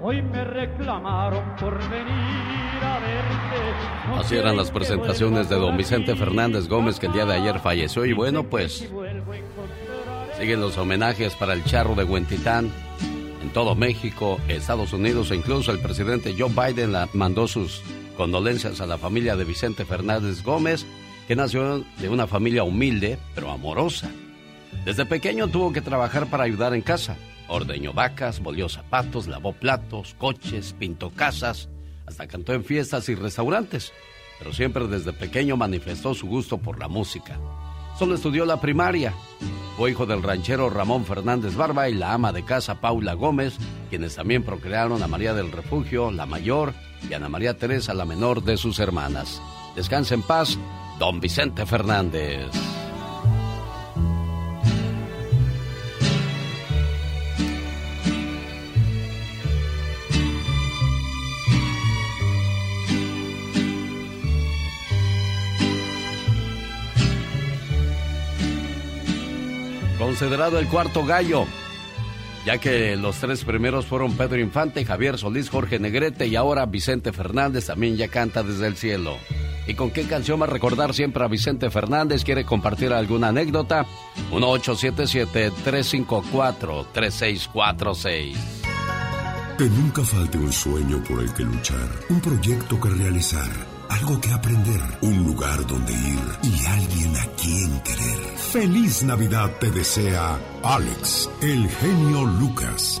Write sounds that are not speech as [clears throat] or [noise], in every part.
Hoy me reclamaron por venir a verte. Así eran las presentaciones de don Vicente Fernández Gómez que el día de ayer falleció y bueno pues siguen los homenajes para el charro de Huentitán en todo México, Estados Unidos e incluso el presidente Joe Biden mandó sus condolencias a la familia de Vicente Fernández Gómez que nació de una familia humilde pero amorosa. Desde pequeño tuvo que trabajar para ayudar en casa Ordeñó vacas, volvió zapatos, lavó platos, coches, pintó casas, hasta cantó en fiestas y restaurantes, pero siempre desde pequeño manifestó su gusto por la música. Solo estudió la primaria. Fue hijo del ranchero Ramón Fernández Barba y la ama de casa Paula Gómez, quienes también procrearon a María del Refugio, la mayor, y Ana María Teresa, la menor de sus hermanas. Descanse en paz, don Vicente Fernández. Considerado el cuarto gallo, ya que los tres primeros fueron Pedro Infante, Javier Solís, Jorge Negrete y ahora Vicente Fernández también ya canta desde el cielo. ¿Y con qué canción va a recordar siempre a Vicente Fernández? ¿Quiere compartir alguna anécdota? 1877-354-3646. Que nunca falte un sueño por el que luchar, un proyecto que realizar algo que aprender, un lugar donde ir y alguien a quien querer. Feliz Navidad te desea Alex, el genio Lucas.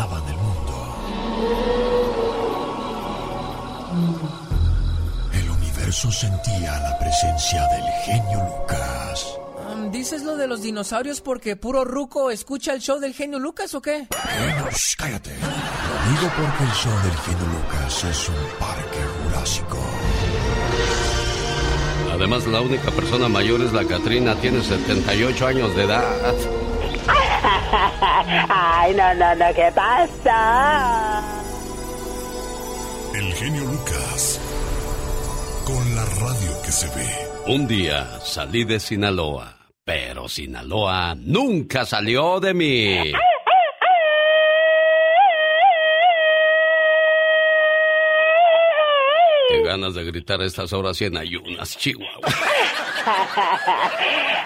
Dominaban el mundo. El universo sentía la presencia del genio Lucas. ¿Dices lo de los dinosaurios porque puro ruco escucha el show del genio Lucas o qué? Bueno, cállate. Lo digo porque el show del genio Lucas es un parque jurásico. Además, la única persona mayor es la Catrina, tiene 78 años de edad. Ay, no, no, no, ¿qué pasa? El genio Lucas. Con la radio que se ve. Un día salí de Sinaloa, pero Sinaloa nunca salió de mí. Qué ganas de gritar a estas horas y en ayunas, Chihuahua.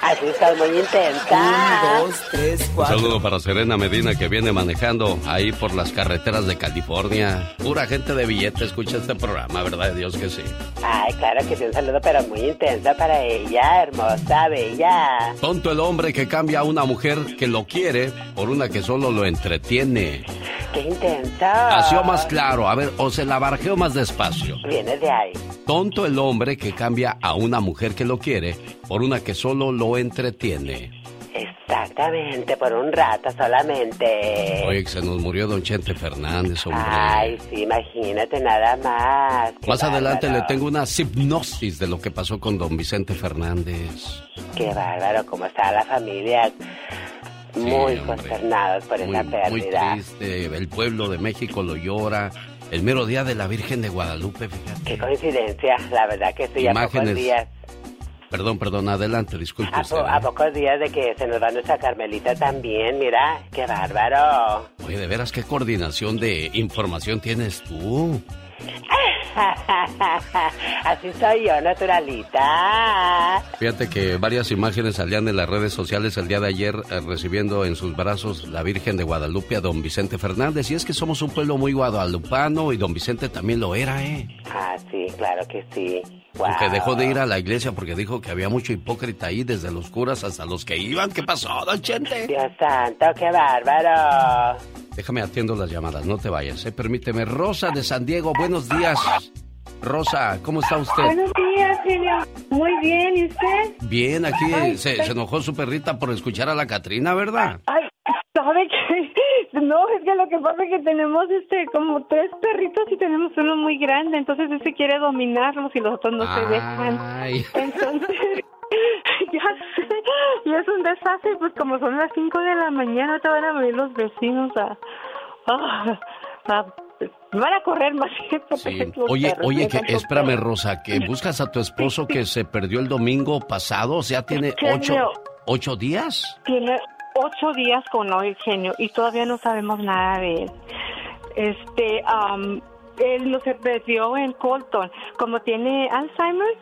Así estás muy intensa. Un, dos, tres, cuatro. Un saludo para Serena Medina que viene manejando ahí por las carreteras de California. Pura gente de billete escucha este programa, ¿verdad? Dios que sí. Ay, claro que sí, un saludo, pero muy intensa para ella, hermosa, bella. Tonto el hombre que cambia a una mujer que lo quiere por una que solo lo entretiene. ¡Qué intensa! O más claro, a ver, o se la barjeo más despacio. Viene de ahí. Tonto el hombre que cambia a una mujer que lo quiere por una que solo lo entretiene. Exactamente, por un rato solamente. Oye, que se nos murió don Chente Fernández, hombre. Ay, sí, imagínate nada más. Más adelante le tengo una hipnosis de lo que pasó con don Vicente Fernández. Qué bárbaro, cómo está la familia muy consternados por esa pérdida. Muy triste, el pueblo de México lo llora. El mero día de la Virgen de Guadalupe, fíjate. Qué coincidencia, la verdad que estoy a pocos días. Perdón, perdón, adelante, disculpe. A, a, ¿eh? pocos días de que se nos va nuestra Carmelita también, mira, qué bárbaro. Oye, de veras, qué coordinación de información tienes tú. [laughs] Así soy yo, naturalita. Fíjate que varias imágenes salían en las redes sociales el día de ayer eh, recibiendo en sus brazos la Virgen de Guadalupe a don Vicente Fernández. Y es que somos un pueblo muy guadalupano y don Vicente también lo era, ¿eh? Ah, sí, claro que sí. Aunque dejó de ir a la iglesia porque dijo que había mucho hipócrita ahí, desde los curas hasta los que iban. ¿Qué pasó, don Chente? Dios santo, qué bárbaro. Déjame atiendo las llamadas, no te vayas. ¿eh? Permíteme. Rosa de San Diego, buenos días. Rosa, ¿cómo está usted? Buenos días, señor. Muy bien, ¿y usted? Bien, aquí se, se, enojó su perrita por escuchar a la Catrina, ¿verdad? Ay. No, es que lo que pasa es que tenemos este como tres perritos y tenemos uno muy grande, entonces ese quiere dominarlos y los otros no se dejan. Entonces, [laughs] ya sé, y es un desastre, pues como son las cinco de la mañana, te van a venir los vecinos a... a, a van a correr más [laughs] sí. Oye, oye, que espérame, Rosa, que buscas a tu esposo que se perdió el domingo pasado, o sea, tiene ocho, ocho días. Tiene ocho días con hoy, genio, y todavía no sabemos nada de él. Este, um, él no se perdió en Colton. Como tiene Alzheimer,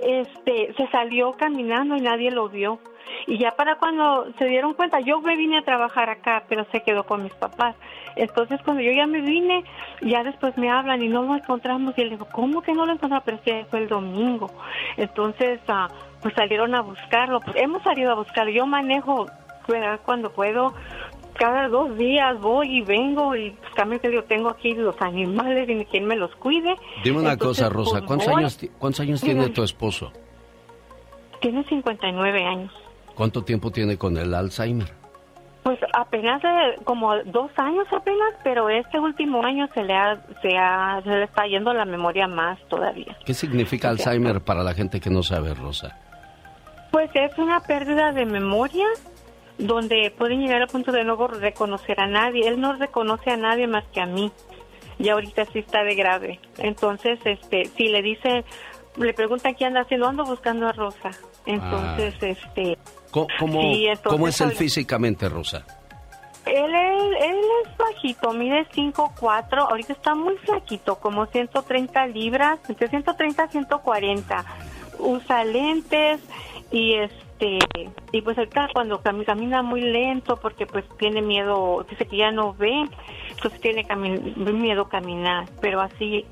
este, se salió caminando y nadie lo vio. Y ya para cuando se dieron cuenta, yo me vine a trabajar acá, pero se quedó con mis papás. Entonces cuando yo ya me vine, ya después me hablan y no lo encontramos. Y le digo, ¿cómo que no lo encontramos? Pero es fue el domingo. Entonces, uh, pues salieron a buscarlo. Pues hemos salido a buscarlo. Yo manejo cuando puedo cada dos días voy y vengo y pues también que yo tengo aquí los animales y quien me los cuide. Dime una cosa, Rosa, ¿cuántos años, ¿cuántos años tiene tu esposo? Tiene 59 años. ¿Cuánto tiempo tiene con el Alzheimer? Pues apenas como dos años apenas, pero este último año se le, ha, se, ha, se le está yendo la memoria más todavía. ¿Qué significa Alzheimer para la gente que no sabe, Rosa? Pues es una pérdida de memoria donde pueden llegar al punto de no reconocer a nadie. Él no reconoce a nadie más que a mí. Y ahorita sí está de grave. Entonces, este, si le dice, le preguntan qué anda haciendo, ando buscando a Rosa. Entonces, ah. este... ¿Cómo, cómo, es él físicamente, Rosa? Él, él, es bajito, mide 5'4", ahorita está muy flaquito, como 130 libras, entre 130 a 140. Usa lentes y este este y pues ahorita cuando camina muy lento porque pues tiene miedo dice que ya no ve entonces tiene miedo caminar pero así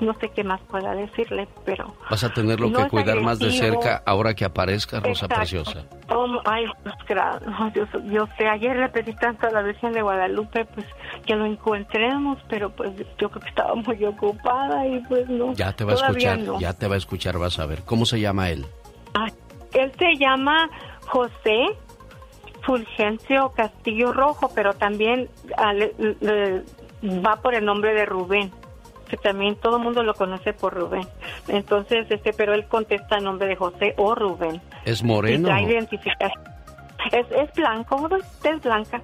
no sé qué más pueda decirle pero vas a tenerlo que cuidar más de cerca ahora que aparezca Rosa Preciosa. Oh, ay pues, yo, sé ayer le pedí tanto a la Virgen de Guadalupe pues que lo encontremos pero pues yo creo que estaba muy ocupada y pues no ya te va a escuchar ya te va a escuchar vas a ver. Cómo se llama él ay él se llama José Fulgencio Castillo Rojo, pero también ah, va por el nombre de Rubén, que también todo el mundo lo conoce por Rubén. Entonces, este, pero él contesta el nombre de José o Rubén. ¿Es moreno? Es, es blanco, es blanca.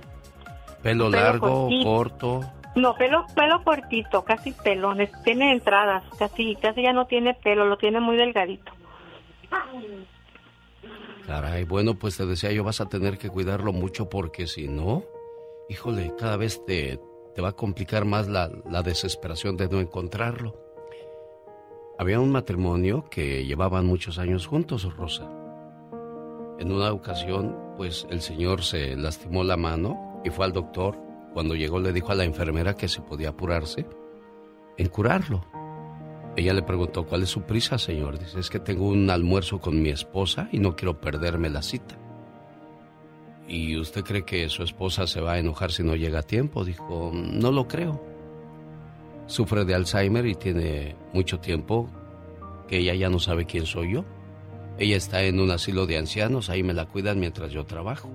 ¿Pelo, largo, corto? No, pelo, pelo cortito, casi pelones. Tiene entradas, casi, casi ya no tiene pelo, lo tiene muy delgadito. Caray, bueno, pues te decía yo, vas a tener que cuidarlo mucho porque si no, híjole, cada vez te, te va a complicar más la, la desesperación de no encontrarlo. Había un matrimonio que llevaban muchos años juntos, Rosa. En una ocasión, pues el señor se lastimó la mano y fue al doctor. Cuando llegó le dijo a la enfermera que se podía apurarse en curarlo. Ella le preguntó, ¿cuál es su prisa, señor? Dice, es que tengo un almuerzo con mi esposa y no quiero perderme la cita. ¿Y usted cree que su esposa se va a enojar si no llega a tiempo? Dijo, no lo creo. Sufre de Alzheimer y tiene mucho tiempo que ella ya no sabe quién soy yo. Ella está en un asilo de ancianos, ahí me la cuidan mientras yo trabajo.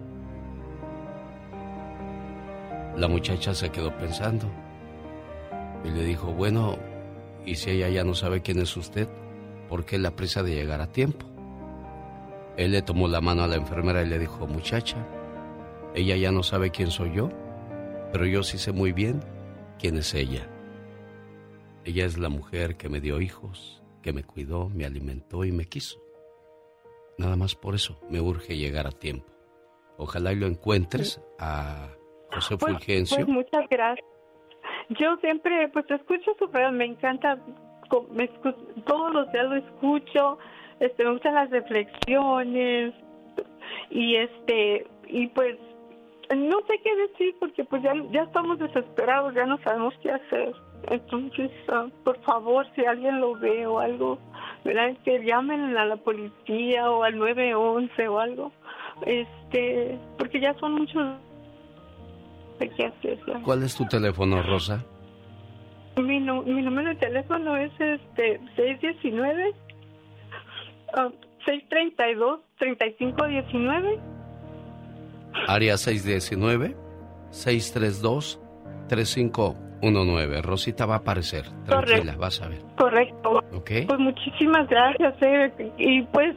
La muchacha se quedó pensando y le dijo, bueno, y si ella ya no sabe quién es usted, ¿por qué la prisa de llegar a tiempo? Él le tomó la mano a la enfermera y le dijo, muchacha, ella ya no sabe quién soy yo, pero yo sí sé muy bien quién es ella. Ella es la mujer que me dio hijos, que me cuidó, me alimentó y me quiso. Nada más por eso me urge llegar a tiempo. Ojalá y lo encuentres a José pues, Fulgencio. Pues muchas gracias. Yo siempre, pues escucho su programa, me encanta todos los días lo escucho, este, me gustan las reflexiones y este, y pues no sé qué decir porque pues ya, ya estamos desesperados, ya no sabemos qué hacer. Entonces, ah, por favor, si alguien lo ve o algo, ¿verdad? Que llamen a la policía o al 911 o algo. Este, porque ya son muchos. ¿Cuál es tu teléfono, Rosa? Mi, mi número de teléfono es este 619 632 3519 Área 619 632 3519. Rosita va a aparecer. Tranquila, vas a ver. Correcto. Ok. Pues muchísimas gracias. Eh. Y pues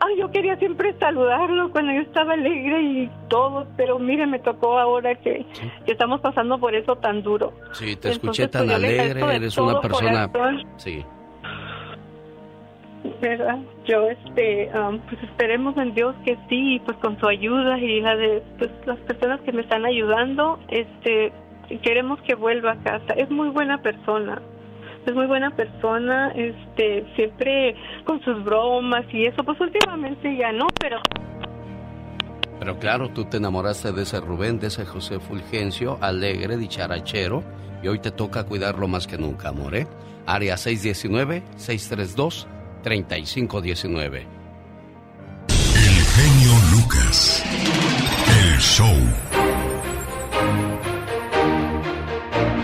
Ay, yo quería siempre saludarlo cuando yo estaba alegre y todo, pero mire, me tocó ahora que, estamos pasando por eso tan duro. Sí, te escuché tan pues, alegre, eres una persona... Sí. ¿Verdad? Yo, este, pues esperemos en Dios que sí, pues con su ayuda y la de pues, las personas que me están ayudando, este, queremos que vuelva a casa. Es muy buena persona es muy buena persona, este, siempre con sus bromas y eso, pues últimamente ya no, pero... Pero claro, tú te enamoraste de ese Rubén, de ese José Fulgencio, alegre, dicharachero, y hoy te toca cuidarlo más que nunca, amor, ¿eh? Área 619-632-3519. El genio Lucas. El show.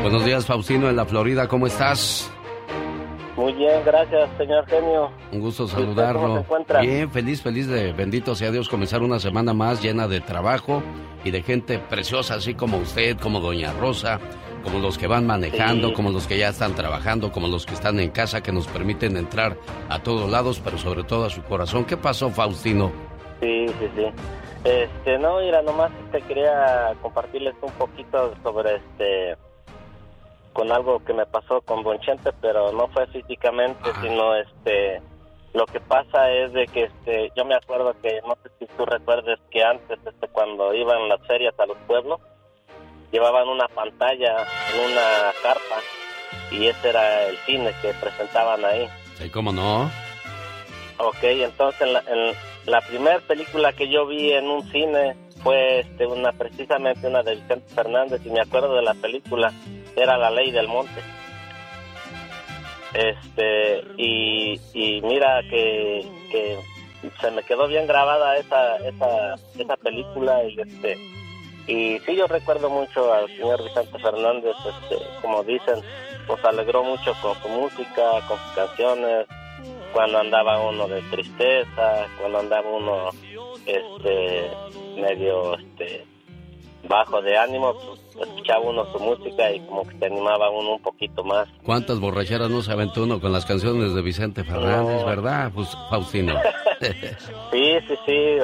Buenos días, Faustino, en la Florida, ¿cómo estás? Muy bien, gracias, señor genio. Un gusto saludarlo. Bien, feliz, feliz de bendito sea Dios comenzar una semana más llena de trabajo y de gente preciosa, así como usted, como Doña Rosa, como los que van manejando, como los que ya están trabajando, como los que están en casa, que nos permiten entrar a todos lados, pero sobre todo a su corazón. ¿Qué pasó, Faustino? Sí, sí, sí. Este, no, mira, nomás te quería compartirles un poquito sobre este con algo que me pasó con Don Chente, pero no fue físicamente, sino este lo que pasa es de que este yo me acuerdo que no sé si tú recuerdes que antes este cuando iban las ferias a los pueblos llevaban una pantalla en una carpa y ese era el cine que presentaban ahí. Sí, cómo no. Ok, entonces en la, en la primera película que yo vi en un cine fue este, una precisamente una de Vicente Fernández y me acuerdo de la película era la ley del monte. Este y, y mira que, que se me quedó bien grabada esa esa esa película y este y sí yo recuerdo mucho al señor Vicente Fernández este como dicen nos alegró mucho con su música con sus canciones cuando andaba uno de tristeza cuando andaba uno este medio este bajo de ánimo, pues escuchaba uno su música y como que te animaba uno un poquito más. ¿Cuántas borracheras no se aventó uno con las canciones de Vicente Fernández, verdad, pues, Faustino? [laughs] [laughs] sí, sí, sí,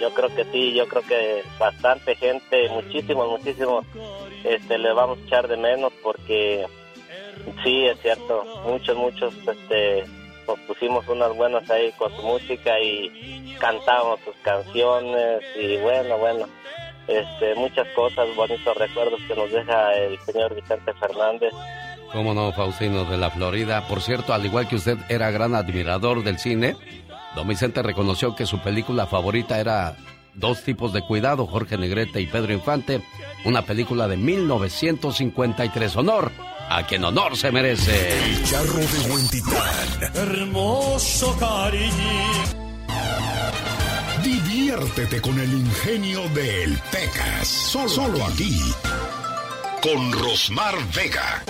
yo creo que sí, yo creo que bastante gente, muchísimo, muchísimo, este, le vamos a echar de menos porque sí, es cierto, muchos, muchos, este, pusimos unas buenas ahí con su música y cantamos sus canciones y bueno, bueno, este, muchas cosas, bonitos recuerdos que nos deja el señor Vicente Fernández. Cómo no, Faustino de la Florida. Por cierto, al igual que usted era gran admirador del cine, don Vicente reconoció que su película favorita era Dos tipos de cuidado, Jorge Negrete y Pedro Infante, una película de 1953. Honor a quien honor se merece. El charro de Huentitán. Hermoso cariño Diviértete con el ingenio del Pecas. Solo, aquí. Con Rosmar Vega.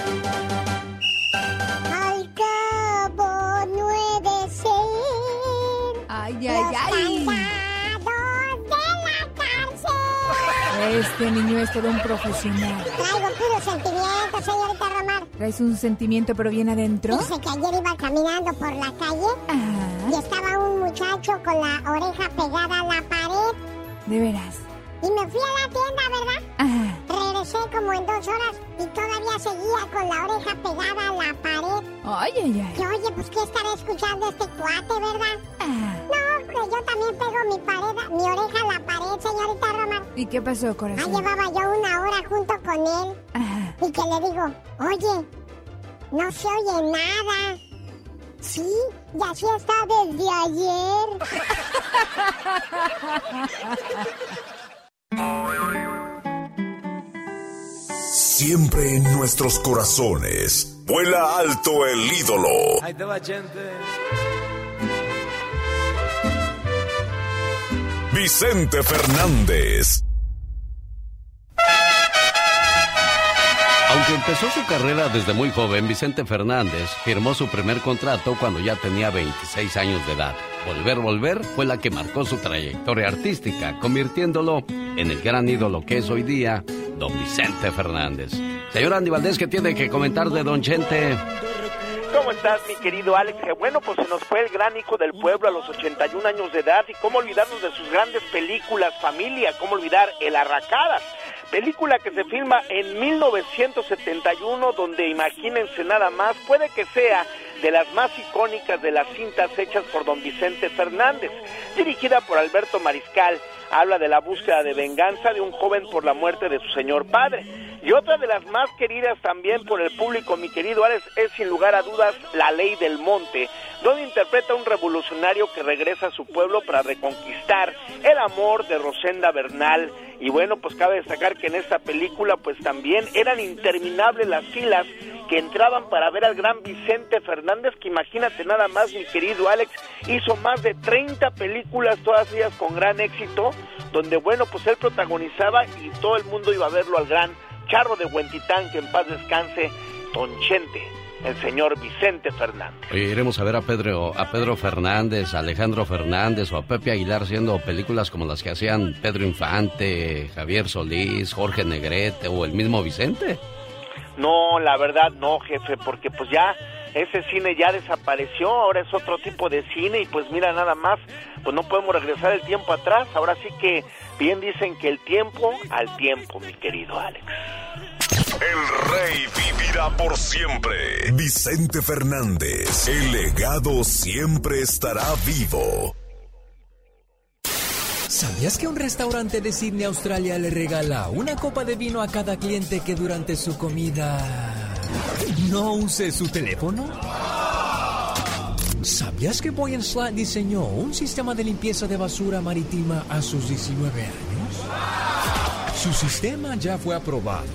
Al cabo nueve ser. Ay, ay, ay. Este niño es todo un profesional. Traigo puro sentimiento, señorita Romar. ¿Traes un sentimiento pero bien adentro? Dice que ayer iba caminando por la calle y estaba un muchacho con la oreja pegada a la pared. ¿De veras? Y me fui a la tienda, ¿verdad? Ajá. Regresé como en dos horas y todavía seguía con la oreja pegada a la pared. Ay, ay, ay. Y oye, pues ¿qué estará escuchando este cuate, verdad? Ah. No, pues yo también pego mi pared, mi oreja a la pared, señorita Román. ¿Y qué pasó, corazón? Ah, llevaba yo una hora junto con él. Y que le digo, oye, no se oye nada. Sí, y así está desde ayer. [laughs] Siempre en nuestros corazones. Vuela alto el ídolo. Ahí te va, gente. Vicente Fernández. Aunque empezó su carrera desde muy joven, Vicente Fernández firmó su primer contrato cuando ya tenía 26 años de edad. Volver, volver fue la que marcó su trayectoria artística, convirtiéndolo en el gran ídolo que es hoy día, don Vicente Fernández. Señor Andy Valdés, ¿qué tiene que comentar de don Chente? ¿Cómo estás, mi querido Alex? bueno, pues se nos fue el gran hijo del pueblo a los 81 años de edad. ¿Y cómo olvidarnos de sus grandes películas, familia? ¿Cómo olvidar El Arracadas? Película que se filma en 1971, donde imagínense nada más, puede que sea de las más icónicas de las cintas hechas por don Vicente Fernández, dirigida por Alberto Mariscal. Habla de la búsqueda de venganza de un joven por la muerte de su señor padre. Y otra de las más queridas también por el público, mi querido Alex, es sin lugar a dudas La Ley del Monte, donde interpreta a un revolucionario que regresa a su pueblo para reconquistar el amor de Rosenda Bernal. Y bueno, pues cabe destacar que en esta película pues también eran interminables las filas que entraban para ver al gran Vicente Fernández, que imagínate nada más, mi querido Alex, hizo más de 30 películas, todas ellas con gran éxito, donde bueno, pues él protagonizaba y todo el mundo iba a verlo al gran Charro de Huentitán, que en paz descanse, Don Chente el señor Vicente Fernández. iremos a ver a Pedro, a Pedro Fernández, a Alejandro Fernández o a Pepe Aguilar haciendo películas como las que hacían Pedro Infante, Javier Solís, Jorge Negrete o el mismo Vicente. No, la verdad no, jefe, porque pues ya ese cine ya desapareció, ahora es otro tipo de cine y pues mira nada más, pues no podemos regresar el tiempo atrás, ahora sí que bien dicen que el tiempo al tiempo, mi querido Alex. El rey vivirá por siempre. Vicente Fernández, el legado siempre estará vivo. ¿Sabías que un restaurante de Sydney, Australia, le regala una copa de vino a cada cliente que durante su comida no use su teléfono? ¿Sabías que Boy Slat diseñó un sistema de limpieza de basura marítima a sus 19 años? Su sistema ya fue aprobado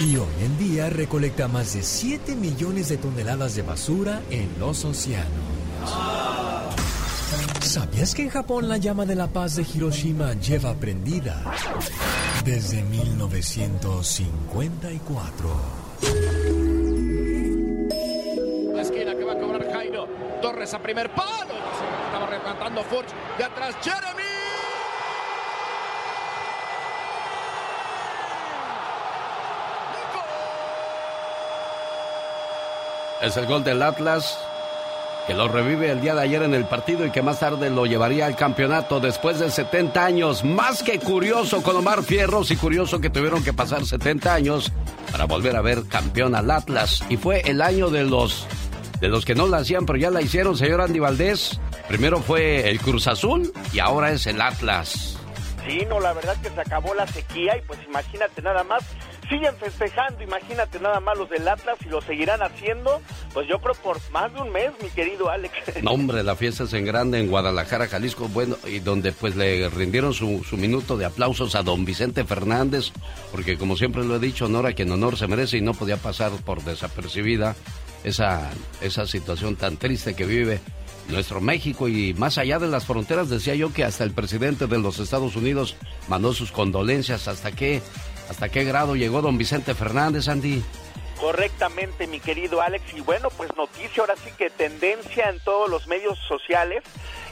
y hoy en día recolecta más de 7 millones de toneladas de basura en los océanos. ¿Sabías que en Japón la llama de la paz de Hiroshima lleva prendida desde 1954? La esquina que va a cobrar Jairo. Torres a primer palo. Estaba rematando Furch. De atrás Jeremy. Es el gol del Atlas que lo revive el día de ayer en el partido y que más tarde lo llevaría al campeonato después de 70 años. Más que curioso con Omar Fierros y curioso que tuvieron que pasar 70 años para volver a ver campeón al Atlas. Y fue el año de los de los que no la hacían, pero ya la hicieron, señor Andy Valdés. Primero fue el Cruz Azul y ahora es el Atlas. Sí, no, la verdad que se acabó la sequía y pues imagínate nada más siguen festejando, imagínate nada más los del Atlas y lo seguirán haciendo, pues yo creo por más de un mes, mi querido Alex. [laughs] No, hombre, la fiesta es en grande en Guadalajara, Jalisco, bueno, y donde pues le rindieron su, su minuto de aplausos a don Vicente Fernández, porque como siempre lo he dicho, honor a quien honor se merece y no podía pasar por desapercibida esa, esa situación tan triste que vive nuestro México y más allá de las fronteras decía yo que hasta el presidente de los Estados Unidos mandó sus condolencias hasta que ¿Hasta qué grado llegó don Vicente Fernández, Andy? Correctamente, mi querido Alex. Y bueno, pues noticia, ahora sí que tendencia en todos los medios sociales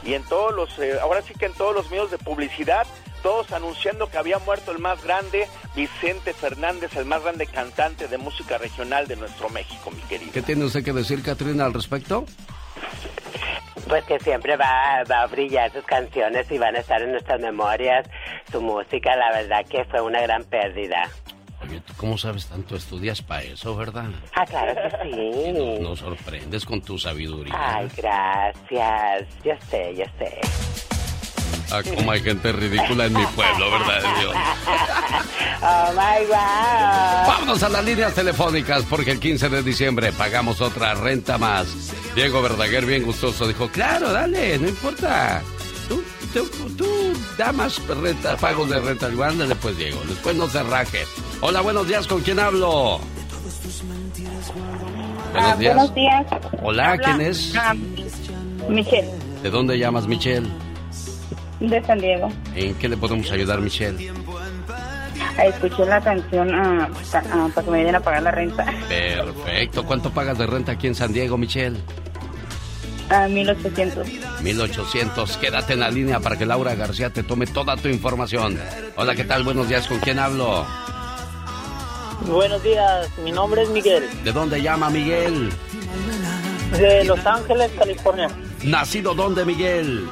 y en todos los, eh, ahora sí que en todos los medios de publicidad, todos anunciando que había muerto el más grande, Vicente Fernández, el más grande cantante de música regional de nuestro México, mi querido. ¿Qué tiene usted que decir, Catrina, al respecto? Pues que siempre va, va a brillar sus canciones y van a estar en nuestras memorias. Su música, la verdad que fue una gran pérdida. Oye, ¿tú cómo sabes tanto? Estudias para eso, ¿verdad? Ah, claro que sí. Nos, sorprendes con tu sabiduría. Ay, gracias. Yo sé, yo sé. Ah, como hay gente ridícula en mi pueblo, ¿verdad, [laughs] Dios? Oh my God. Vámonos a las líneas telefónicas porque el 15 de diciembre pagamos otra renta más. Diego Verdaguer, bien gustoso, dijo: Claro, dale, no importa. Tú, tú, tú da más renta, pagos de renta. Ándale, pues, Diego. Después no se raje. Hola, buenos días, ¿con quién hablo? Buenos días. buenos días. Hola, ¿quién es? Ah, Michelle, ¿De dónde llamas, Michelle? de San Diego. ¿En qué le podemos ayudar, Michelle? Ah, Escuché la canción ah, ah, para que me vayan a pagar la renta. Perfecto. ¿Cuánto pagas de renta aquí en San Diego, Michelle? A 1800. 1800. Quédate en la línea para que Laura García te tome toda tu información. Hola, ¿qué tal? Buenos días. ¿Con quién hablo? Buenos días, mi nombre es Miguel, ¿De dónde llama Miguel? de Los Ángeles, California. ¿Nacido dónde, Miguel?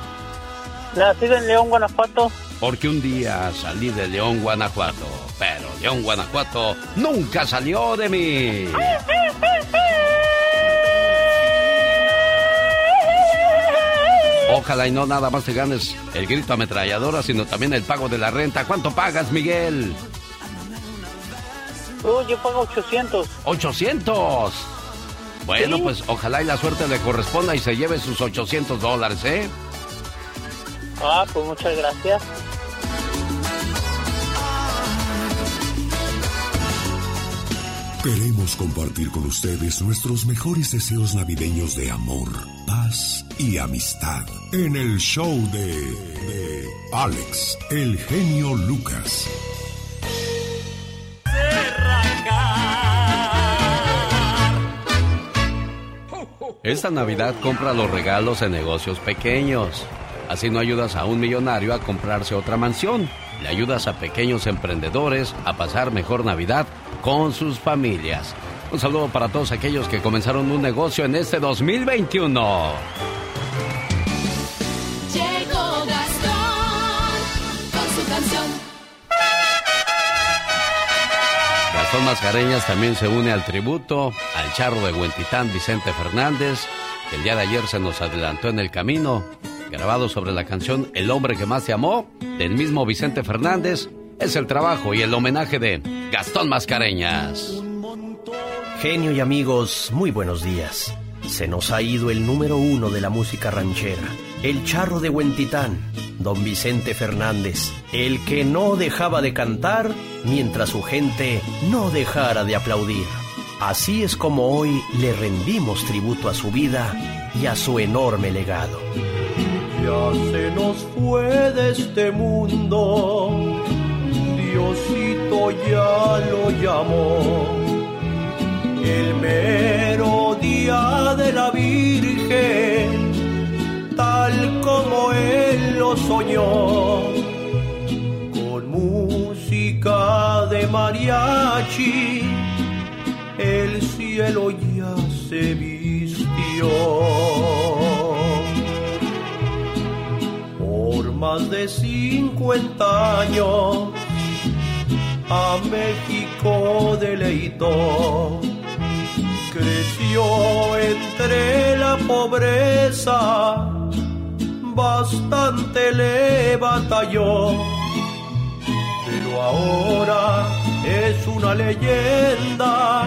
Nacido en León, Guanajuato. Porque un día salí de León, Guanajuato. Pero León, Guanajuato nunca salió de mí. Ojalá y no nada más te ganes el grito ametralladora, sino también el pago de la renta. ¿Cuánto pagas, Miguel? Oh, yo pago 800. 800. Bueno, Sí. pues ojalá y la suerte le corresponda y se lleve sus 800 dólares, ¿eh? Ah, pues muchas gracias. Queremos compartir con ustedes nuestros mejores deseos navideños de amor, paz y amistad en el show de, Alex, el genio Lucas. Esta Navidad compra los regalos en negocios pequeños. Así no ayudas a un millonario a comprarse otra mansión. Le ayudas a pequeños emprendedores a pasar mejor Navidad con sus familias. Un saludo para todos aquellos que comenzaron un negocio en este 2021. Llegó Gastón con su canción. Gastón Mascareñas también se une al tributo al charro de Huentitán Vicente Fernández, que el día de ayer se nos adelantó en el camino, grabado sobre la canción El hombre que más te amó, del mismo Vicente Fernández. Es el trabajo y el homenaje de Gastón Mascareñas. Genio y amigos, muy buenos días. Se nos ha ido el número uno de la música ranchera, el charro de Huentitán, don Vicente Fernández, el que no dejaba de cantar mientras su gente no dejara de aplaudir. Así es como hoy le rendimos tributo a su vida y a su enorme legado. Ya se nos fue de este mundo, Diosito ya lo llamó. El mero día de la Virgen, tal como él lo soñó, con música de mariachi, el cielo ya se vistió. Más de 50 años a México deleitó. Creció entre la pobreza, bastante le batalló. Pero ahora es una leyenda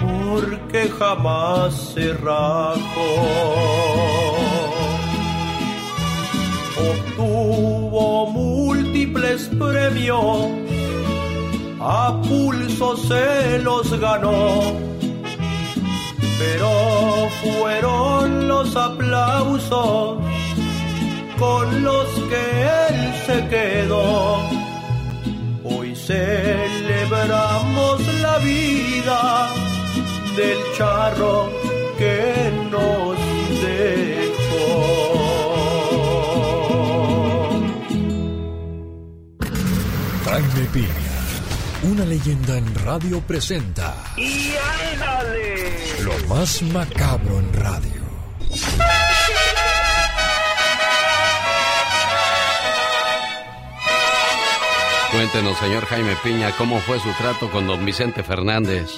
porque jamás se rajó obtuvo múltiples premios, a pulso se los ganó, pero fueron los aplausos con los que él se quedó. Hoy celebramos la vida del charro que nos Piña, una leyenda en radio presenta ¡Y ándale! lo más macabro en radio. Cuéntenos, señor Jaime Piña, cómo fue su trato con don Vicente Fernández.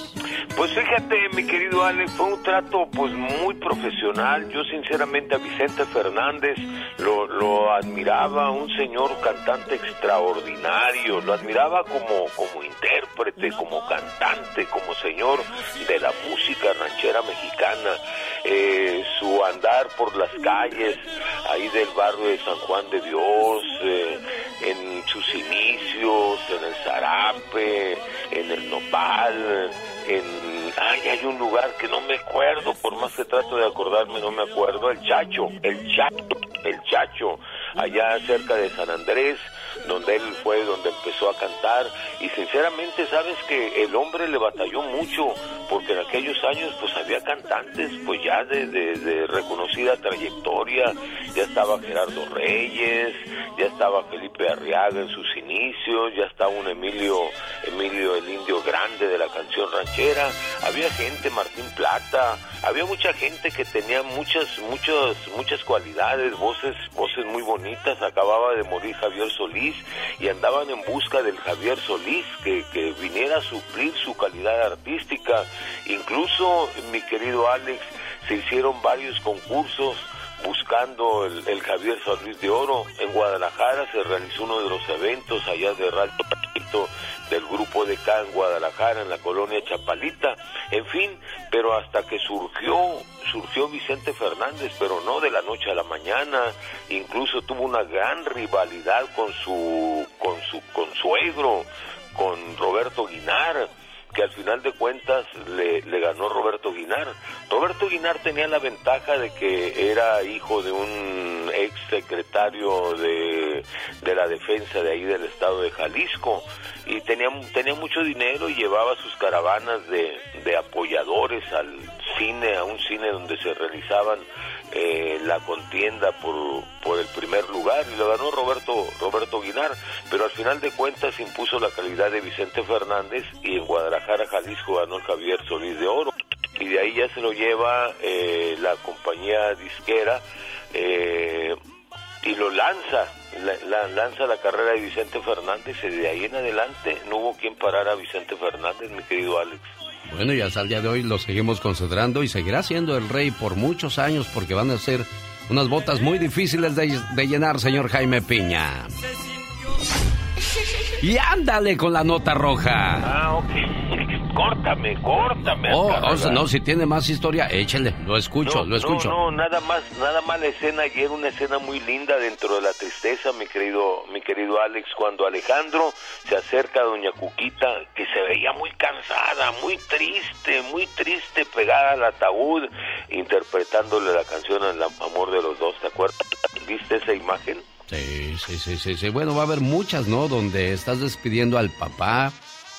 Pues fíjate, mi querido Alex, fue un trato pues muy profesional. Yo sinceramente a Vicente Fernández lo, lo admiraba, un señor cantante extraordinario, lo admiraba como, como intérprete, como cantante, como señor de la música ranchera mexicana. Eh, su andar por las calles ahí del barrio de San Juan de Dios, eh, en sus inicios, en el Zarape, en el Nopal, en ay hay un lugar que no me acuerdo por más que trato de acordarme no me acuerdo el Chacho el Chacho el Chacho allá cerca de San Andrés donde él fue donde empezó a cantar y sinceramente sabes que el hombre le batalló mucho porque en aquellos años pues había cantantes pues ya de, de, reconocida trayectoria. Ya estaba Gerardo Reyes ya estaba Felipe Arriaga en sus inicios ya estaba un Emilio Emilio el Indio Grande de la canción ranchera. Había gente Martín Plata había mucha gente que tenía muchas muchas muchas cualidades voces voces muy bonitas. Acababa de morir Javier Solís y andaban en busca del Javier Solís que, que viniera a suplir su calidad artística. Incluso, mi querido Alex, se hicieron varios concursos buscando el, Javier Solís de Oro. En Guadalajara se realizó uno de los eventos allá de Radio del grupo de acá en Guadalajara, en la colonia Chapalita, en fin, pero hasta que surgió, surgió Vicente Fernández, pero no de la noche a la mañana, incluso tuvo una gran rivalidad con su, con su consuegro, con Roberto Guinar, que al final de cuentas le, le, ganó Roberto Guinar. Roberto Guinar tenía la ventaja de que era hijo de un ex secretario de, de la defensa de ahí del estado de Jalisco y tenía, tenía mucho dinero y llevaba sus caravanas de, de apoyadores al cine, a un cine donde se realizaban eh, la contienda por, por el primer lugar y lo ganó Roberto, Roberto Guinar, pero al final de cuentas impuso la calidad de Vicente Fernández y en Guadalajara, Jalisco ganó el Javier Solís de Oro y de ahí ya se lo lleva eh, la compañía disquera eh, y lo lanza, la, lanza la carrera de Vicente Fernández y de ahí en adelante no hubo quien parar a Vicente Fernández, mi querido Alex. Bueno, y hasta el día de hoy lo seguimos considerando y seguirá siendo el rey por muchos años porque van a ser unas botas muy difíciles de, de llenar, señor Jaime Piña. Y ándale con la nota roja. Ah, ok córtame, córtame. Oh, no, si tiene más historia, échale, lo escucho, lo escucho. No, no, nada más, nada más la escena ayer, una escena muy linda dentro de la tristeza, mi querido, mi querido Alex, cuando Alejandro se acerca a doña Cuquita, que se veía muy cansada, muy triste, muy triste, pegada al ataúd, interpretándole la canción El amor de los dos, ¿te acuerdas? ¿Viste esa imagen? Sí, sí, sí, sí, sí. Bueno, va a haber muchas, ¿no? Donde estás despidiendo al papá,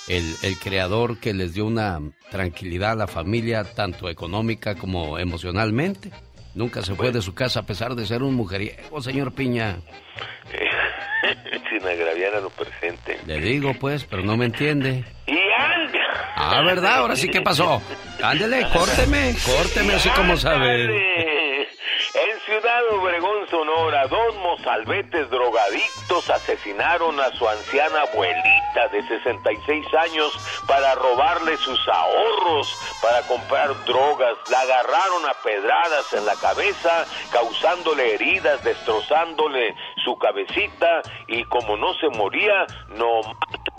el, el, creador que les dio una tranquilidad a la familia, tanto económica como emocionalmente. Nunca se fue de su casa a pesar de ser un mujeriego, señor Piña. [laughs] Sin agraviar a lo presente. Le digo, pues, pero no me entiende. Y anda. Ah, ¿verdad? Ahora sí, ¿qué pasó? Ándele, córteme, córteme así como sabe. Ciudad Obregón, Sonora, dos mozalbetes drogadictos asesinaron a su anciana abuelita de 66 años para robarle sus ahorros para comprar drogas. La agarraron a pedradas en la cabeza, causándole heridas, destrozándole su cabecita y como no se moría, no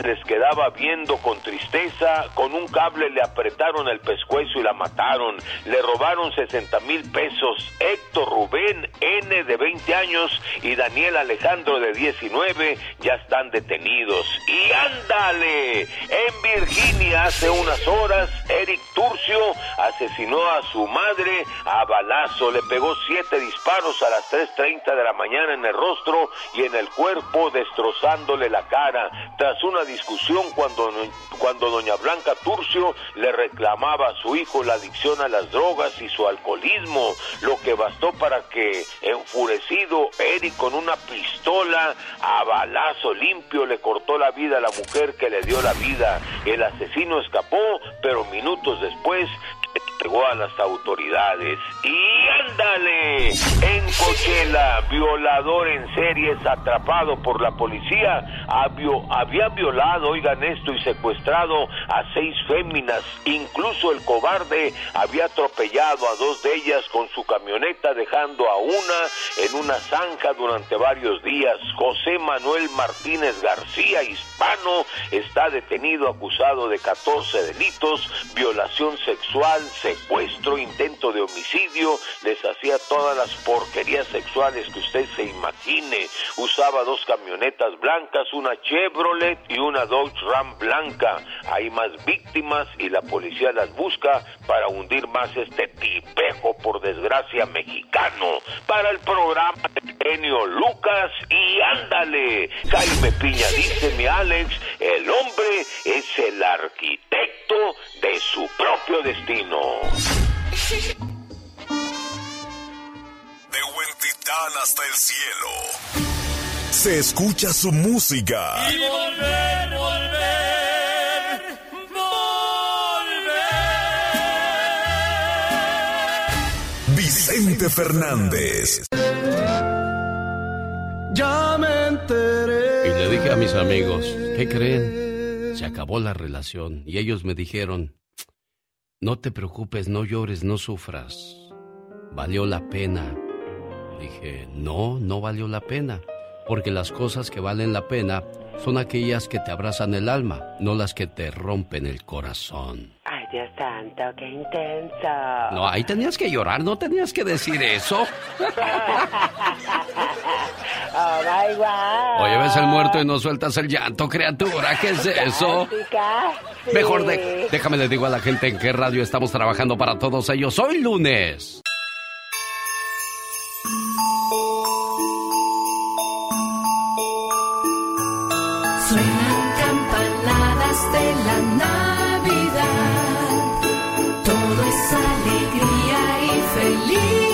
les quedaba viendo con tristeza, con un cable le apretaron el pescuezo y la mataron, le robaron 60 mil pesos. Héctor Rubén N de 20 años y Daniel Alejandro de 19 ya están detenidos. Y ándale, en Virginia hace unas horas, Eric Turcio asesinó a su madre a balazo, le pegó siete disparos a las 3.30 de la mañana en el rostro y en el cuerpo, destrozándole la cara. Tras una discusión cuando, cuando doña Blanca Turcio le reclamaba a su hijo la adicción a las drogas y su alcoholismo, lo que bastó para que, enfurecido, Eric con una pistola a balazo limpio le cortó la vida a la mujer que le dio la vida. El asesino escapó, pero minutos después entregó a las autoridades. Y ándale, en Cochela, violador en series atrapado por la policía, había violado, oigan esto, y secuestrado a seis féminas. Incluso el cobarde había atropellado a dos de ellas con su camioneta, dejando a una en una zanja durante varios días. José Manuel Martínez García, hispano, está detenido acusado de 14 delitos, violación sexual, secuestro, intento de homicidio, les hacía todas las porquerías sexuales que usted se imagine. Usaba dos camionetas blancas, una Chevrolet y una Dodge Ram blanca. Hay más víctimas y la policía las busca para hundir más este tipejo, por desgracia, mexicano. Para el programa de genio Lucas y ándale. Jaime Piña dice mi Alex, el hombre es el arquitecto de su propio destino. De Huentitán hasta el cielo. Se escucha su música. Y volver, volver, volver. Vicente Fernández. Ya me enteré. Y le dije a mis amigos, ¿qué creen? Se acabó la relación y ellos me dijeron, no te preocupes, no llores, no sufras. Valió la pena. Dije, no, no valió la pena, porque las cosas que valen la pena son aquellas que te abrazan el alma, no las que te rompen el corazón. Ay, Dios santo, qué intenso. No, ahí tenías que llorar, no tenías que decir eso. [laughs] oh, my God. Oye, ves el muerto y no sueltas el llanto, criatura, ¿qué es [laughs] eso? Mejor de- déjame le digo a la gente en qué radio estamos trabajando para todos ellos hoy lunes. Suenan campanadas de la Navidad. Todo es alegría y felicidad.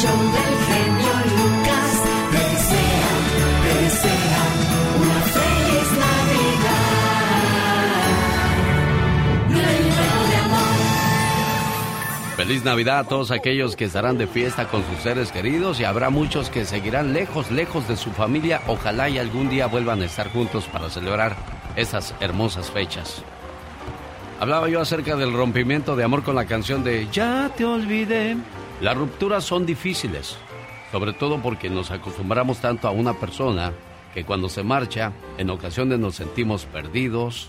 Del genio Lucas. Desea, desea una feliz Navidad. Feliz Navidad a todos aquellos que estarán de fiesta con sus seres queridos y habrá muchos que seguirán lejos, lejos de su familia. Ojalá y algún día vuelvan a estar juntos para celebrar esas hermosas fechas. Hablaba yo acerca del rompimiento de amor con la canción de Ya te olvidé. Las rupturas son difíciles, sobre todo porque nos acostumbramos tanto a una persona que cuando se marcha, en ocasiones nos sentimos perdidos,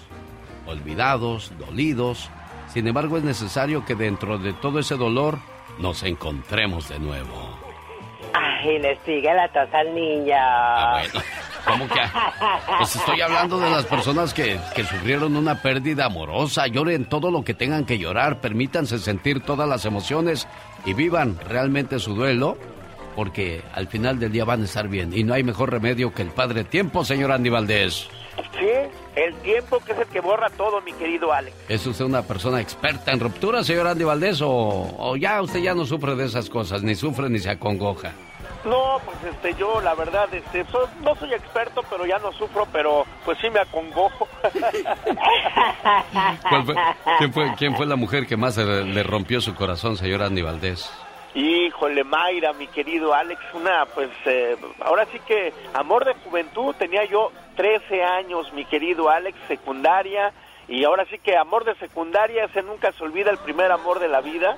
olvidados, dolidos. Sin embargo, es necesario que dentro de todo ese dolor nos encontremos de nuevo. Ay, le sigue la tos al niño. Ah, bueno. ¿Cómo que? Pues estoy hablando de las personas que, que sufrieron una pérdida amorosa. Lloren todo lo que tengan que llorar, permítanse sentir todas las emociones y vivan realmente su duelo, porque al final del día van a estar bien. Y no hay mejor remedio que el Padre Tiempo, señor Andy Valdés. Sí, el tiempo que es el que borra todo, mi querido Alex. ¿Es usted una persona experta en rupturas, señor Andy Valdés, o, o ya usted ya no sufre de esas cosas, ni sufre ni se acongoja? No, pues este, yo la verdad, este, so- no soy experto, pero ya no sufro, pero pues sí me acongojo. [laughs] ¿Cuál fue- quién, fue, quién fue la mujer que más le, le rompió su corazón, señor Andy Valdés? Híjole, Mayra, mi querido Alex, una, pues, eh, ahora sí que amor de juventud, tenía yo 13 años, mi querido Alex, secundaria, y ahora sí que amor de secundaria, ese nunca se olvida el primer amor de la vida,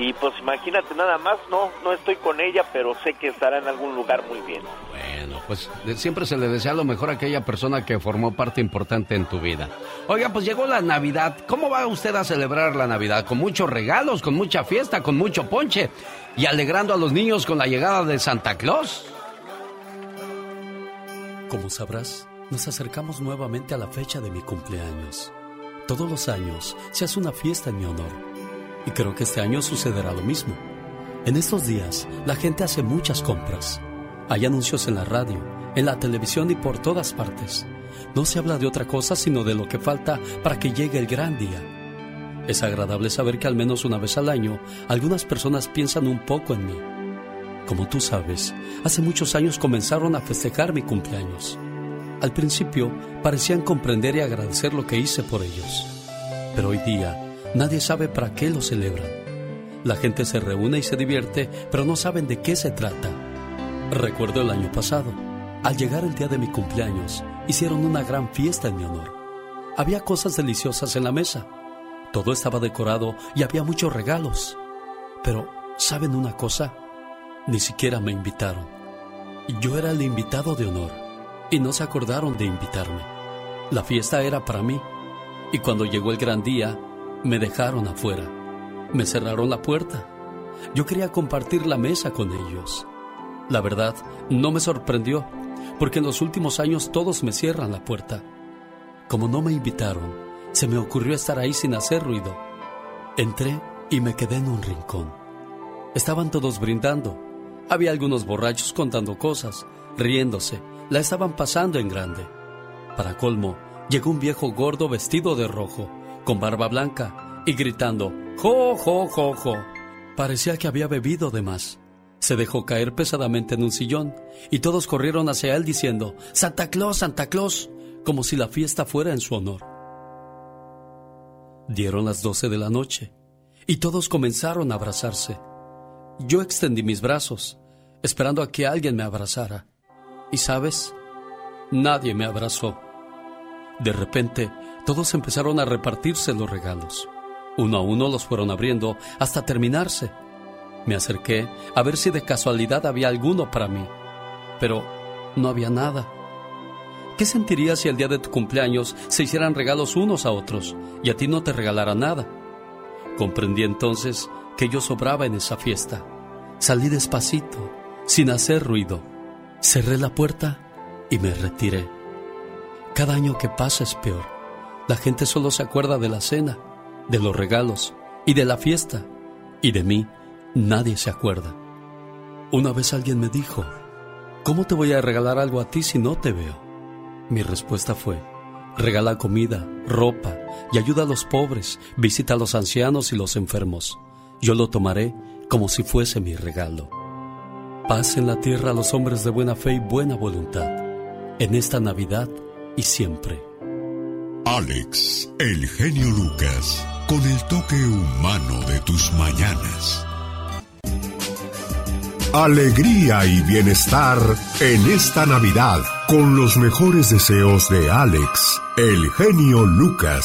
y pues imagínate nada más, no, no estoy con ella, pero sé que estará en algún lugar muy bien. Bueno, pues siempre se le desea lo mejor a aquella persona que formó parte importante en tu vida. Oiga, pues llegó la Navidad. ¿Cómo va usted a celebrar la Navidad? ¿Con muchos regalos, con mucha fiesta, con mucho ponche y alegrando a los niños con la llegada de Santa Claus? Como sabrás, nos acercamos nuevamente a la fecha de mi cumpleaños. Todos los años se hace una fiesta en mi honor. Y creo que este año sucederá lo mismo. En estos días, la gente hace muchas compras. Hay anuncios en la radio, en la televisión y por todas partes. No se habla de otra cosa sino de lo que falta para que llegue el gran día. Es agradable saber que al menos una vez al año algunas personas piensan un poco en mí. Como tú sabes, hace muchos años comenzaron a festejar mi cumpleaños. Al principio parecían comprender y agradecer lo que hice por ellos. Pero hoy día nadie sabe para qué lo celebran. La gente se reúne y se divierte, pero no saben de qué se trata. Recuerdo el año pasado. Al llegar el día de mi cumpleaños, hicieron una gran fiesta en mi honor. Había cosas deliciosas en la mesa. Todo estaba decorado y había muchos regalos. Pero, ¿saben una cosa? Ni siquiera me invitaron. Yo era el invitado de honor y no se acordaron de invitarme. La fiesta era para mí y cuando llegó el gran día, me dejaron afuera. Me cerraron la puerta. Yo quería compartir la mesa con ellos. La verdad, no me sorprendió, porque en los últimos años todos me cierran la puerta. Como no me invitaron, se me ocurrió estar ahí sin hacer ruido. Entré y me quedé en un rincón. Estaban todos brindando. Había algunos borrachos contando cosas, riéndose. La estaban pasando en grande. Para colmo, llegó un viejo gordo vestido de rojo, con barba blanca, y gritando, ¡Jo, jo, jo, jo! Parecía que había bebido de más. Se dejó caer pesadamente en un sillón y todos corrieron hacia él diciendo, Santa Claus, Santa Claus, como si la fiesta fuera en su honor. Dieron las doce de la noche y todos comenzaron a abrazarse. Yo extendí mis brazos, esperando a que alguien me abrazara. Y sabes, nadie me abrazó. De repente, todos empezaron a repartirse los regalos. Uno a uno los fueron abriendo hasta terminarse. Me acerqué a ver si de casualidad había alguno para mí, pero no había nada. ¿Qué sentirías si el día de tu cumpleaños se hicieran regalos unos a otros y a ti no te regalara nada? Comprendí entonces que yo sobraba en esa fiesta. Salí despacito, sin hacer ruido. Cerré la puerta y me retiré. Cada año que pasa es peor. La gente solo se acuerda de la cena, de los regalos y de la fiesta. Y de mí nadie se acuerda. Una vez alguien me dijo, ¿cómo te voy a regalar algo a ti si no te veo? Mi respuesta fue, regala comida, ropa y ayuda a los pobres, visita a los ancianos y los enfermos. Yo lo tomaré como si fuese mi regalo. Paz en la tierra a los hombres de buena fe y buena voluntad, en esta Navidad y siempre. Alex, el genio Lucas, con el toque humano de tus mañanas. Alegría y bienestar en esta Navidad con los mejores deseos de Alex, el genio Lucas.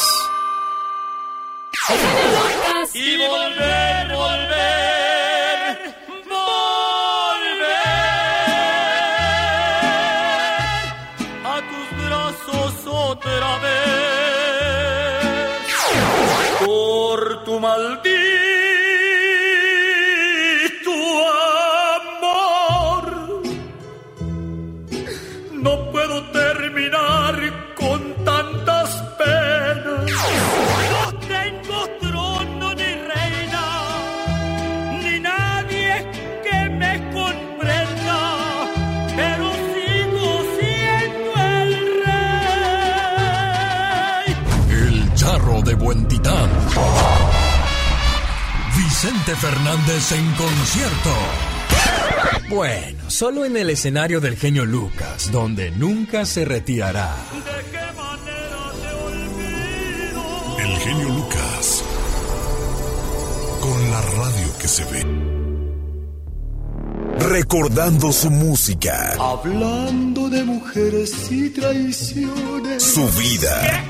Vicente Fernández en concierto. Bueno, solo en el escenario del genio Lucas, donde nunca se retirará. El genio Lucas. Con la radio que se ve. Recordando su música, Hablando de mujeres y traiciones. su vida,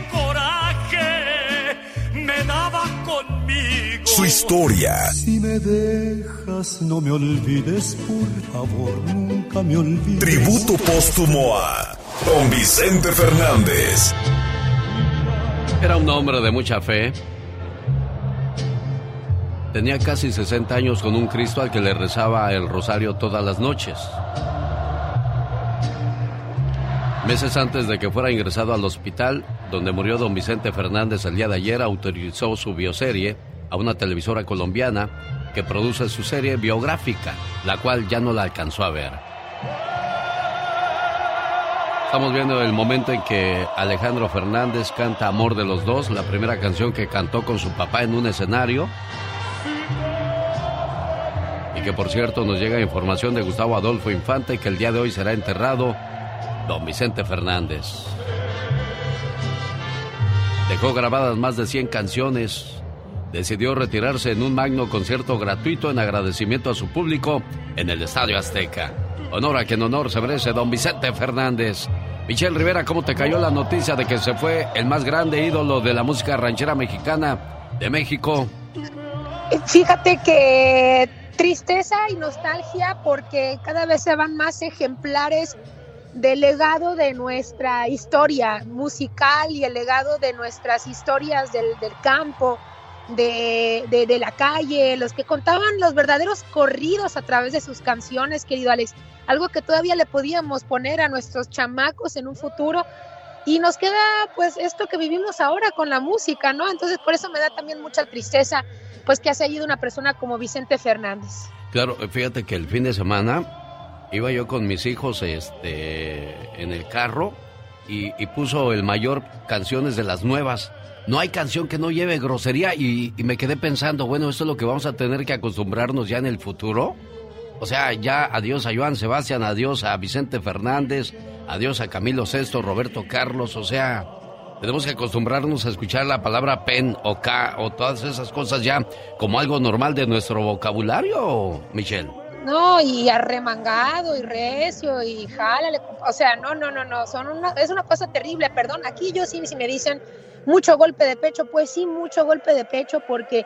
su historia. Si me dejas, no me olvides, por favor, nunca me olvides. Tributo póstumo a Don Vicente Fernández. Era un hombre de mucha fe. Tenía casi 60 años con un Cristo al que le rezaba el rosario todas las noches. Meses antes de que fuera ingresado al hospital, donde murió don Vicente Fernández el día de ayer, autorizó su bioserie a una televisora colombiana que produce su serie biográfica, la cual ya no la alcanzó a ver. Estamos viendo el momento en que Alejandro Fernández canta Amor de los Dos, la primera canción que cantó con su papá en un escenario. Y que por cierto nos llega información de Gustavo Adolfo Infante que el día de hoy será enterrado don Vicente Fernández. Dejó grabadas más de 100 canciones. Decidió retirarse en un magno concierto gratuito en agradecimiento a su público en el Estadio Azteca. Honor a quien honor se merece, don Vicente Fernández. Michelle Rivera, ¿cómo te cayó la noticia de que se fue el más grande ídolo de la música ranchera mexicana de México? Fíjate que tristeza y nostalgia porque cada vez se van más ejemplares del legado de nuestra historia musical y el legado de nuestras historias del, campo, de, de, la calle, los que contaban los verdaderos corridos a través de sus canciones, querido Alex. Algo que todavía le podíamos poner a nuestros chamacos en un futuro. Y nos queda pues esto que vivimos ahora con la música, ¿no? Entonces por eso me da también mucha tristeza pues que ha ido una persona como Vicente Fernández. Claro, fíjate que el fin de semana iba yo con mis hijos este, en el carro y, puso el mayor canciones de las nuevas. No hay canción que no lleve grosería y, me quedé pensando, bueno, esto es lo que vamos a tener que acostumbrarnos ya en el futuro. O sea, ya adiós a Joan Sebastián, adiós a Vicente Fernández, adiós a Camilo Sesto, Roberto Carlos, o sea, tenemos que acostumbrarnos a escuchar la palabra pen o K o todas esas cosas ya como algo normal de nuestro vocabulario, Michelle. No, y arremangado y recio y jálale. O sea, no, no, no, no. Son una, es una cosa terrible. Perdón, aquí yo sí, me dicen mucho golpe de pecho, pues sí, mucho golpe de pecho porque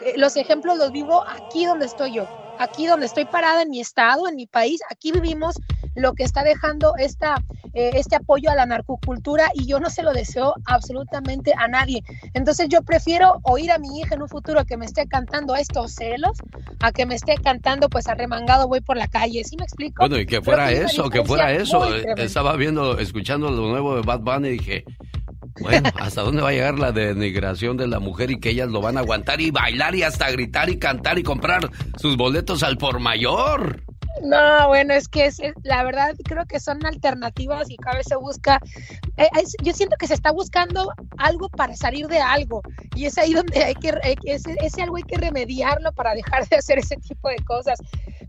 eh, los ejemplos los vivo aquí donde estoy yo aquí donde estoy parada, en mi estado, en mi país, aquí vivimos lo que está dejando esta, eh, este apoyo a la narcocultura y yo no se lo deseo absolutamente a nadie. Entonces yo prefiero oír a mi hija en un futuro que me esté cantando estos celos a que me esté cantando pues arremangado voy por la calle. ¿Sí me explico? Bueno, y que fuera eso, que fuera eso. Eh, estaba viendo, escuchando lo nuevo de Bad Bunny y dije, bueno, ¿hasta dónde va a llegar la denigración de la mujer y que ellas lo van a aguantar y bailar y hasta gritar y cantar y comprar sus boletos al por mayor? No, bueno, es que es, la verdad creo que son alternativas y cada vez se busca, eh, yo siento que se está buscando algo para salir de algo y es ahí donde hay que, ese, algo hay que remediarlo para dejar de hacer ese tipo de cosas.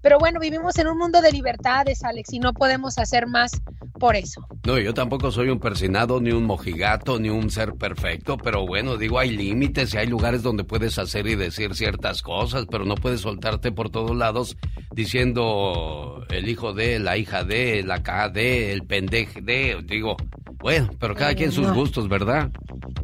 Pero bueno, vivimos en un mundo de libertades, Alex, y no podemos hacer más por eso. No, yo tampoco soy un persinado, ni un mojigato, ni un ser perfecto, pero bueno, digo, hay límites y hay lugares donde puedes hacer y decir ciertas cosas, pero no puedes soltarte por todos lados diciendo el hijo de, la hija de, la K de, el pendejo de, digo, bueno, pero cada quien sus gustos, ¿verdad?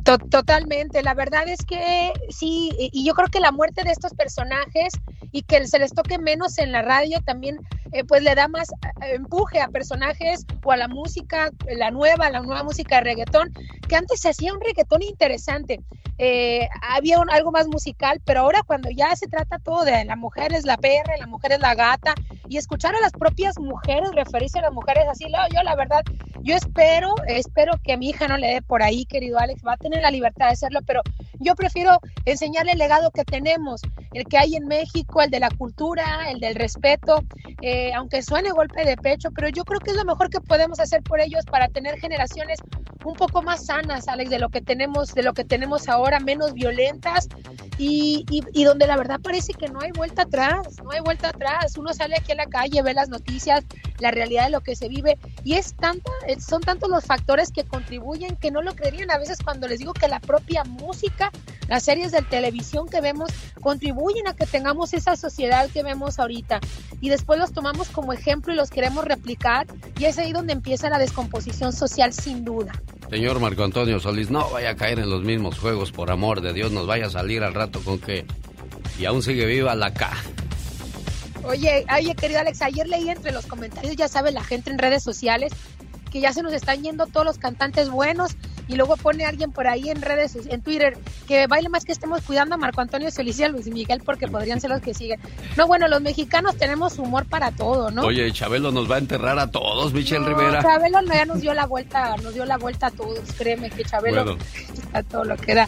Totalmente, la verdad es que sí, y yo creo que la muerte de estos personajes y que se les toque menos en la radio también eh, pues le da más eh, empuje a personajes o a la música, la nueva, la nueva música de reggaetón, que antes se hacía un reggaetón interesante, eh, había un, algo más musical, pero ahora cuando ya se trata todo de la mujer es la perra, la mujer es la gata, y escuchar a las propias mujeres referirse a las mujeres así, yo la verdad, yo espero, espero que mi hija no le dé por ahí, querido Alex, va a tener la libertad de hacerlo, pero yo prefiero enseñarle el legado que tenemos, el que hay en México, el de la cultura, el del respeto, eh, aunque suene golpe de pecho, pero yo creo que es lo mejor que podemos hacer por ellos para tener generaciones un poco más sanas, Alex, de lo que tenemos, de lo que tenemos ahora, menos violentas y, y, donde la verdad parece que no hay vuelta atrás, no hay vuelta atrás. Uno sale aquí a la calle, ve las noticias, la realidad de lo que se vive y es tanta, son tantos los factores que contribuyen que no lo creerían a veces cuando les digo que la propia música, las series de televisión que vemos contribuyen a que tengamos esa sociedad que vemos ahorita y después los tomamos como ejemplo y los queremos replicar y es ahí donde empieza la descomposición social sin duda. Señor Marco Antonio Solís, no vaya a caer en los mismos juegos, por amor de Dios, nos vaya a salir al rato con que y aún sigue viva la K. Oye, oye, querido Alex, ayer leí entre los comentarios, ya sabe la gente en redes sociales, que ya se nos están yendo todos los cantantes buenos y luego pone alguien por ahí en redes, en Twitter, que baile más que estemos cuidando a Marco Antonio Solís y a Luis Miguel porque podrían ser los que siguen. No, bueno, los mexicanos tenemos humor para todo, ¿no? Oye, Chabelo nos va a enterrar a todos, Michelle Rivera. Chabelo ya nos dio la vuelta, nos dio la vuelta a todos, créeme que Chabelo [laughs] a todo lo que da.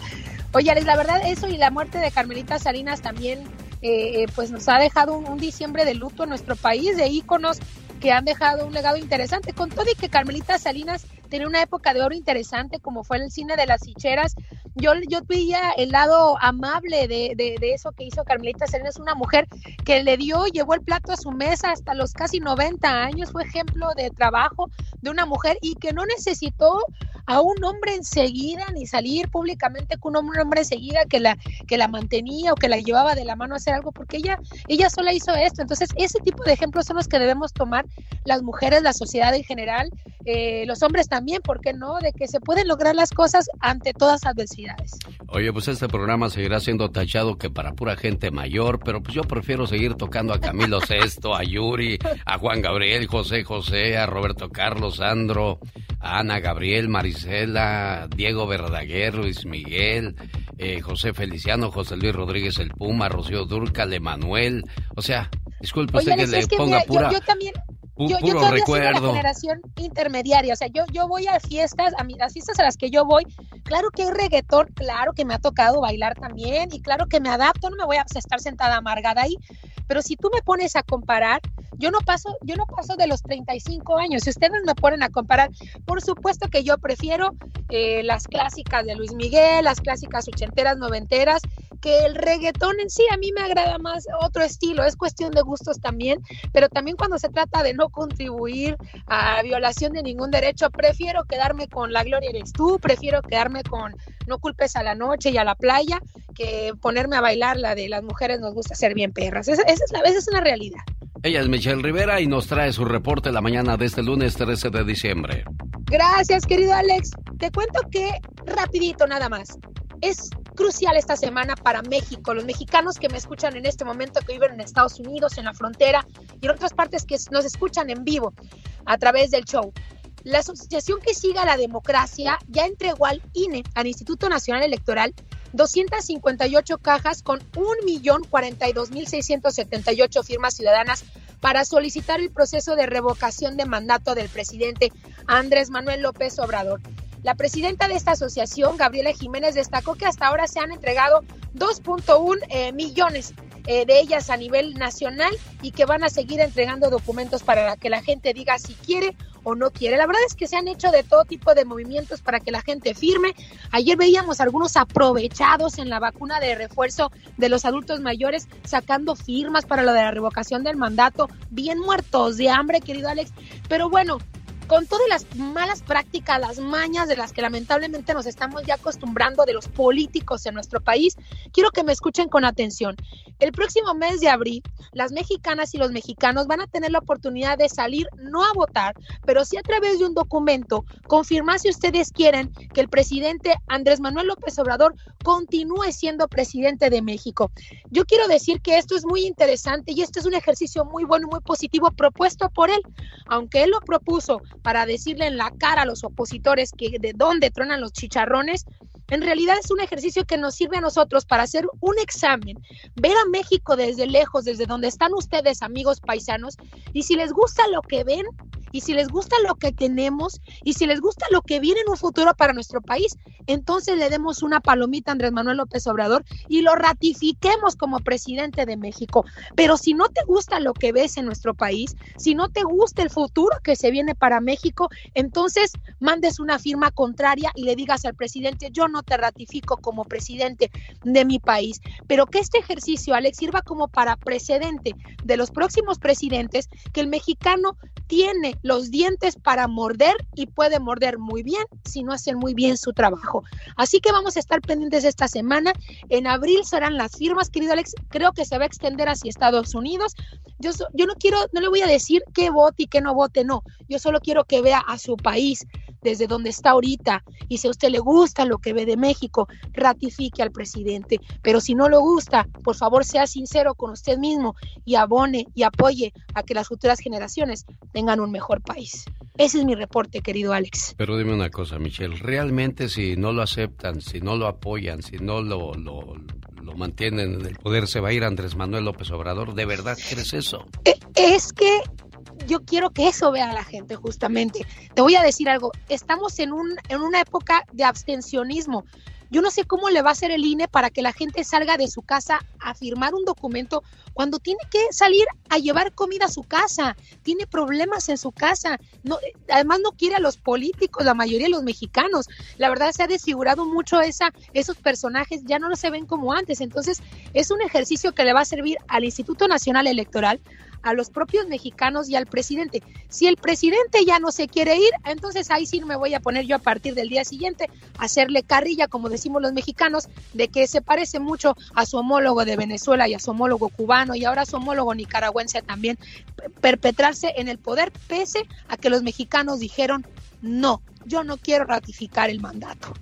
Oye, la verdad, eso y la muerte de Carmelita Salinas también eh, pues nos ha dejado un, diciembre de luto en nuestro país, de íconos que han dejado un legado interesante, con todo y que Carmelita Salinas tenía una época de oro interesante, como fue el cine de las Hicheras, yo, yo veía el lado amable de, de, de eso que hizo Carmelita Serena, es una mujer que le dio, llevó el plato a su mesa hasta los casi 90 años, fue ejemplo de trabajo de una mujer y que no necesitó a un hombre enseguida ni salir públicamente con un hombre enseguida que la que la mantenía o que la llevaba de la mano a hacer algo porque ella ella sola hizo esto. Entonces ese tipo de ejemplos son los que debemos tomar las mujeres la sociedad en general eh, los hombres también por qué no de que se pueden lograr las cosas ante todas adversidades oye pues este programa seguirá siendo tachado que para pura gente mayor pero pues yo prefiero seguir tocando a Camilo [laughs] Sesto a Yuri a Juan Gabriel José José a Roberto Carlos Sandro a Ana Gabriel Marisela, Diego Verdaguer, Luis Miguel, eh, José Feliciano, José Luis Rodríguez el Puma, Rocío Durcal, Emanuel. O sea, disculpe usted que le ponga pura. Yo, también, yo, yo todavía recuerdo. Soy la generación intermediaria, o sea, yo, yo voy a fiestas, a las fiestas a las que yo voy, claro que hay reggaetón, claro que me ha tocado bailar también, y claro que me adapto, no me voy a estar sentada amargada ahí, pero si tú me pones a comparar, yo no paso, yo no paso de los 35 años. Si ustedes me ponen a comparar, por supuesto que yo prefiero eh, las clásicas de Luis Miguel, las clásicas ochenteras, noventeras, que el reggaetón en sí a mí me agrada más otro estilo, es cuestión de gustos también, pero también cuando se trata de no contribuir a violación de ningún derecho, prefiero quedarme con La Gloria eres tú, prefiero quedarme con No culpes a la noche y a la playa, que ponerme a bailar la de las mujeres nos gusta ser bien perras. Esa, es, la, esa es una realidad. Ella es Michelle Rivera y nos trae su reporte la mañana de este lunes 13 de diciembre. Gracias, querido Alex. Te cuento que rapidito nada más. Es crucial esta semana para México, los mexicanos que me escuchan en este momento, que viven en Estados Unidos, en la frontera y en otras partes que nos escuchan en vivo a través del show. La asociación que siga la democracia ya entregó al INE, al Instituto Nacional Electoral, 258 cajas con 1.042.678 firmas ciudadanas para solicitar el proceso de revocación de mandato del presidente Andrés Manuel López Obrador. La presidenta de esta asociación, Gabriela Jiménez, destacó que hasta ahora se han entregado 2.1 eh, millones eh, de ellas a nivel nacional y que van a seguir entregando documentos para que la gente diga si quiere o no quiere. La verdad es que se han hecho de todo tipo de movimientos para que la gente firme. Ayer veíamos algunos aprovechados en la vacuna de refuerzo de los adultos mayores sacando firmas para lo de la revocación del mandato, bien muertos de hambre, querido Alex. Pero bueno, con todas las malas prácticas, las mañas de las que lamentablemente nos estamos ya acostumbrando de los políticos en nuestro país, quiero que me escuchen con atención. El próximo mes de abril, las mexicanas y los mexicanos van a tener la oportunidad de salir no a votar, pero sí a través de un documento, confirmar si ustedes quieren que el presidente Andrés Manuel López Obrador continúe siendo presidente de México. Yo quiero decir que esto es muy interesante y este es un ejercicio muy bueno, muy positivo propuesto por él, aunque él lo propuso para decirle en la cara a los opositores que de dónde tronan los chicharrones, en realidad es un ejercicio que nos sirve a nosotros para hacer un examen, ver a México desde lejos, desde donde están ustedes, amigos paisanos, y si les gusta lo que ven, y si les gusta lo que tenemos, y si les gusta lo que viene en un futuro para nuestro país, entonces le demos una palomita a Andrés Manuel López Obrador y lo ratifiquemos como presidente de México. Pero si no te gusta lo que ves en nuestro país, si no te gusta el futuro que se viene para México, entonces mandes una firma contraria y le digas al presidente, yo no te ratifico como presidente de mi país, pero que este ejercicio, Alex, sirva como para precedente de los próximos presidentes, que el mexicano tiene los dientes para morder y puede morder muy bien si no hacen muy bien su trabajo. Así que vamos a estar pendientes esta semana. En abril serán las firmas, querido Alex. Creo que se va a extender hacia Estados Unidos. Yo, yo no quiero, no le voy a decir qué vote y qué no vote, no. Yo solo quiero que vea a su país desde donde está ahorita y si a usted le gusta lo que ve de México, ratifique al presidente. Pero si no le gusta, por favor sea sincero con usted mismo y abone y apoye a que las futuras generaciones tengan un mejor país. Ese es mi reporte, querido Alex. Pero dime una cosa, Michelle, realmente si no lo aceptan, si no lo apoyan, si no lo, lo, lo mantienen en el poder, se va a ir Andrés Manuel López Obrador, ¿de verdad crees eso? Eh, es que yo quiero que eso vea la gente justamente. Te voy a decir algo, estamos en, un, en una época de abstencionismo. Yo no sé cómo le va a hacer el INE para que la gente salga de su casa a firmar un documento cuando tiene que salir a llevar comida a su casa, tiene problemas en su casa, no, además no quiere a los políticos, la mayoría de los mexicanos. La verdad se ha desfigurado mucho esa, esos personajes, ya no se ven como antes. Entonces, es un ejercicio que le va a servir al Instituto Nacional Electoral, a los propios mexicanos y al presidente. Si el presidente ya no se quiere ir, entonces ahí sí me voy a poner yo a partir del día siguiente a hacerle carrilla, como decimos los mexicanos, de que se parece mucho a su homólogo de Venezuela y a su homólogo cubano y ahora a su homólogo nicaragüense también, perpetrarse en el poder pese a que los mexicanos dijeron no, yo no quiero ratificar el mandato.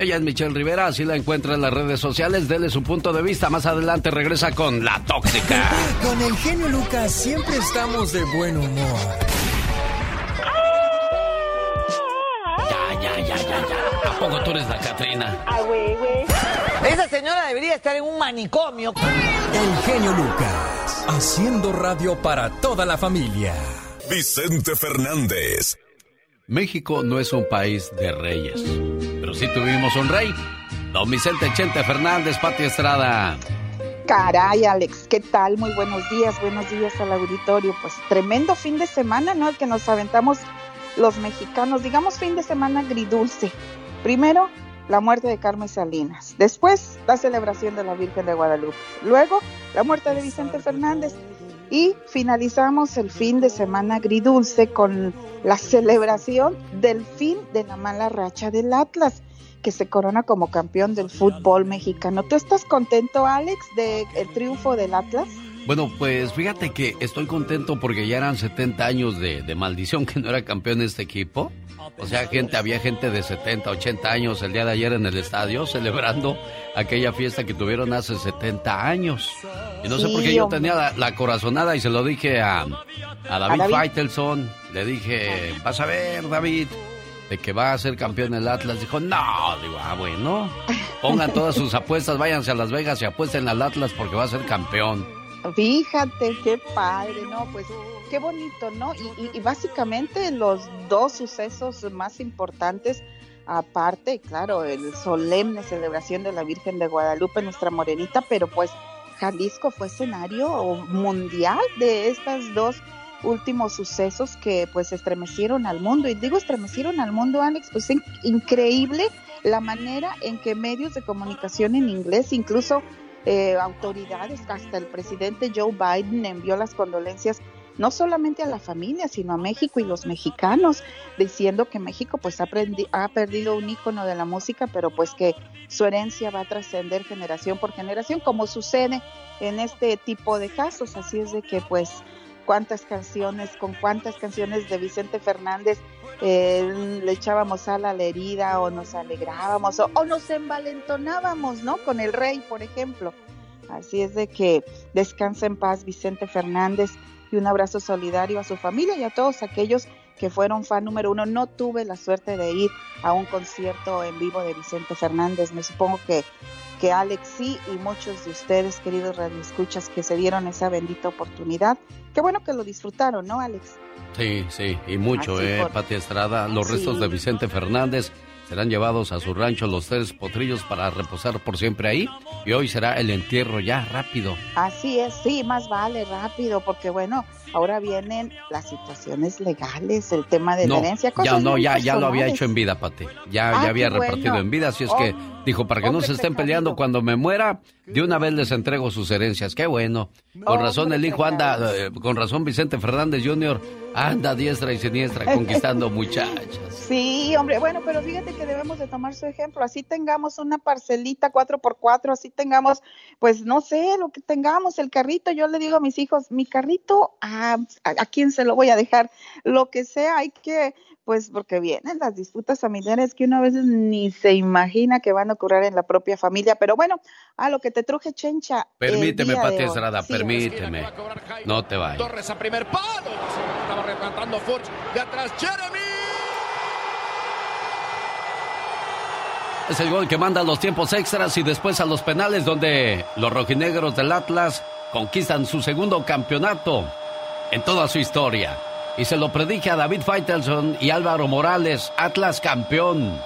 Ella es Michelle Rivera, así la encuentra en las redes sociales. Dele su punto de vista. Más adelante regresa con La Tóxica. [laughs] Con el genio Lucas siempre estamos de buen humor. Ya, ya, ya, ya, ya. ¿A poco tú eres la Catrina? Ah, güey, güey. Esa señora debería estar en un manicomio. El genio Lucas, haciendo radio para toda la familia. Vicente Fernández. México no es un país de reyes, pero sí tuvimos un rey. Don Vicente Chente Fernández, Pati Estrada. Caray, Alex, ¿qué tal? Muy buenos días, buenos días al auditorio. Pues tremendo fin de semana, ¿no? El que nos aventamos los mexicanos, digamos fin de semana agridulce. Primero, la muerte de Carmen Salinas. Después, la celebración de la Virgen de Guadalupe. Luego, la muerte de Vicente Fernández. Y finalizamos el fin de semana agridulce con la celebración del fin de la mala racha del Atlas, que se corona como campeón del fútbol mexicano. ¿Tú estás contento, Alex, del el triunfo del Atlas? Bueno, pues fíjate que estoy contento porque ya eran 70 años de, de maldición que no era campeón este equipo. O sea, gente, había gente de 70, 80 años el día de ayer en el estadio celebrando aquella fiesta que tuvieron hace 70 años. Y no sé por qué yo tenía la, corazonada y se lo dije a, a David, Faitelson. Le dije, vas a ver, David, de que va a ser campeón el Atlas. Dijo, no, digo, ah, bueno, [laughs] pongan todas sus apuestas, váyanse a Las Vegas y apuesten al Atlas porque va a ser campeón. Fíjate, qué padre, ¿no? Pues qué bonito, ¿no? Y, básicamente los dos sucesos más importantes, aparte, claro, el solemne celebración de la Virgen de Guadalupe, nuestra morenita, pero pues Jalisco fue escenario mundial de estas dos últimos sucesos que pues estremecieron al mundo. Y digo estremecieron al mundo, Alex, pues increíble la manera en que medios de comunicación en inglés, incluso eh, autoridades, hasta el presidente Joe Biden envió las condolencias no solamente a la familia, sino a México y los mexicanos, diciendo que México pues ha, ha perdido un ícono de la música, pero pues que su herencia va a trascender generación por generación, como sucede en este tipo de casos. Así es de que pues cuántas canciones, con cuántas canciones de Vicente Fernández eh, le echábamos a la herida o nos alegrábamos o, o, nos envalentonábamos, ¿no? Con el rey, por ejemplo. Así es de que descansa en paz Vicente Fernández y un abrazo solidario a su familia y a todos aquellos que fueron fan número uno. No tuve la suerte de ir a un concierto en vivo de Vicente Fernández. Me supongo que, que Alex sí y muchos de ustedes, queridos radioescuchas, que se dieron esa bendita oportunidad. Qué bueno que lo disfrutaron, ¿no, Alex? Sí, sí, y mucho, ¿eh, Pati Estrada? Los restos de Vicente Fernández serán llevados a su rancho los tres potrillos para reposar por siempre ahí y hoy será el entierro ya rápido. Así es, sí, más vale rápido porque bueno, ahora vienen las situaciones legales, el tema de la herencia. ya no, ya, ya lo había hecho en vida, Pati. Ya, ya ah, había repartido en vida, así es que oh, dijo, para que no se estén peleando cuando me muera, de una vez les entrego sus herencias. Qué bueno. Con razón el hijo anda, eh, con razón Vicente Fernández Jr. anda diestra y siniestra [laughs] conquistando muchachas. Sí, hombre, bueno, pero fíjate que debemos de tomar su ejemplo. Así tengamos una parcelita cuatro por cuatro, así tengamos, pues no sé, lo que tengamos, el carrito. Yo le digo a mis hijos, mi carrito, ¿a, a quién se lo voy a dejar? Lo que sea, hay que pues porque vienen las disputas familiares que uno a veces ni se imagina que van a ocurrir en la propia familia. Pero bueno, a lo que te truje, Chencha. Permíteme, Pati Estrada, permíteme. No te vayas. Torres a primer palo. Estaba rematando Furch. De atrás, Jeremy. Es el gol que manda a los tiempos extras y después a los penales donde los rojinegros del Atlas conquistan su segundo campeonato en toda su historia. Y se lo predije a David Faitelson y Álvaro Morales, Atlas campeón.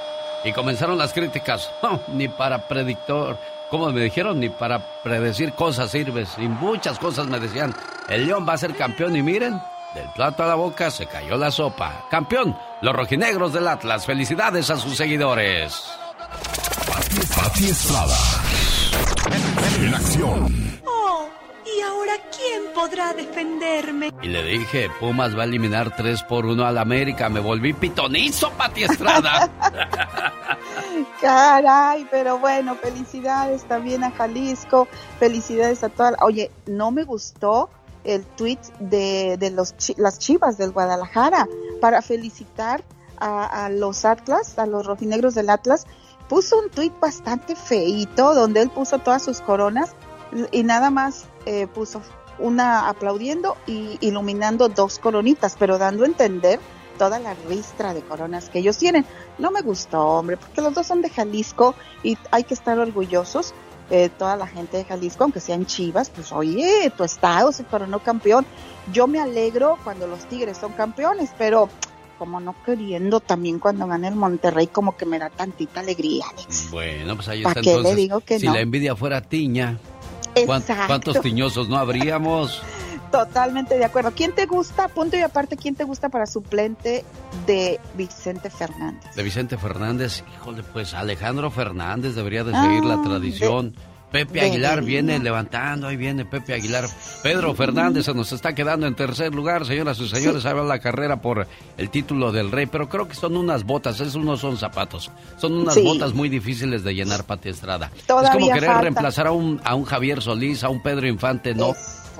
Y comenzaron las críticas. [laughs] ni para predictor, como me dijeron, ni para predecir cosas sirves. Y muchas cosas me decían, el León va a ser campeón y miren, del plato a la boca se cayó la sopa. Campeón, los rojinegros del Atlas. Felicidades a sus seguidores. Pati Estrada. En acción. Podrá defenderme? Y le dije, Pumas va a eliminar 3 por 1 al América. Me volví pitonizo, Pati Estrada. [laughs] Caray, pero bueno, felicidades también a Jalisco, felicidades a toda Oye, no me gustó el tweet de, de los las chivas del Guadalajara para felicitar a, a, los Atlas, a los rojinegros del Atlas. Puso un tweet bastante feito donde él puso todas sus coronas y nada más eh, puso una aplaudiendo y iluminando dos coronitas, pero dando a entender toda la ristra de coronas que ellos tienen. No me gustó, hombre, porque los dos son de Jalisco y hay que estar orgullosos. Eh, toda la gente de Jalisco, aunque sean chivas, pues oye, tu estado se coronó campeón. Yo me alegro cuando los Tigres son campeones, pero como no queriendo también cuando gana el Monterrey, como que me da tantita alegría, Alex. Bueno, pues ahí está entonces. Le digo que si no? la envidia fuera tiña, ¿cuántos tiñosos no habríamos? Totalmente de acuerdo. ¿Quién te gusta, punto y aparte, quién te gusta para suplente de Vicente Fernández? De Vicente Fernández, híjole, pues Alejandro Fernández debería de seguir ah, la tradición. De, Pepe Aguilar de, viene levantando, ahí viene Pepe Aguilar. Pedro Fernández se nos está quedando en tercer lugar, señoras y señores, va la carrera por el título del rey, pero creo que son unas botas, esos no son zapatos, son unas sí. botas muy difíciles de llenar Pati Estrada. Todavía es como querer falta. reemplazar a un, a un Javier Solís, a un Pedro Infante, no.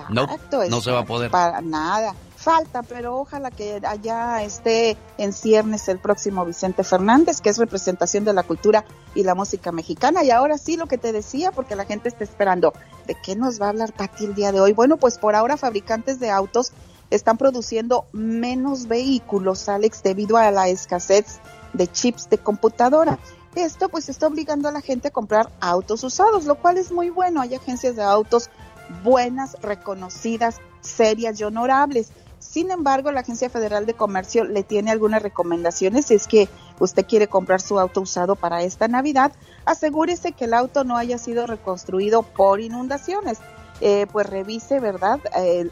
No, no se va a poder. Para nada. Falta, pero ojalá que allá esté en ciernes el próximo Vicente Fernández, que es representación de la cultura y la música mexicana. Y ahora sí, lo que te decía, porque la gente está esperando, ¿de qué nos va a hablar Pati el día de hoy? Bueno, pues por ahora fabricantes de autos están produciendo menos vehículos, Alex, debido a la escasez de chips de computadora. Esto pues está obligando a la gente a comprar autos usados, lo cual es muy bueno. Hay agencias de autos buenas, reconocidas, serias y honorables. Sin embargo, la Agencia Federal de Comercio le tiene algunas recomendaciones. Si es que usted quiere comprar su auto usado para esta Navidad, asegúrese que el auto no haya sido reconstruido por inundaciones. Eh, pues revise, ¿verdad?,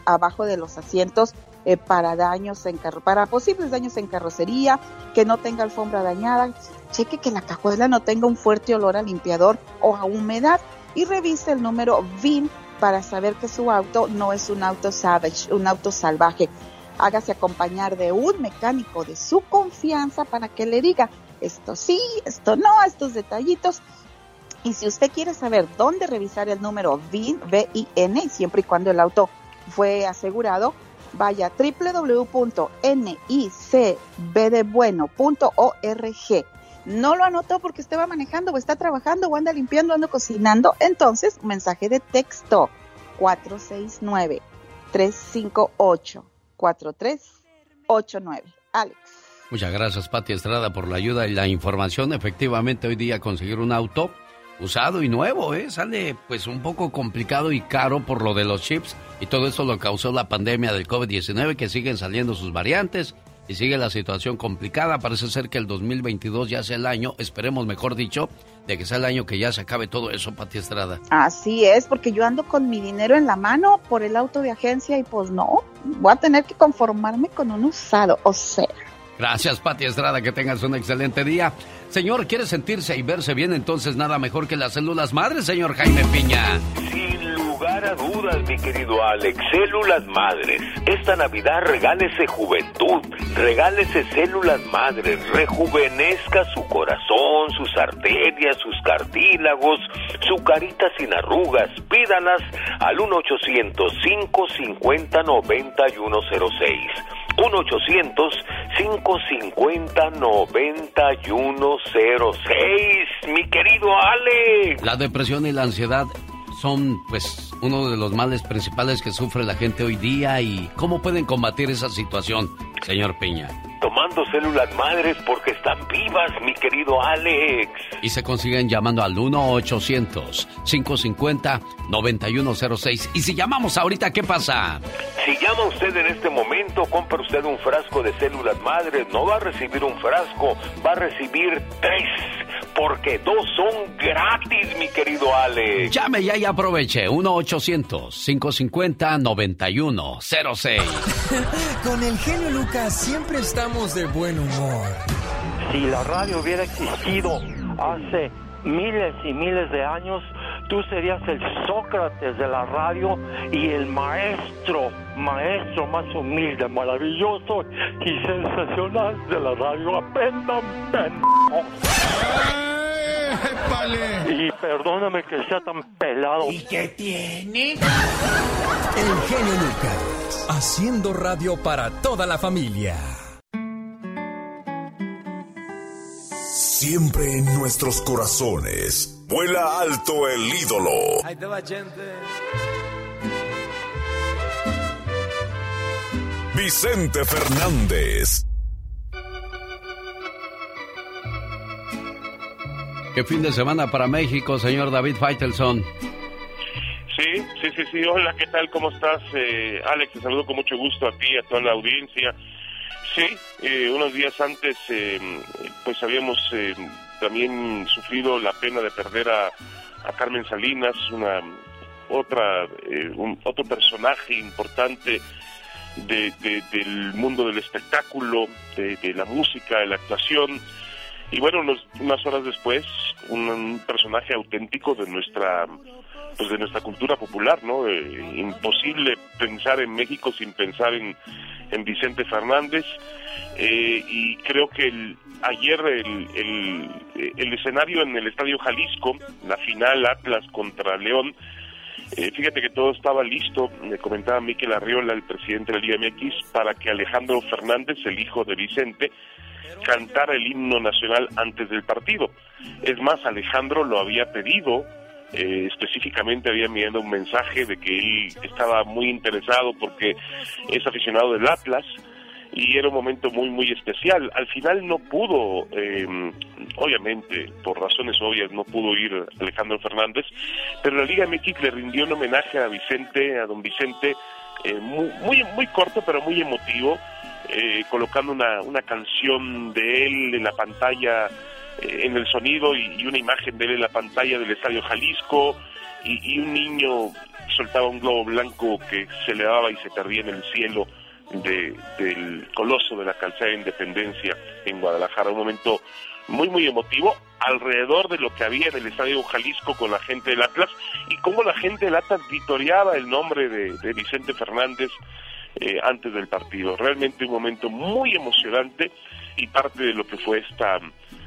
abajo de los asientos eh, para daños en carro, para posibles daños en carrocería, que no tenga alfombra dañada, cheque que la cajuela no tenga un fuerte olor a limpiador o a humedad y revise el número VIN para saber que su auto no es un auto savage, un auto salvaje. Hágase acompañar de un mecánico de su confianza para que le diga esto sí, esto no, estos detallitos. Y si usted quiere saber dónde revisar el número VIN, V-I-N, siempre y cuando el auto fue asegurado, vaya www.nicbdebueno.org. No lo anotó porque usted va manejando o está trabajando o anda limpiando, anda cocinando. Entonces, mensaje de texto 469-358-4389. Alex. Muchas gracias, Pati Estrada, por la ayuda y la información. Efectivamente, hoy día conseguir un auto usado y nuevo, ¿eh? Sale pues un poco complicado y caro por lo de los chips y todo eso lo causó la pandemia del COVID-19 que siguen saliendo sus variantes y sigue la situación complicada. Parece ser que el 2022 ya sea el año, esperemos mejor dicho, de que sea el año que ya se acabe todo eso, Pati Estrada. Así es, porque yo ando con mi dinero en la mano por el auto de agencia y pues no, voy a tener que conformarme con un usado, o sea. Gracias, Pati Estrada, que tengas un excelente día. Señor, ¿quiere sentirse y verse bien? Entonces nada mejor que las células madres, señor Jaime Piña. Sin lugar a dudas, mi querido Alex, células madres. Esta Navidad regálese juventud, regálese células madres, rejuvenezca su corazón, sus arterias, sus cartílagos, su carita sin arrugas. Pídalas al 1-800-550-9106. 1-800-550-9106. Mi querido Alex. La depresión y la ansiedad son pues uno de los males principales que sufre la gente hoy día y cómo pueden combatir esa situación, señor Peña. Células madres porque están vivas, mi querido Alex. Y se consiguen llamando al 1-800-550-9106. Y si llamamos ahorita, ¿qué pasa? Si llama usted en este momento, compra usted un frasco de células madres, no va a recibir un frasco, va a recibir tres, porque dos son gratis, mi querido Alex. Llame ya y aproveche. 1-800-550-9106. [laughs] Con el genio Lucas siempre estamos de buen humor. Si la radio hubiera existido hace miles y miles de años, tú serías el Sócrates de la radio y el maestro, maestro más humilde, maravilloso y sensacional de la radio. Aprendan, pendejos. Y perdóname que sea tan pelado. ¿Y qué tiene? El genio Lucas, haciendo radio para toda la familia. Siempre en nuestros corazones. Vuela alto el ídolo. Ahí te va, gente. Vicente Fernández. ¿Qué fin de semana para México, señor David Faitelson? Sí, sí, sí, sí. Hola, ¿qué tal? ¿Cómo estás? Eh, Alex, te saludo con mucho gusto a ti, a toda la audiencia. Sí, eh, unos días antes, eh, pues habíamos eh, también sufrido la pena de perder a, a Carmen Salinas, una otra eh, un, otro personaje importante de, de- del mundo del espectáculo, de la música, de la actuación. Y bueno, unas horas después, un, personaje auténtico de nuestra pues de nuestra cultura popular, ¿no? Eh, imposible pensar en México sin pensar en, en Vicente Fernández. Eh, y creo que el- ayer el, el, el escenario en el Estadio Jalisco, la final Atlas contra León, eh, fíjate que todo estaba listo, me comentaba Miquel Arriola, el presidente de la Liga MX, para que Alejandro Fernández, el hijo de Vicente, cantara el himno nacional antes del partido. Es más, Alejandro lo había pedido, eh, específicamente había enviado un mensaje de que él estaba muy interesado porque es aficionado del Atlas y era un momento muy muy especial. Al final no pudo, eh, obviamente, por razones obvias, no pudo ir Alejandro Fernández, pero la Liga MX le rindió un homenaje a Vicente, a don Vicente, eh, muy, muy, muy corto pero muy emotivo, eh, colocando una, una canción de él en la pantalla, eh, en el sonido y, y una imagen de él en la pantalla del Estadio Jalisco y, y un niño soltaba un globo blanco que se elevaba y se perdía en el cielo de- del coloso de la calzada de Independencia en Guadalajara. Un momento muy, muy emotivo alrededor de lo que había en el Estadio Jalisco con la gente del Atlas y cómo la gente del Atlas vitoreaba el nombre de, de Vicente Fernández eh, antes del partido. Realmente un momento muy emocionante y parte de lo que fue esta,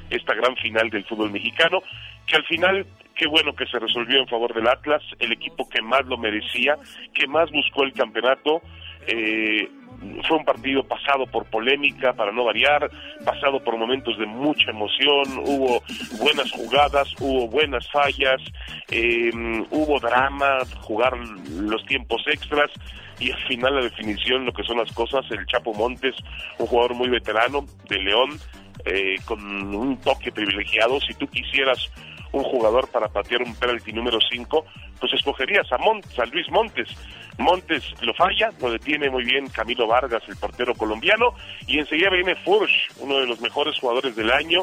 esta gran final del fútbol mexicano, que al final, qué bueno que se resolvió en favor del Atlas, el equipo que más lo merecía, que más buscó el campeonato. eh, fue un partido pasado por polémica, para no variar, pasado por momentos de mucha emoción, hubo buenas jugadas, hubo buenas fallas, eh, hubo drama, jugar los tiempos extras y al final la definición, lo que son las cosas, el Chapo Montes, un jugador muy veterano de León, eh, con un toque privilegiado, si tú quisieras un jugador para patear un penalti número 5, pues escogerías a Montes, a Luis Montes. Montes lo falla, lo detiene muy bien Camilo Vargas, el portero colombiano, y enseguida viene Furch, uno de los mejores jugadores del año,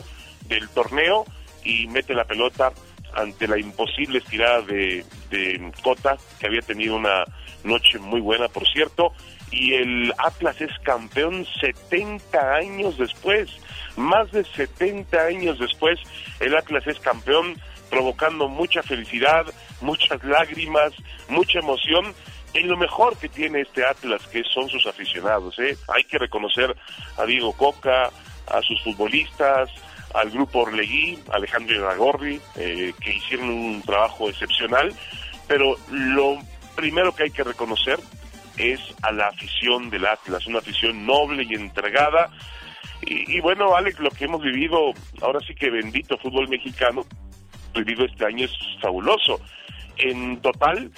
del torneo, y mete la pelota ante la imposible estirada de, de Cota, que había tenido una noche muy buena, por cierto, y el Atlas es campeón 70 años después, más de 70 años después, el Atlas es campeón, provocando mucha felicidad, muchas lágrimas, mucha emoción, en lo mejor que tiene este Atlas, que son sus aficionados. ¿eh? Hay que reconocer a Diego Coca, a sus futbolistas, al grupo Orlegui, Alejandro Iragorri, eh, que hicieron un trabajo excepcional, pero lo primero que hay que reconocer es a la afición del Atlas, una afición noble y entregada. Y, bueno, Alex, lo que hemos vivido, ahora sí que bendito fútbol mexicano, vivido este año es fabuloso. En total,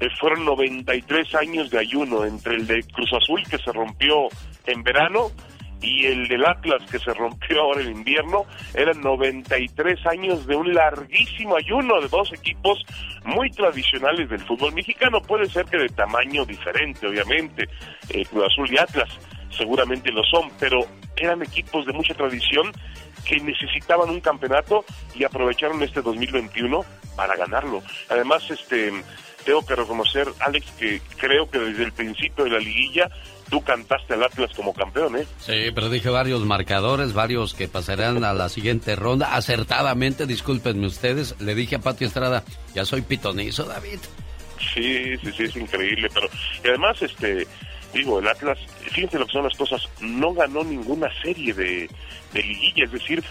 eh, fueron 93 años de ayuno entre el de Cruz Azul, que se rompió en verano, y el del Atlas que se rompió ahora en invierno, eran 93 años de un larguísimo ayuno de dos equipos muy tradicionales del fútbol mexicano. Puede ser que de tamaño diferente, obviamente, eh, Cruz Azul y Atlas seguramente lo son, pero eran equipos de mucha tradición que necesitaban un campeonato y aprovecharon este 2021 para ganarlo. Además, este tengo que reconocer, Alex, que creo que desde el principio de la liguilla tú cantaste al Atlas como campeón, ¿eh? Sí, pero dije varios marcadores, varios que pasarán a la siguiente ronda. Acertadamente, discúlpenme ustedes, le dije a Patio Estrada, ya soy pitonizo, David. Sí, sí, sí, es increíble, pero... Y además, este, digo, el Atlas, fíjense lo que son las cosas, no ganó ninguna serie de, de liguilla, es decir,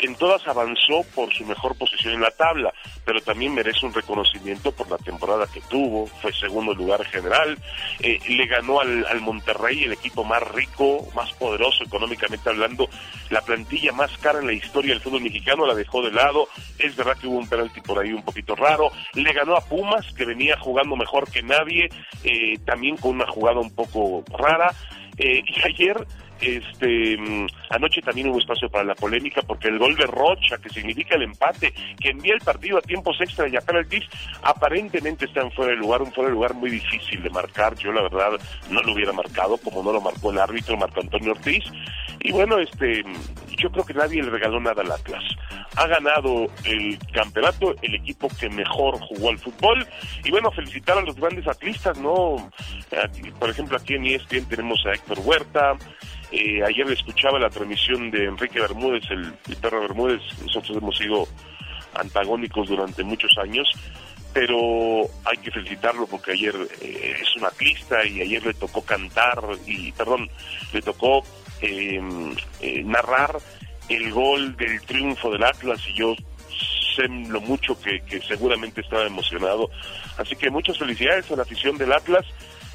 en todas avanzó por su mejor posición en la tabla, pero también merece un reconocimiento por la temporada que tuvo, fue segundo lugar general, eh, le ganó al, Monterrey, el equipo más rico, más poderoso económicamente hablando, la plantilla más cara en la historia del fútbol mexicano, la dejó de lado, es verdad que hubo un penalti por ahí un poquito raro, le ganó a Pumas, que venía jugando mejor que nadie, eh, también con una jugada un poco rara, eh, y ayer este mm, anoche también hubo espacio para la polémica porque el gol de Rocha, que significa el empate, que envía el partido a tiempos extra y a penaltis, aparentemente está en fuera de lugar, un fuera de lugar muy difícil de marcar. Yo la verdad no lo hubiera marcado, como no lo marcó el árbitro Marco Antonio Ortiz. Y bueno, este yo creo que nadie le regaló nada al Atlas. Ha ganado el campeonato, el equipo que mejor jugó al fútbol. Y bueno, felicitar a los grandes atlistas, ¿no? Por ejemplo, aquí en ESPN tenemos a Héctor Huerta, eh, ayer escuchaba la transmisión de Enrique Bermúdez, el, perro Bermúdez. Nosotros hemos sido antagónicos durante muchos años, pero hay que felicitarlo porque ayer eh, es un atlista y ayer le tocó cantar y, perdón, le tocó eh, narrar el gol del triunfo del Atlas y yo sé lo mucho que seguramente estaba emocionado. Así que muchas felicidades a la afición del Atlas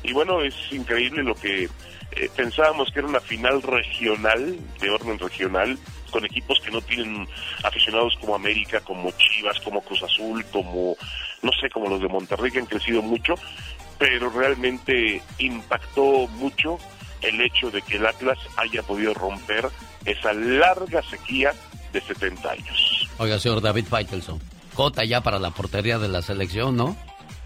y bueno, es increíble lo que eh, pensábamos que era una final regional, de orden regional, con equipos que no tienen aficionados como América, como Chivas, como Cruz Azul, como, no sé, como los de Monterrey, que han crecido mucho, pero realmente impactó mucho el hecho de que el Atlas haya podido romper esa larga sequía de 70 años. Oiga, señor David Faitelson, cota ya para la portería de la selección, ¿no?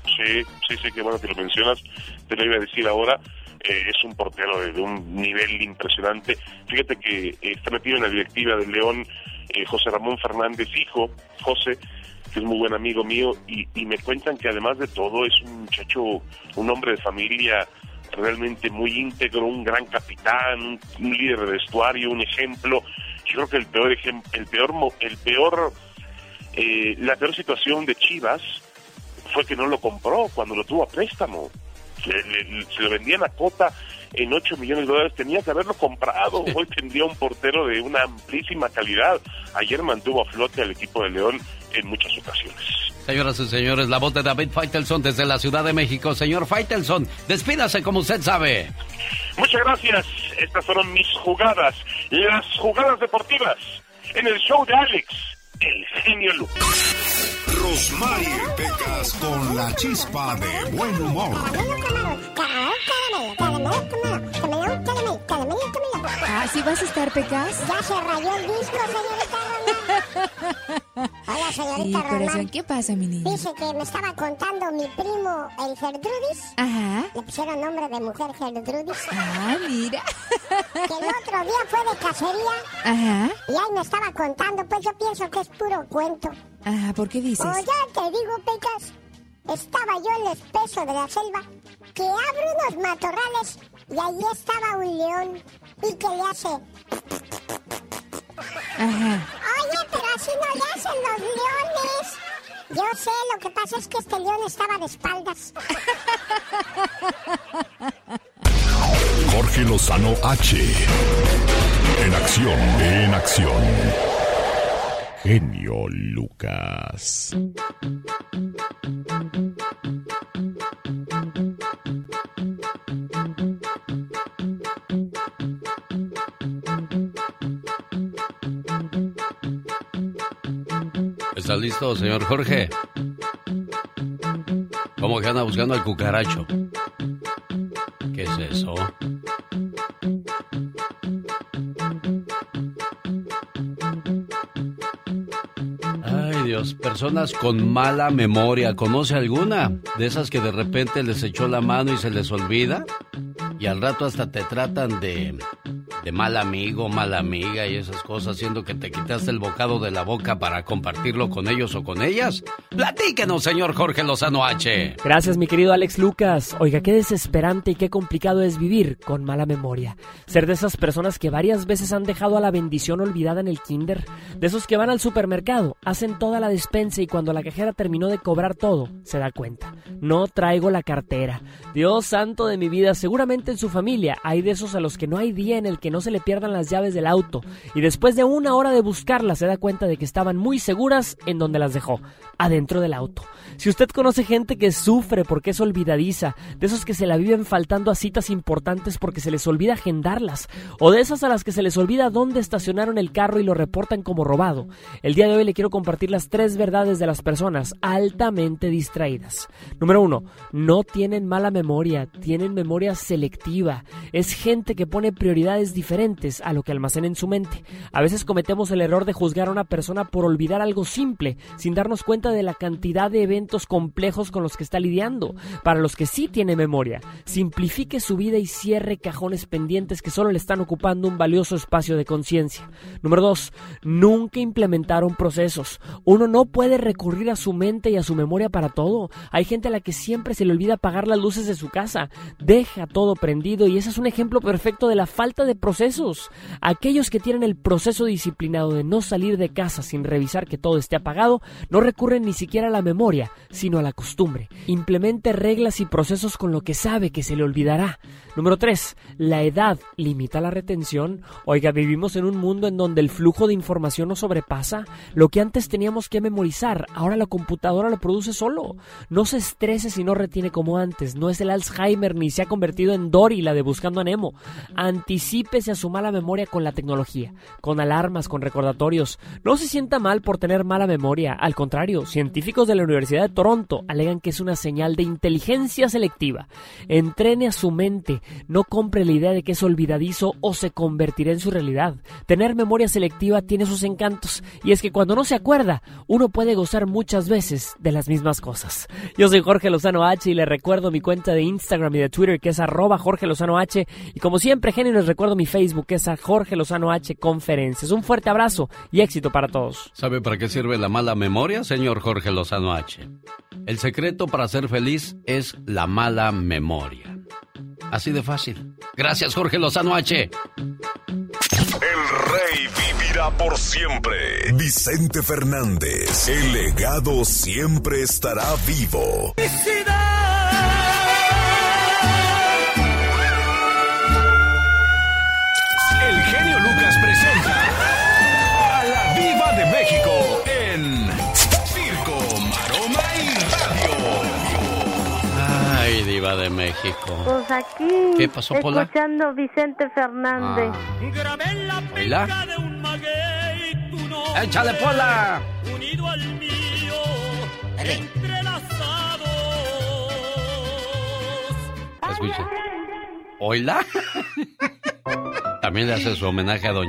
Sí, sí, sí, qué bueno que lo mencionas. Te lo iba a decir ahora. Eh, es un portero de, un nivel impresionante. Fíjate que eh, está metido en la directiva del León eh, José Ramón Fernández, hijo, José, que es muy buen amigo mío, y, me cuentan que además de todo es un muchacho, un hombre de familia realmente muy íntegro, un gran capitán, un, un líder de vestuario, un ejemplo. Yo creo que el peor ejemplo, el peor, el peor, eh, la peor situación de Chivas fue que no lo compró cuando lo tuvo a préstamo. Le, se lo vendían a cota en 8 millones de dólares, tenía que haberlo comprado. Hoy tendría un portero de una amplísima calidad. Ayer mantuvo a flote al equipo de León en muchas ocasiones. Señoras y señores, la voz de David Faitelson desde la Ciudad de México. Señor Faitelson, despídase como usted sabe. Muchas gracias. Estas fueron mis jugadas, las jugadas deportivas en el show de Alex, el genio Lucas. Rosmarie Pecas con la chispa de buen humor. ¿Ah, sí vas a estar, Pecas? Ya se rayó el disco, señorita Hola, señorita sí, corazón, ¿qué pasa, mi niña? Dice que me estaba contando mi primo, el Gertrudis. Ajá. Le pusieron nombre de mujer Gertrudis. Ah, mira. Que el otro día fue de cacería. Ajá. Y ahí me estaba contando, pues yo pienso que es puro cuento. Ah, ¿por qué dices? Oh, ya te digo, Pecas. Estaba yo en el espeso de la selva, que abre unos matorrales y ahí estaba un león y que le hace... Ajá. Oye, pero así no le hacen los leones. Yo sé, lo que pasa es que este león estaba de espaldas. Jorge Lozano H. En acción, en acción. Genio Lucas. ¿Está listo, señor Jorge? ¿Cómo que anda buscando al cucaracho? Personas con mala memoria. ¿Conoce alguna? De esas que de repente les echó la mano y se les olvida. Y al rato hasta te tratan de, de mal amigo, mala amiga y esas cosas, siendo que te quitaste el bocado de la boca para compartirlo con ellos o con ellas. Platíquenos, señor Jorge Lozano H. Gracias, mi querido Alex Lucas. Oiga, qué desesperante y qué complicado es vivir con mala memoria. Ser de esas personas que varias veces han dejado a la bendición olvidada en el kinder. De esos que van al supermercado, hacen toda la despensa y cuando la cajera terminó de cobrar todo, se da cuenta. No traigo la cartera. Dios santo de mi vida, seguramente en su familia hay de esos a los que no hay día en el que no se le pierdan las llaves del auto. Y después de una hora de buscarlas se da cuenta de que estaban muy seguras en donde las dejó, adentro del auto. Si usted conoce gente que sufre porque es olvidadiza, de esos que se la viven faltando a citas importantes porque se les olvida agendarlas, o de esas a las que se les olvida dónde estacionaron el carro y lo reportan como robado, el día de hoy le quiero compartir las tres verdades de las personas altamente distraídas. Número uno, no tienen mala memoria, tienen memoria selectiva. Es gente que pone prioridades diferentes a lo que almacena en su mente. A veces cometemos el error de juzgar a una persona por olvidar algo simple, sin darnos cuenta de la cantidad de eventos complejos con los que está lidiando. Para los que sí tiene memoria, simplifique su vida y cierre cajones pendientes que solo le están ocupando un valioso espacio de conciencia. Número dos, nunca implementaron procesos. Uno no puede recurrir a su mente y a su memoria para todo. Hay gente a la que siempre se le olvida apagar las luces de su casa. Deja todo prendido y ese es un ejemplo perfecto de la falta de procesos. Aquellos que tienen el proceso disciplinado de no salir de casa sin revisar que todo esté apagado, no recurren ni siquiera a la memoria, sino a la costumbre. Implemente reglas y procesos con lo que sabe que se le olvidará. Número 3. La edad limita la retención. Oiga, vivimos en un mundo en donde el flujo de información nos sobrepasa. Lo que antes teníamos que memorizar, ahora la computadora lo produce solo. No se estrese si no retiene como antes. No es el Alzheimer ni se ha convertido en Dory, la de Buscando a Nemo. Anticípese a su mala memoria con la tecnología, con alarmas, con recordatorios. No se sienta mal por tener mala memoria. Al contrario, científicos de la Universidad de Toronto alegan que es una señal de inteligencia selectiva. Entrene a su mente, no compre la idea de que es olvidadizo o se convertirá en su realidad. Tener memoria selectiva tiene sus encantos y es que cuando no se acuerda, uno puede gozar muchas veces de las mismas cosas. Yo soy Jorge Lozano H y le recuerdo mi cuenta de Instagram y de Twitter que es arroba Jorge Lozano H y como siempre, genio, les recuerdo mi Facebook que es a Jorge Lozano H Conferencias. Un fuerte abrazo y éxito para todos. ¿Sabe para qué sirve la mala memoria, señor Jorge Lozano H? El secreto para ser feliz es la mala memoria. Así de fácil. Gracias, Jorge Lozano H. El rey vivirá por siempre. Vicente Fernández. El legado siempre estará vivo. El diva de México. Pues aquí. ¿Qué pasó, Pola? Escuchando Vicente Fernández. Oíla. ¡Échale, Pola! Unido al mío, Escucha. ¿Oíla? [laughs] También le hace su homenaje a don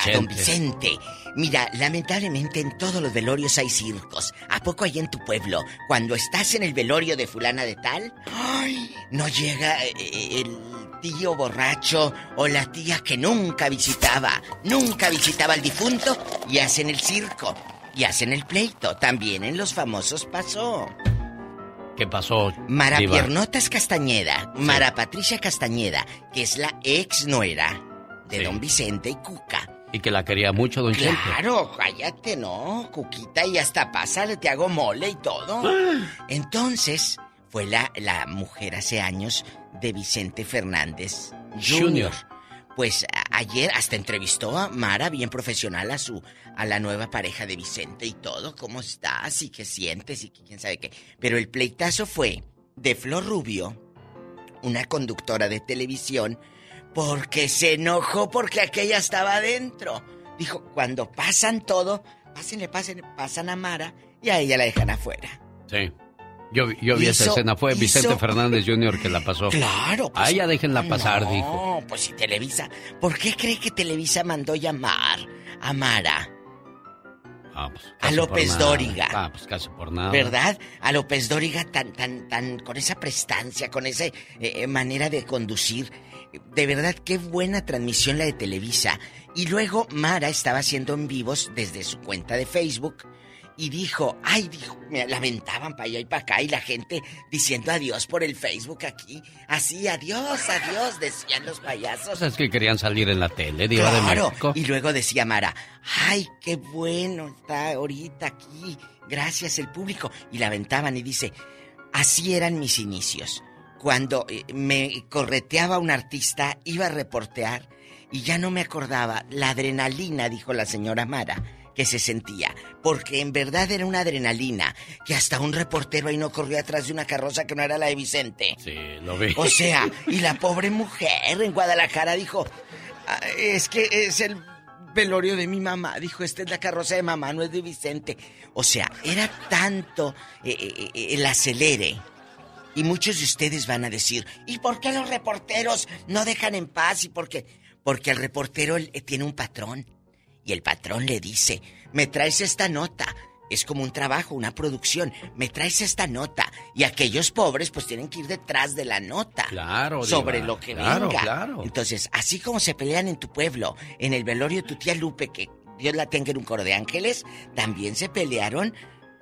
A don. Vicente. Mira, lamentablemente en todos los velorios hay circos. ¿A poco hay en tu pueblo? Cuando estás en el velorio de fulana de tal, ¡ay! no llega eh, el tío borracho o la tía que nunca visitaba, nunca visitaba al difunto y hacen el circo. Y hacen el pleito. También en los famosos pasó. ¿Qué pasó? Mara diva? Piernotas Castañeda, Mara Patricia Castañeda, que es la ex nuera de Sí. don Vicente y Cuca. Y que la quería mucho, don Chente. Claro, cállate, no, Cuquita, y hasta pásale, te hago mole y todo. [gasps] Entonces, fue la, la mujer hace años de Vicente Fernández Jr. Junior. Pues a- ayer hasta entrevistó a Mara, bien profesional, a su a la nueva pareja de Vicente y todo, cómo estás y qué sientes y quién sabe qué. Pero el pleitazo fue de Flor Rubio, una conductora de televisión, porque se enojó porque aquella estaba adentro. Dijo, cuando pasan todo, pásenle, pásenle, pasan a Mara y a ella la dejan afuera. Sí. Yo, vi- yo vi esa escena. Fue hizo- Vicente Fernández Jr. que la pasó. Claro. pues, A ella déjenla pasar, no, dijo. pues si Televisa. ¿Por qué cree que Televisa mandó llamar a Mara? Ah, pues, a López. Dóriga. Ah, pues casi por nada. ¿Verdad? A López Dóriga tan, tan, tan, con esa prestancia, con esa eh, eh, manera de conducir. De verdad, qué buena transmisión la de Televisa. Y luego Mara estaba haciendo en vivos desde su cuenta de Facebook y dijo, ay, dijo, me la aventaban para allá y para acá y la gente diciendo adiós por el Facebook aquí. Así, adiós, adiós, decían los payasos. Es que querían salir en la tele, de Claro. México. Y luego decía Mara, ay, qué bueno está ahorita aquí. Gracias el público. Y la aventaban y dice, así eran mis inicios. Cuando eh, me correteaba un artista, iba a reportear y ya no me acordaba la adrenalina, dijo la señora Mara, que se sentía. Porque en verdad era una adrenalina que hasta un reportero ahí no corrió atrás de una carroza que no era la de Vicente. Sí, lo vi. O sea, y la pobre mujer en Guadalajara dijo, "Ah, es que es el velorio de mi mamá. Dijo, esta es la carroza de mamá, no es de Vicente. O sea, era tanto eh, eh, eh, el acelere. Y muchos de ustedes van a decir, ¿y por qué los reporteros no dejan en paz? ¿Y por qué? Porque el reportero tiene un patrón. Y el patrón le dice, me traes esta nota. Es como un trabajo, una producción. Me traes esta nota. Y aquellos pobres pues tienen que ir detrás de la nota. Claro, Sobre Diva. lo que Claro, venga. claro. Entonces, así como se pelean en tu pueblo, en el velorio de tu tía Lupe, que Dios la tenga en un coro de ángeles, también se pelearon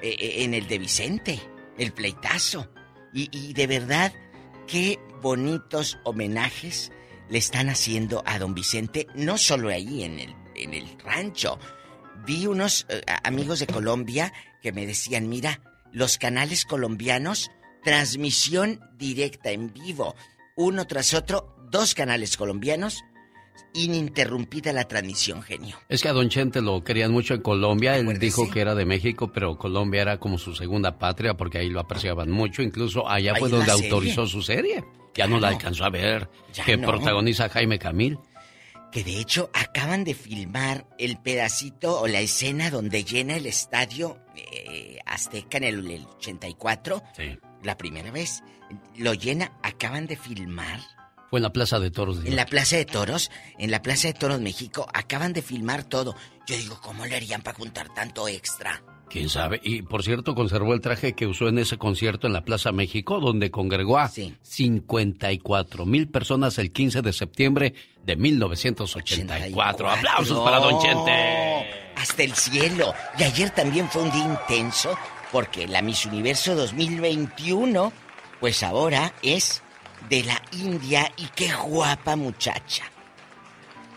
eh, eh, en el de Vicente, el pleitazo. Y, de verdad, qué bonitos homenajes le están haciendo a don Vicente, no solo ahí en el, en el rancho. Vi unos eh, amigos de Colombia que me decían, mira, los canales colombianos, transmisión directa en vivo, uno tras otro, dos canales colombianos, ininterrumpida la transmisión, genio. Es que a Don Chente lo querían mucho en Colombia. Él dijo que era de México, pero Colombia era como su segunda patria porque ahí lo apreciaban mucho. Incluso allá fue donde serie. autorizó su serie. Ya no la alcanzó a ver. Ya que no. protagoniza Jaime Camil. Que de hecho acaban de filmar el pedacito o la escena donde llena el estadio eh, Azteca en el, el 84. Sí. La primera vez. Lo llena, acaban de filmar. Fue en la Plaza de Toros. En Diva. la Plaza de Toros, en la Plaza de Toros México, acaban de filmar todo. Yo digo, ¿cómo le harían para juntar tanto extra? ¿Quién sabe? Y por cierto, conservó el traje que usó en ese concierto en la Plaza México, donde congregó a 54 mil personas el 15 de septiembre de 1984. ¡Aplausos para Don Chente! Hasta el cielo. Y ayer también fue un día intenso porque la Miss Universo 2021, pues ahora es de la India y qué guapa muchacha.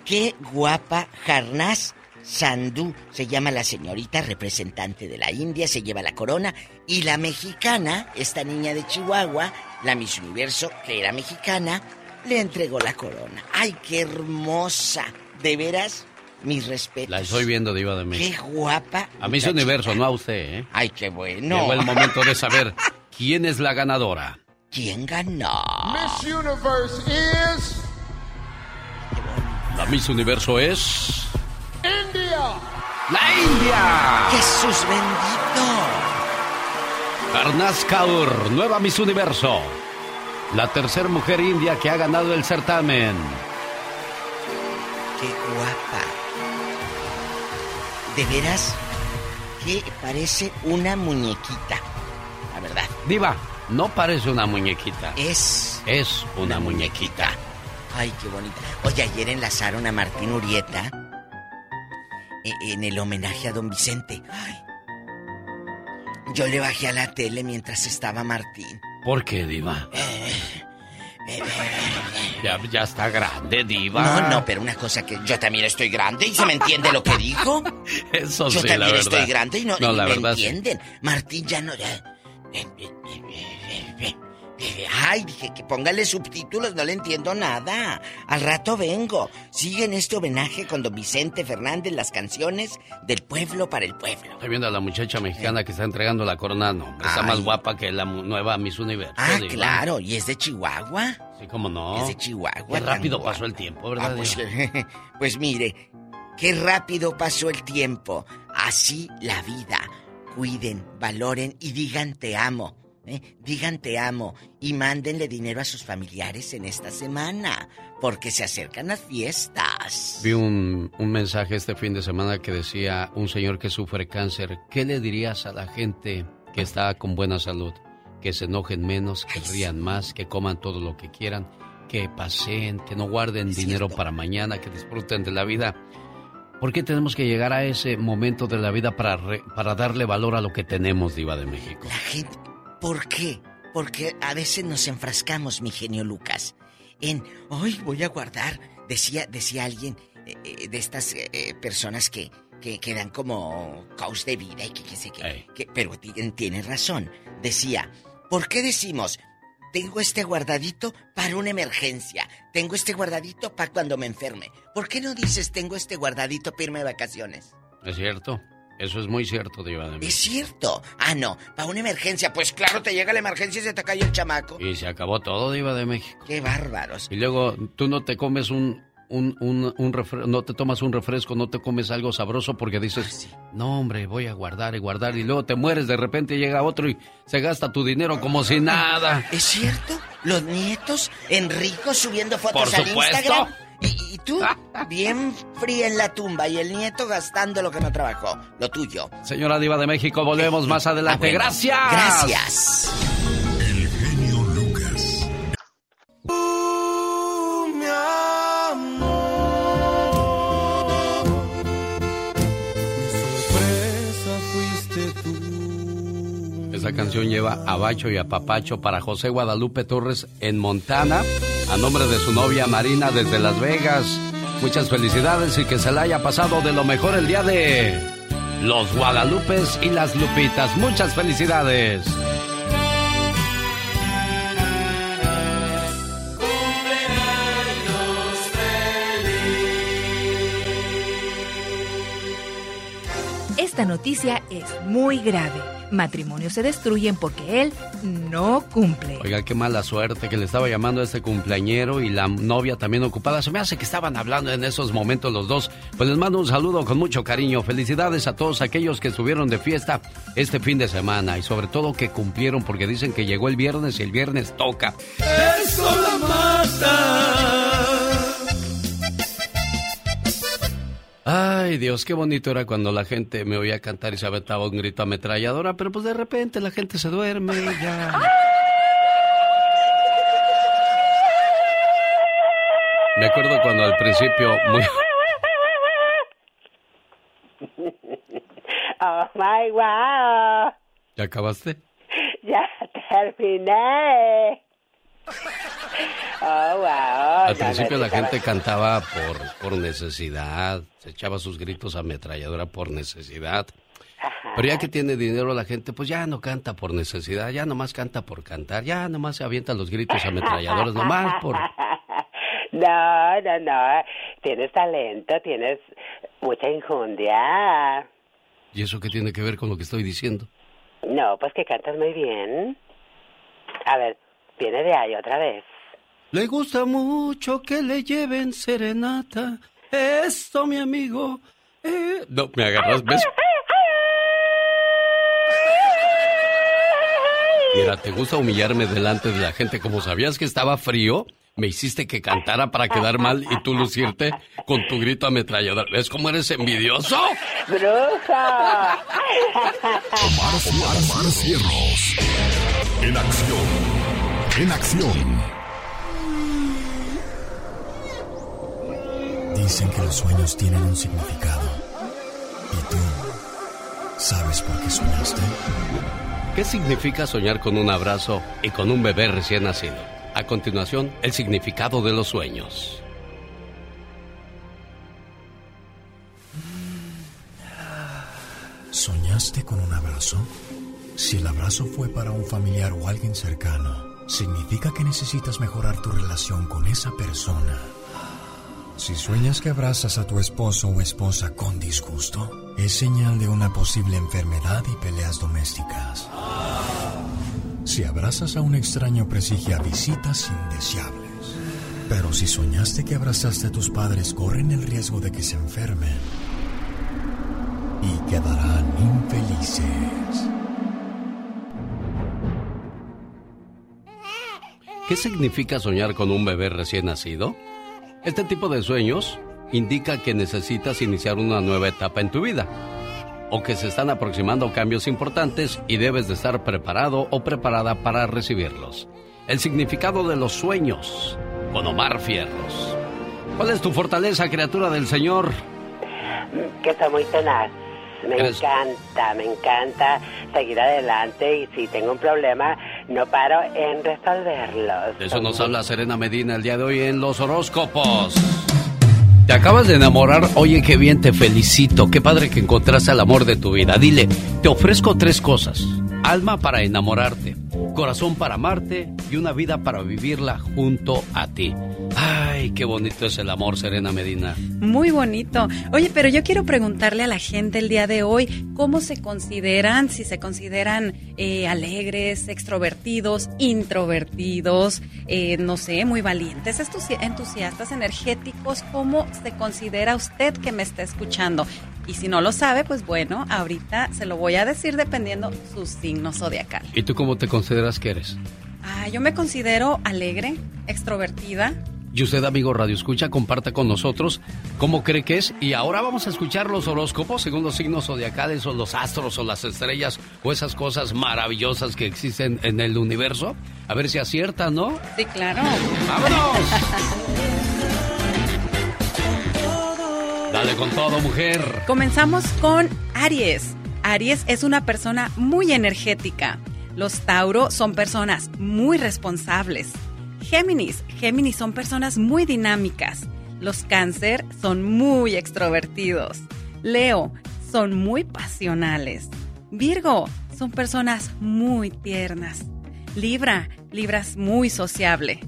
Qué guapa Jarnás Sandú se llama la señorita representante de la India, se lleva la corona y la mexicana, esta niña de Chihuahua, la Miss Universo que era mexicana, le entregó la corona. ¡Ay, qué hermosa! De veras, mis respetos. La estoy viendo, Diva de Qué México. guapa. A Miss. Universo, no a usted, ¿eh? Ay, qué bueno. Llegó el momento de saber quién es la ganadora. ¿Quién ganó? Miss Universe is La Miss Universo es. India. ¡La India! ¡Jesús bendito! Arnaz Kaur, nueva Miss Universo. La tercera mujer india que ha ganado el certamen. ¡Qué guapa! De veras, que parece una muñequita. La verdad. Diva, no parece una muñequita. Es. Es una muñequita. Ay, qué bonita. Oye, ayer enlazaron a Martín Urieta e- en el homenaje a don Vicente. Ay. Yo le bajé a la tele mientras estaba Martín. ¿Por qué, Diva? Ya, ya está grande, Diva. No, no, pero una cosa que yo también estoy grande y se me entiende lo que dijo. [laughs] Eso yo sí, también la verdad. estoy grande y no, No, y la me verdad, sí. entienden. Martín ya no. Ay, dije que póngale subtítulos, no le entiendo nada. Al rato vengo. Siguen este homenaje con don Vicente Fernández, las canciones del pueblo para el pueblo. Estoy viendo a la muchacha mexicana que está entregando la corona. No, está Ay. más guapa que la nueva Miss Universo. Ah, claro, y es de Chihuahua. Sí, cómo no. Es de Chihuahua. Qué rápido guapa. pasó el tiempo, ¿verdad? Ah, pues, [laughs] pues mire, qué rápido pasó el tiempo. Así la vida. Cuiden, valoren y digan te amo. ¿Eh? digan te amo y mándenle dinero a sus familiares en esta semana, porque se acercan las fiestas. Vi un, un mensaje este fin de semana que decía un señor que sufre cáncer, ¿qué le dirías a la gente que está con buena salud? Que se enojen menos, que rían más, que coman todo lo que quieran, que paseen, que no guarden dinero para mañana, que disfruten de la vida. ¿Por qué tenemos que llegar a ese momento de la vida para, re- para darle valor a lo que tenemos, Diva de México? La gente, ¿por qué? Porque a veces nos enfrascamos, mi genio Lucas, en, hoy voy a guardar, decía, decía alguien eh, eh, de estas eh, personas que, que, que dan como caos de vida y que qué, que- pero ti- tiene razón, decía, ¿por qué decimos, tengo este guardadito para una emergencia, tengo este guardadito para cuando me enferme? ¿Por qué no dices, tengo este guardadito para irme de vacaciones? ¿Es cierto? Eso es muy cierto, Diva de México. Es cierto. Ah, no, para una emergencia. Pues claro, te llega la emergencia y se te cae el chamaco. Y se acabó todo, Diva de México. Qué bárbaros. Y luego tú no te comes un, un, un, un refre- no te tomas un refresco, no te comes algo sabroso porque dices, no hombre, voy a guardar y guardar y luego te mueres, de repente llega otro y se gasta tu dinero como si nada. ¿Es cierto? Los nietos, Enrico subiendo fotos Por al supuesto. Instagram. Y, y tú, bien fría en la tumba y el nieto gastando lo que no trabajó, lo tuyo. Señora Diva de México, volvemos más adelante. Ah, bueno. Gracias. Gracias. El genio Lucas. Esa canción lleva a Bacho y a Papacho para José Guadalupe Torres en Montana, a nombre de su novia Marina desde Las Vegas. Muchas felicidades y que se la haya pasado de lo mejor el día de los Guadalupes y las Lupitas. Muchas felicidades. Esta noticia es muy grave. Matrimonios se destruyen porque él no cumple. Oiga, qué mala suerte que le estaba llamando a este cumpleañero y la novia también ocupada. Se me hace que estaban hablando en esos momentos los dos. Pues les mando un saludo con mucho cariño. Felicidades a todos aquellos que estuvieron de fiesta este fin de semana y sobre todo que cumplieron porque dicen que llegó el viernes y el viernes toca. Eso la mata. Ay, Dios, qué bonito era cuando la gente me oía cantar y se aventaba un grito ametralladora, pero pues de repente la gente se duerme y ya. Me acuerdo cuando al principio muy... [laughs] Oh my wow. ¿Ya acabaste? Ya terminé. Oh wow. Al principio la gente cantaba por, por necesidad, se echaba sus gritos ametralladora por necesidad. Pero ya que tiene dinero la gente, pues ya no canta por necesidad, ya nomás canta por cantar, ya nomás se avientan los gritos ametralladores, nomás por... [laughs] No, no, no. Tienes talento, tienes mucha injundia. ¿Y eso qué tiene que ver con lo que estoy diciendo? No, pues que cantas muy bien. A ver, viene de ahí otra vez. Le gusta mucho que le lleven serenata. Esto, mi amigo. eh. No, me agarras, ¿ves? Mira, ¿te gusta humillarme delante de la gente como sabías que estaba frío? Me hiciste que cantara para quedar mal y tú lucirte con tu grito ametrallador. ¿Ves cómo eres envidioso? ¡Bruja! Omar, Omar, Omar Cierros. En acción. En acción. Dicen que los sueños tienen un significado. ¿Y tú sabes por qué soñaste? ¿Qué significa soñar con un abrazo y con un bebé recién nacido? A continuación, el significado de los sueños. ¿Soñaste con un abrazo? Si el abrazo fue para un familiar o alguien cercano, significa que necesitas mejorar tu relación con esa persona. Si sueñas que abrazas a tu esposo o esposa con disgusto, es señal de una posible enfermedad y peleas domésticas. Si abrazas a un extraño presigia visitas indeseables. Pero si soñaste que abrazaste a tus padres, corren el riesgo de que se enfermen y quedarán infelices. ¿qué significa soñar con un bebé recién nacido? Este tipo de sueños indica que necesitas iniciar una nueva etapa en tu vida o que se están aproximando cambios importantes y debes de estar preparado o preparada para recibirlos. El significado de los sueños con Omar Fierros. ¿Cuál es tu fortaleza, criatura del Señor? Que soy muy tenaz. Me encanta, me encanta seguir adelante y si tengo un problema, no paro en resolverlos. De eso nos habla Serena Medina el día de hoy en Los Horóscopos. Te acabas de enamorar, oye, qué bien, te felicito, qué padre que encontraste el amor de tu vida. Dile, te ofrezco tres cosas. Alma para enamorarte, corazón para amarte y una vida para vivirla junto a ti. Ay, qué bonito es el amor, Serena Medina. Muy bonito. Oye, pero yo quiero preguntarle a la gente el día de hoy cómo se consideran, si se consideran eh, alegres, extrovertidos, introvertidos, eh, no sé, muy valientes, entusiastas, energéticos. ¿Cómo se considera usted que me está escuchando? Y si no lo sabe, pues bueno, ahorita se lo voy a decir dependiendo su signo zodiacal. ¿Y tú cómo te consideras que eres? Ah, yo me considero alegre, extrovertida, y usted, amigo Radio Escucha, comparta con nosotros cómo cree que es. Y ahora vamos a escuchar los horóscopos según los signos zodiacales o los astros o las estrellas o esas cosas maravillosas que existen en el universo. A ver si acierta, ¿no? Sí, claro. ¡Vámonos! [laughs] Dale con todo, mujer. Comenzamos con Aries. Aries es una persona muy energética. Los Tauro son personas muy responsables. Géminis. Géminis son personas muy dinámicas. Los cáncer son muy extrovertidos. Leo son muy pasionales. Virgo son personas muy tiernas. Libra, Libra es muy sociable.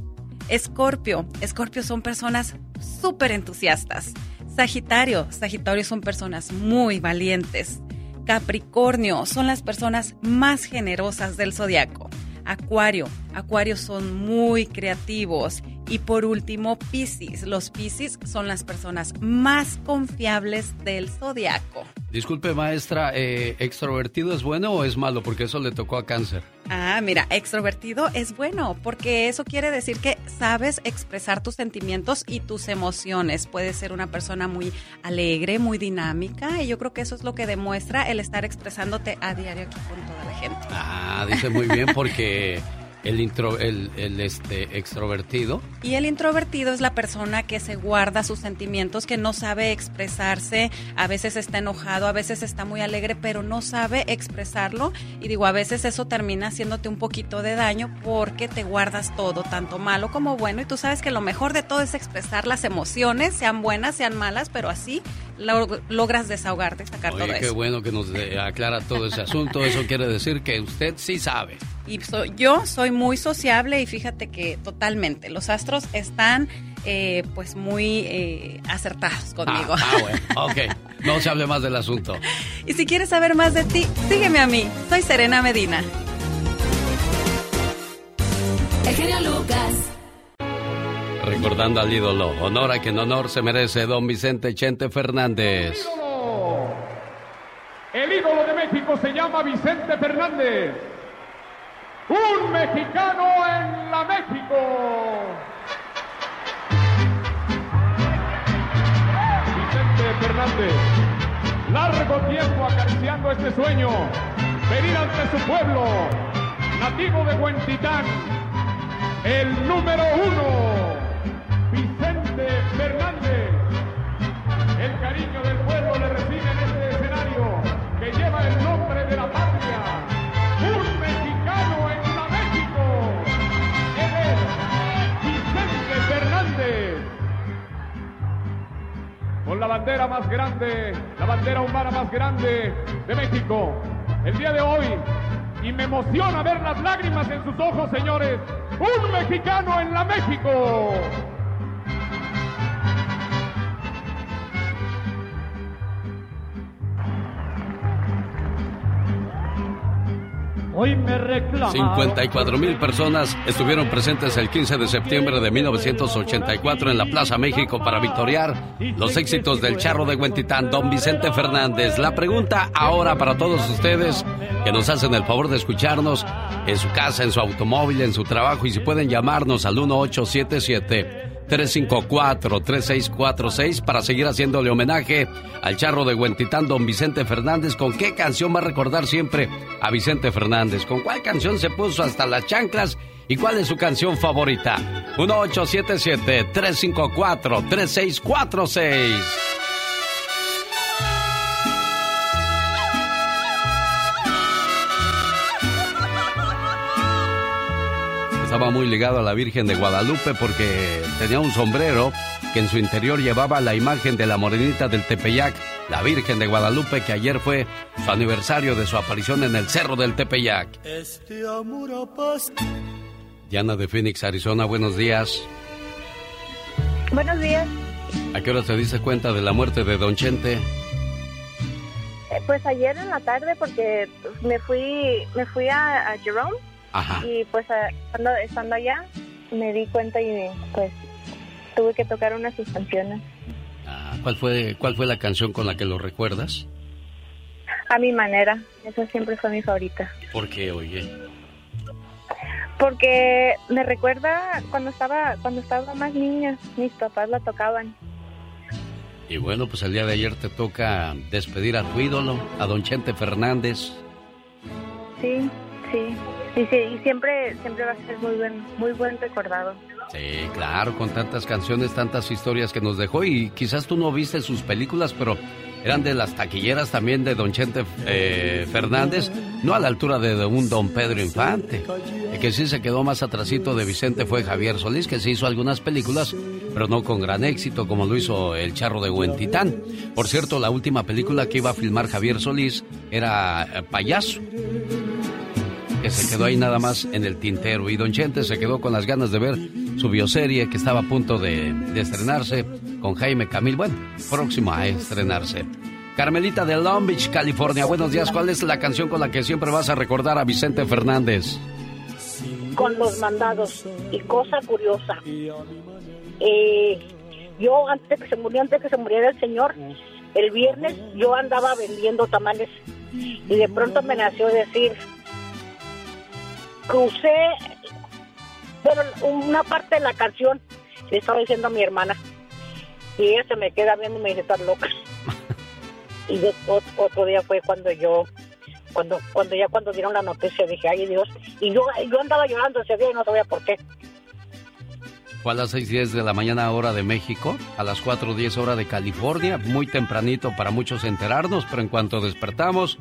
Escorpio, Escorpio son personas súper entusiastas. Sagitario, Sagitario son personas muy valientes. Capricornio son las personas más generosas del zodiaco. Acuario. Acuarios son muy creativos. Y por último, Piscis. Los Piscis son las personas más confiables del zodiaco. Disculpe, maestra, eh, ¿extrovertido es bueno o es malo? Porque eso le tocó a cáncer. Ah, mira, extrovertido es bueno, porque eso quiere decir que sabes expresar tus sentimientos y tus emociones. Puedes ser una persona muy alegre, muy dinámica, y yo creo que eso es lo que demuestra el estar expresándote a diario aquí con toda la gente. Ah, dice muy bien, porque [laughs] el, intro, el, este, extrovertido. Y el introvertido es la persona que se guarda sus sentimientos, que no sabe expresarse, a veces está enojado, a veces está muy alegre, pero no sabe expresarlo. Y digo, a veces eso termina haciéndote un poquito de daño porque te guardas todo, tanto malo como bueno. Y tú sabes que lo mejor de todo es expresar las emociones, sean buenas, sean malas, pero así logras desahogarte, sacar todo qué eso. Qué bueno que nos aclara todo ese asunto. Eso [laughs] quiere decir que usted sí sabe. Y yo soy muy sociable y fíjate que totalmente los astros están eh, pues muy eh, acertados conmigo. Ah, ah, bueno, [laughs] ok. No se hable más del asunto. Y si quieres saber más de ti, sígueme a mí. Soy Serena Medina. El genio Lucas. Recordando al ídolo, honor a quien honor se merece, don Vicente Chente Fernández. El ídolo de México se llama Vicente Fernández. Un mexicano en la México. Vicente Fernández, largo tiempo acariciando este sueño, venir ante su pueblo, nativo de Huentitán, el número uno, Fernández. El cariño del pueblo le recibe en este escenario que lleva el nombre de la patria. Un mexicano en la México. Él es Vicente Fernández. Con la bandera más grande, la bandera humana más grande de México. El día de hoy, y me emociona ver las lágrimas en sus ojos, señores. Un mexicano en la México. Hoy me reclama. 54 mil personas estuvieron presentes el 15 de septiembre de 1984 en la Plaza México para victoriar los éxitos del charro de Huentitán, don Vicente Fernández. La pregunta ahora para todos ustedes, que nos hacen el favor de escucharnos en su casa, en su automóvil, en su trabajo y si pueden llamarnos al 1877 354-3646 para seguir haciéndole homenaje al charro de Huentitán, don Vicente Fernández. ¿Con qué canción va a recordar siempre a Vicente Fernández? ¿Con cuál canción se puso hasta las chanclas? ¿Y cuál es su canción favorita? 1877-354-3646. Estaba muy ligado a la Virgen de Guadalupe porque tenía un sombrero que en su interior llevaba la imagen de la morenita del Tepeyac, la Virgen de Guadalupe, que ayer fue su aniversario de su aparición en el Cerro del Tepeyac. Este Diana de Phoenix, Arizona, buenos días. Buenos días. ¿A qué hora se dice cuenta de la muerte de Don Chente? Eh, pues ayer en la tarde porque me fui me fui a Jerome y pues estando allá me di cuenta y pues tuve que tocar unas sus canciones. Ah, ¿cuál, fue, ¿Cuál fue la canción con la que lo recuerdas? A mi manera, esa siempre fue mi favorita. ¿Por qué, oye? Porque me recuerda cuando estaba cuando estaba más niña, mis papás la tocaban. Y bueno, pues el día de ayer te toca despedir a tu ídolo, a don Chente Fernández. Sí, sí. Y, sí, y siempre, siempre va a ser muy buen, muy buen recordado. Sí, claro, con tantas canciones, tantas historias que nos dejó y quizás tú no viste sus películas, pero eran de las taquilleras también de Don Chente eh, Fernández, no a la altura de, un Don Pedro Infante. El que sí se quedó más atrasito de Vicente fue Javier Solís, que se hizo algunas películas, pero no con gran éxito como lo hizo El Charro de Huentitán. Por cierto, la última película que iba a filmar Javier Solís era eh, Payaso que se quedó ahí nada más en el tintero. Y Don Chente se quedó con las ganas de ver su bioserie que estaba a punto de, estrenarse con Jaime Camil. Bueno, próximo a estrenarse. Carmelita de Long Beach, California. Buenos días. ¿Cuál es la canción con la que siempre vas a recordar a Vicente Fernández? Con los mandados. Y cosa curiosa. Eh, yo antes que se muriera, antes que se muriera el señor, el viernes yo andaba vendiendo tamales y de pronto me nació decir, crucé, bueno, una parte de la canción le estaba diciendo a mi hermana y ella se me queda viendo y me dice, estás loca. [laughs] y otro día fue cuando yo, cuando cuando ya cuando dieron la noticia dije, ay Dios, y yo, yo andaba llorando ese día y no sabía por qué. Fue a las 6.10 de la mañana hora de México, a las 4.10 hora de California, muy tempranito para muchos enterarnos, pero en cuanto despertamos,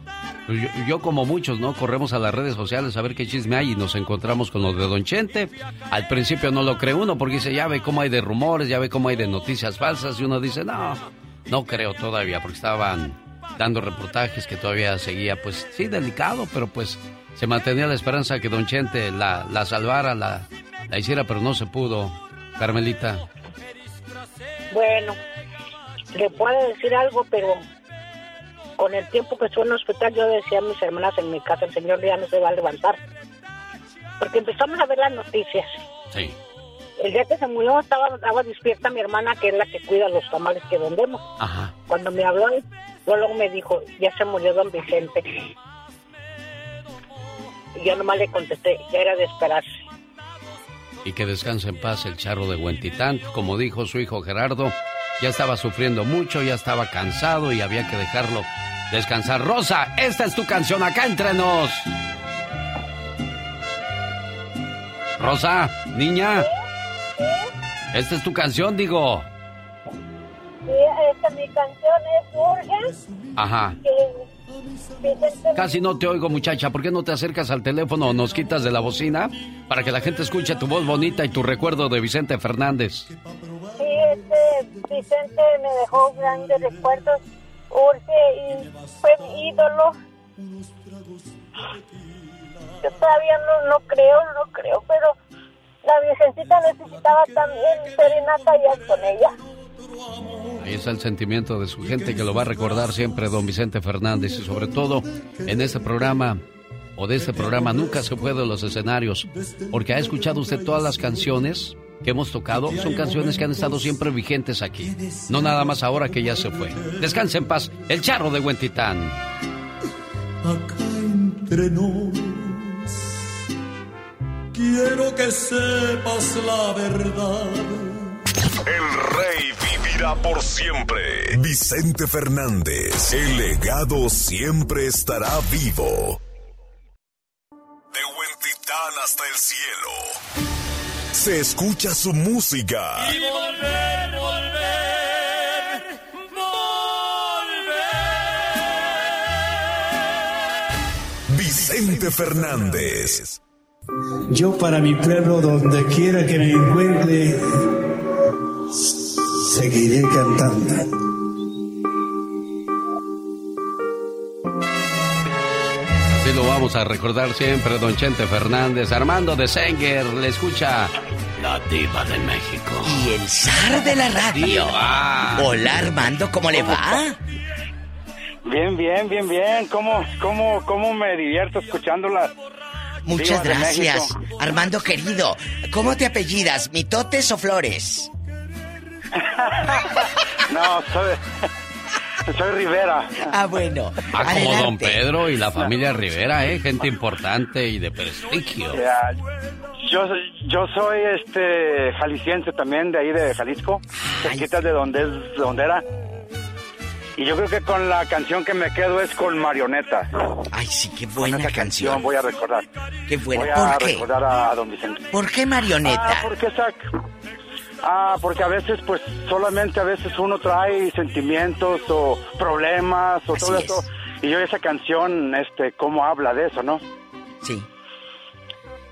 pues yo, como muchos, ¿no? Corremos a las redes sociales a ver qué chisme hay y nos encontramos con lo de Don Chente. Al principio no lo cree uno porque dice, ya ve cómo hay de rumores, ya ve cómo hay de noticias falsas y uno dice, no, no creo todavía porque estaban dando reportajes que todavía seguía, pues sí, delicado, pero pues se mantenía la esperanza que Don Chente la, la salvara, la, la hiciera, pero no se pudo. Carmelita. Bueno, le puedo decir algo, pero con el tiempo que estuve en el hospital, yo decía a mis hermanas en mi casa, el señor ya no se va a levantar. Porque empezamos a ver las noticias. Sí. El día que se murió estaba, estaba despierta mi hermana, que es la que cuida los tamales que vendemos. Ajá. Cuando me habló, luego me dijo, ya se murió don Vicente. Y yo nomás le contesté, ya era de esperarse y que descanse en paz el charro de Huentitán. Como dijo su hijo Gerardo, ya estaba sufriendo mucho, ya estaba cansado y había que dejarlo descansar. Rosa, esta es tu canción acá entre nos. Rosa, niña. Esta es tu canción, digo. Sí, esta mi canción es Jorge. Ajá. Casi no te oigo, muchacha. ¿Por qué no te acercas al teléfono o nos quitas de la bocina para que la gente escuche tu voz bonita y tu recuerdo de Vicente Fernández? Sí, este Vicente me dejó grandes recuerdos. Jorge y fue mi ídolo. Yo todavía no, no creo, no creo, pero la Virgencita necesitaba también serenata ya con ella. Ahí está el sentimiento de su gente que lo va a recordar siempre don Vicente Fernández y sobre todo en este programa o de este programa nunca se fue de los escenarios porque ha escuchado usted todas las canciones que hemos tocado son canciones que han estado siempre vigentes aquí, no nada más ahora que ya se fue. Descanse en paz, el charro de Huentitán. Acá en entre nos. Quiero que sepas la verdad. El rey vivirá por siempre. Vicente Fernández, el legado siempre estará vivo. De Huentitán hasta el cielo. Se escucha su música. Y volver, volver, volver. Vicente Fernández. Yo para mi pueblo, donde quiera que me encuentre, seguiré cantando. Así lo vamos a recordar siempre, don Chente Fernández. Armando de Senger le escucha la diva de México. Y el zar de la radio. Diva. Hola Armando, ¿cómo le va? Bien, bien, bien, bien. ¿Cómo, cómo, cómo me divierto escuchándola? Muchas Diva gracias. Armando querido, ¿cómo te apellidas? ¿Mitotes o Flores? No, soy, soy Rivera. Ah, bueno. Ah, como don. Pedro y la familia Rivera, ¿eh? Gente importante y de prestigio. Ya, Yo, soy- yo soy este jalisciense también, de ahí de Jalisco, cerquita de donde, es, de donde era. Y yo creo que con la canción que me quedo es con Marioneta. Ay, sí, qué buena canción. Voy a recordar. Qué buena. Voy a ¿Por qué? recordar a, a don Vicente. ¿Por qué marioneta? Ah, porque esa... Ah, porque a veces, pues, solamente a veces uno trae sentimientos o problemas o todo Así eso. Y yo esa canción, este, cómo habla de eso, ¿no? Sí.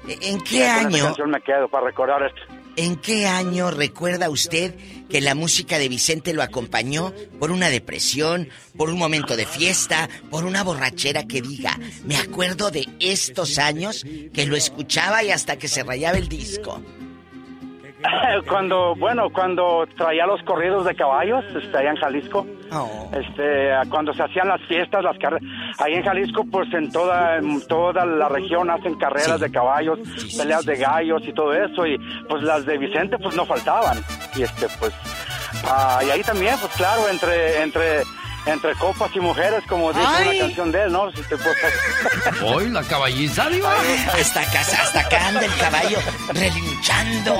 ¿En qué con esa año? canción me quedo para recordar esto. ¿En qué año recuerda usted que la música de Vicente lo acompañó por una depresión, por un momento de fiesta, por una borrachera que diga, me acuerdo de estos años que lo escuchaba y hasta que se rayaba el disco? [laughs] Cuando, bueno, cuando traía los corridos de caballos, este, allá en Jalisco, Oh. este, cuando se hacían las fiestas, las carreras, ahí en Jalisco, pues en toda, en toda la región hacen carreras de caballos, peleas de gallos y todo eso, y pues las de Vicente, pues no faltaban, y este, pues, ah, y ahí también, pues claro, entre, entre, entre copas y mujeres, como dice Ay. una canción de él, ¿no? Este, pues, Hoy la caballiza, diva. Hasta acá, hasta acá anda el caballo relinchando.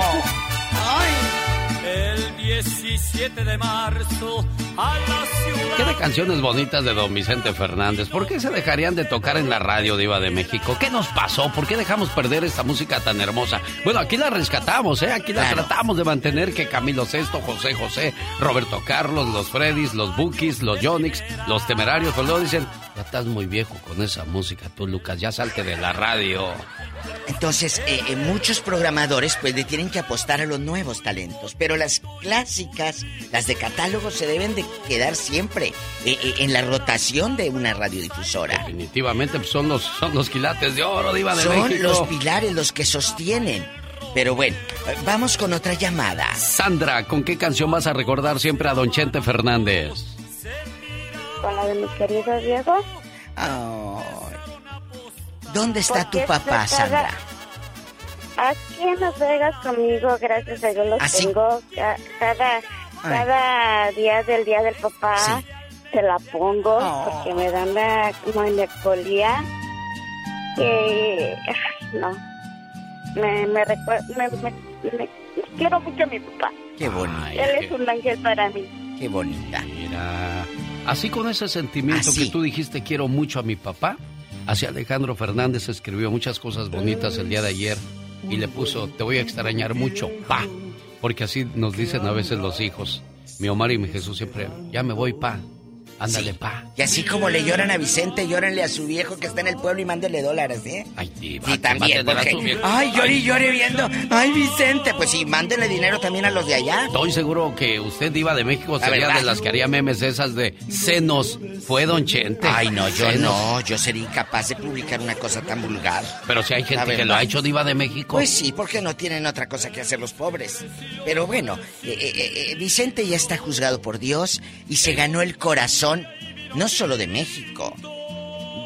El 17 de marzo a la ciudad. ¿Qué de canciones bonitas de don Vicente Fernández? ¿Por qué se dejarían de tocar en la radio Diva de México? ¿Qué nos pasó? ¿Por qué dejamos perder esta música tan hermosa? Bueno, aquí la rescatamos, ¿eh? Aquí la tratamos de mantener que Camilo Sesto, José José, Roberto Carlos, los Freddys, los Bookies, los Yonix, los Temerarios, pues luego dicen, ya estás muy viejo con esa música tú, Lucas, ya salte de la radio. Entonces, eh, eh, muchos programadores pues le tienen que apostar a los nuevos talentos, pero las clásicas, las de catálogo, se deben de quedar siempre eh, en la rotación de una radiodifusora. Definitivamente pues, son los, son los quilates de oro, Diva de Son México. los pilares los que sostienen. Pero bueno, vamos con otra llamada. Sandra, ¿con qué canción vas a recordar siempre a don Chente Fernández? Con la de mi querido Diego. ¿Dónde está tu papá, cada- Sandra? Aquí en Las Vegas conmigo, gracias a Dios los ¿Ah, sí? tengo. Ca- Cada, cada día del día del papá se la pongo Oh. porque me dan la melancolía. Que, no, me, me, me- me- quiero mucho a mi papá. Qué bonito. Él es un ángel para mí. Qué bonita. Mira, así con ese sentimiento que tú dijiste quiero mucho a mi papá, así Alejandro Fernández escribió muchas cosas bonitas el día de ayer y le puso te voy a extrañar mucho, pa, porque así nos dicen a veces los hijos. Mi Omar y mi Jesús siempre, ya me voy, pa, ándale, pa. Y así como le lloran a Vicente, llórenle a su viejo que está en el pueblo y mándele dólares, ¿eh? Ay, diva, Sí, también, a porque... su viejo. Ay, llore y llore viendo. Ay, Vicente, pues sí, mándenle dinero también a los de allá. Estoy seguro que usted, Diva de México, sería de las que haría memes esas de se nos fue Don Chente. Ay, no, yo Se nos- no, yo sería incapaz de publicar una cosa tan vulgar. Pero si hay gente que lo ha hecho Diva de México. Pues sí, porque no tienen otra cosa que hacer los pobres. Pero bueno, eh, eh, eh, Vicente ya está juzgado por Dios y se ganó el corazón, no solo de México,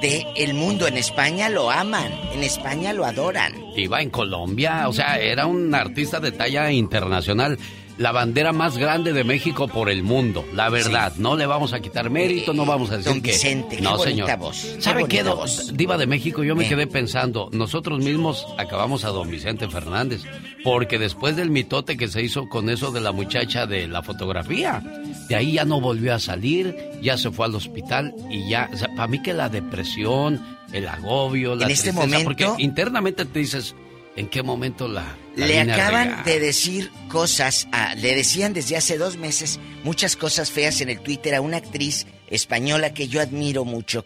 de el mundo. En España lo aman, en España lo adoran. Iba en Colombia, o sea, era un artista de talla internacional. La bandera más grande de México por el mundo, la verdad. No le vamos a quitar mérito, no vamos a decir Don que Vicente, qué no, bonita señor. voz, qué ¿Sabe qué, bonita do- voz. diva de México? Yo me Eh. quedé pensando, nosotros mismos acabamos a don Vicente Fernández, porque después del mitote que se hizo con eso de la muchacha de la fotografía, de ahí ya no volvió a salir, ya se fue al hospital y ya, o sea, para mí que la depresión, el agobio, la En este tristeza, momento- porque internamente te dices, ¿en qué momento la, la Le acaban de decir cosas, a- le decían desde hace dos meses muchas cosas feas en el Twitter a una actriz española que yo admiro mucho,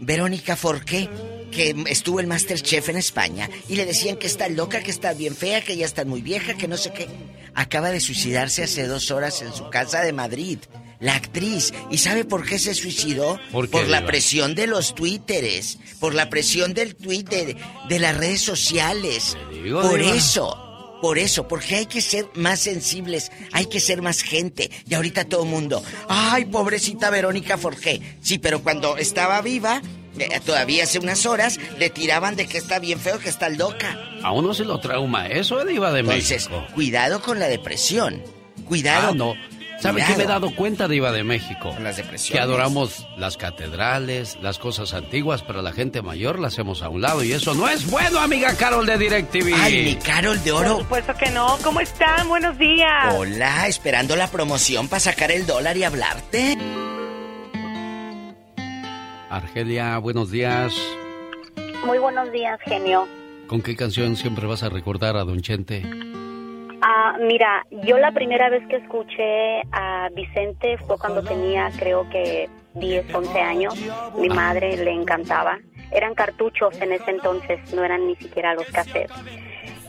Verónica Forqué, que estuvo en Masterchef en España, y le decían que está loca, que está bien fea, que ya está muy vieja, que no sé qué. Acaba de suicidarse hace dos horas en su casa de Madrid. La actriz. ¿Y sabe por qué se suicidó? ¿Por qué, la presión de los twitteres, por la presión del Twitter, de las redes sociales. digo, por Diva. eso, por eso, porque hay que ser más sensibles, hay que ser más gente. Y ahorita todo el mundo, ay, pobrecita Verónica Forqué. Sí, pero cuando estaba viva, eh, todavía hace unas horas, le tiraban de que está bien feo, que está loca. A uno se lo trauma, eso es diva de Entonces, México. cuidado con la depresión. Cuidado. Ah, no. ¿Sabe qué me he dado cuenta, Diva de México? Con las depresiones. Que adoramos las catedrales, las cosas antiguas, pero la gente mayor la hacemos a un lado y eso no es bueno, amiga Carol de DirecTV. Ay, mi Carol de Por Oro. supuesto que no. ¿Cómo están? Buenos días. Hola, esperando la promoción para sacar el dólar y hablarte. Argelia, buenos días. Muy buenos días, genio. ¿Con qué canción siempre vas a recordar a Don Chente? Ah, mira, yo la primera vez que escuché a Vicente fue cuando tenía creo que 10, 11 años. Mi madre le encantaba. Eran cartuchos en ese entonces, no eran ni siquiera los cassettes.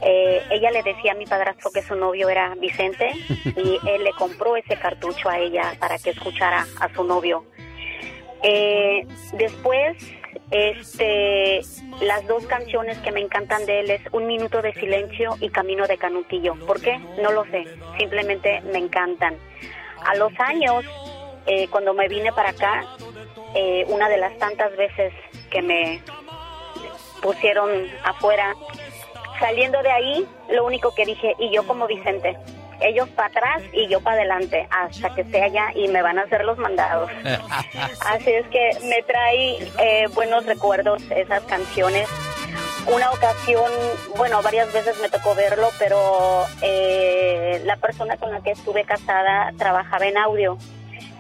Eh, ella le decía a mi padrastro que su novio era Vicente y [laughs] él le compró ese cartucho a ella para que escuchara a su novio. Eh, después, este, las dos canciones que me encantan de él es Un Minuto de Silencio y Camino de Canutillo. ¿Por qué? No lo sé. Simplemente me encantan. A los años, eh, cuando me vine para acá, eh, una de las tantas veces que me pusieron afuera, saliendo de ahí, lo único que dije, y yo como Vicente, ellos para atrás y yo para adelante, hasta que esté allá y me van a hacer los mandados. [laughs] Así es que me trae eh, buenos recuerdos esas canciones. Una ocasión, bueno, varias veces me tocó verlo, pero eh, la persona con la que estuve casada trabajaba en audio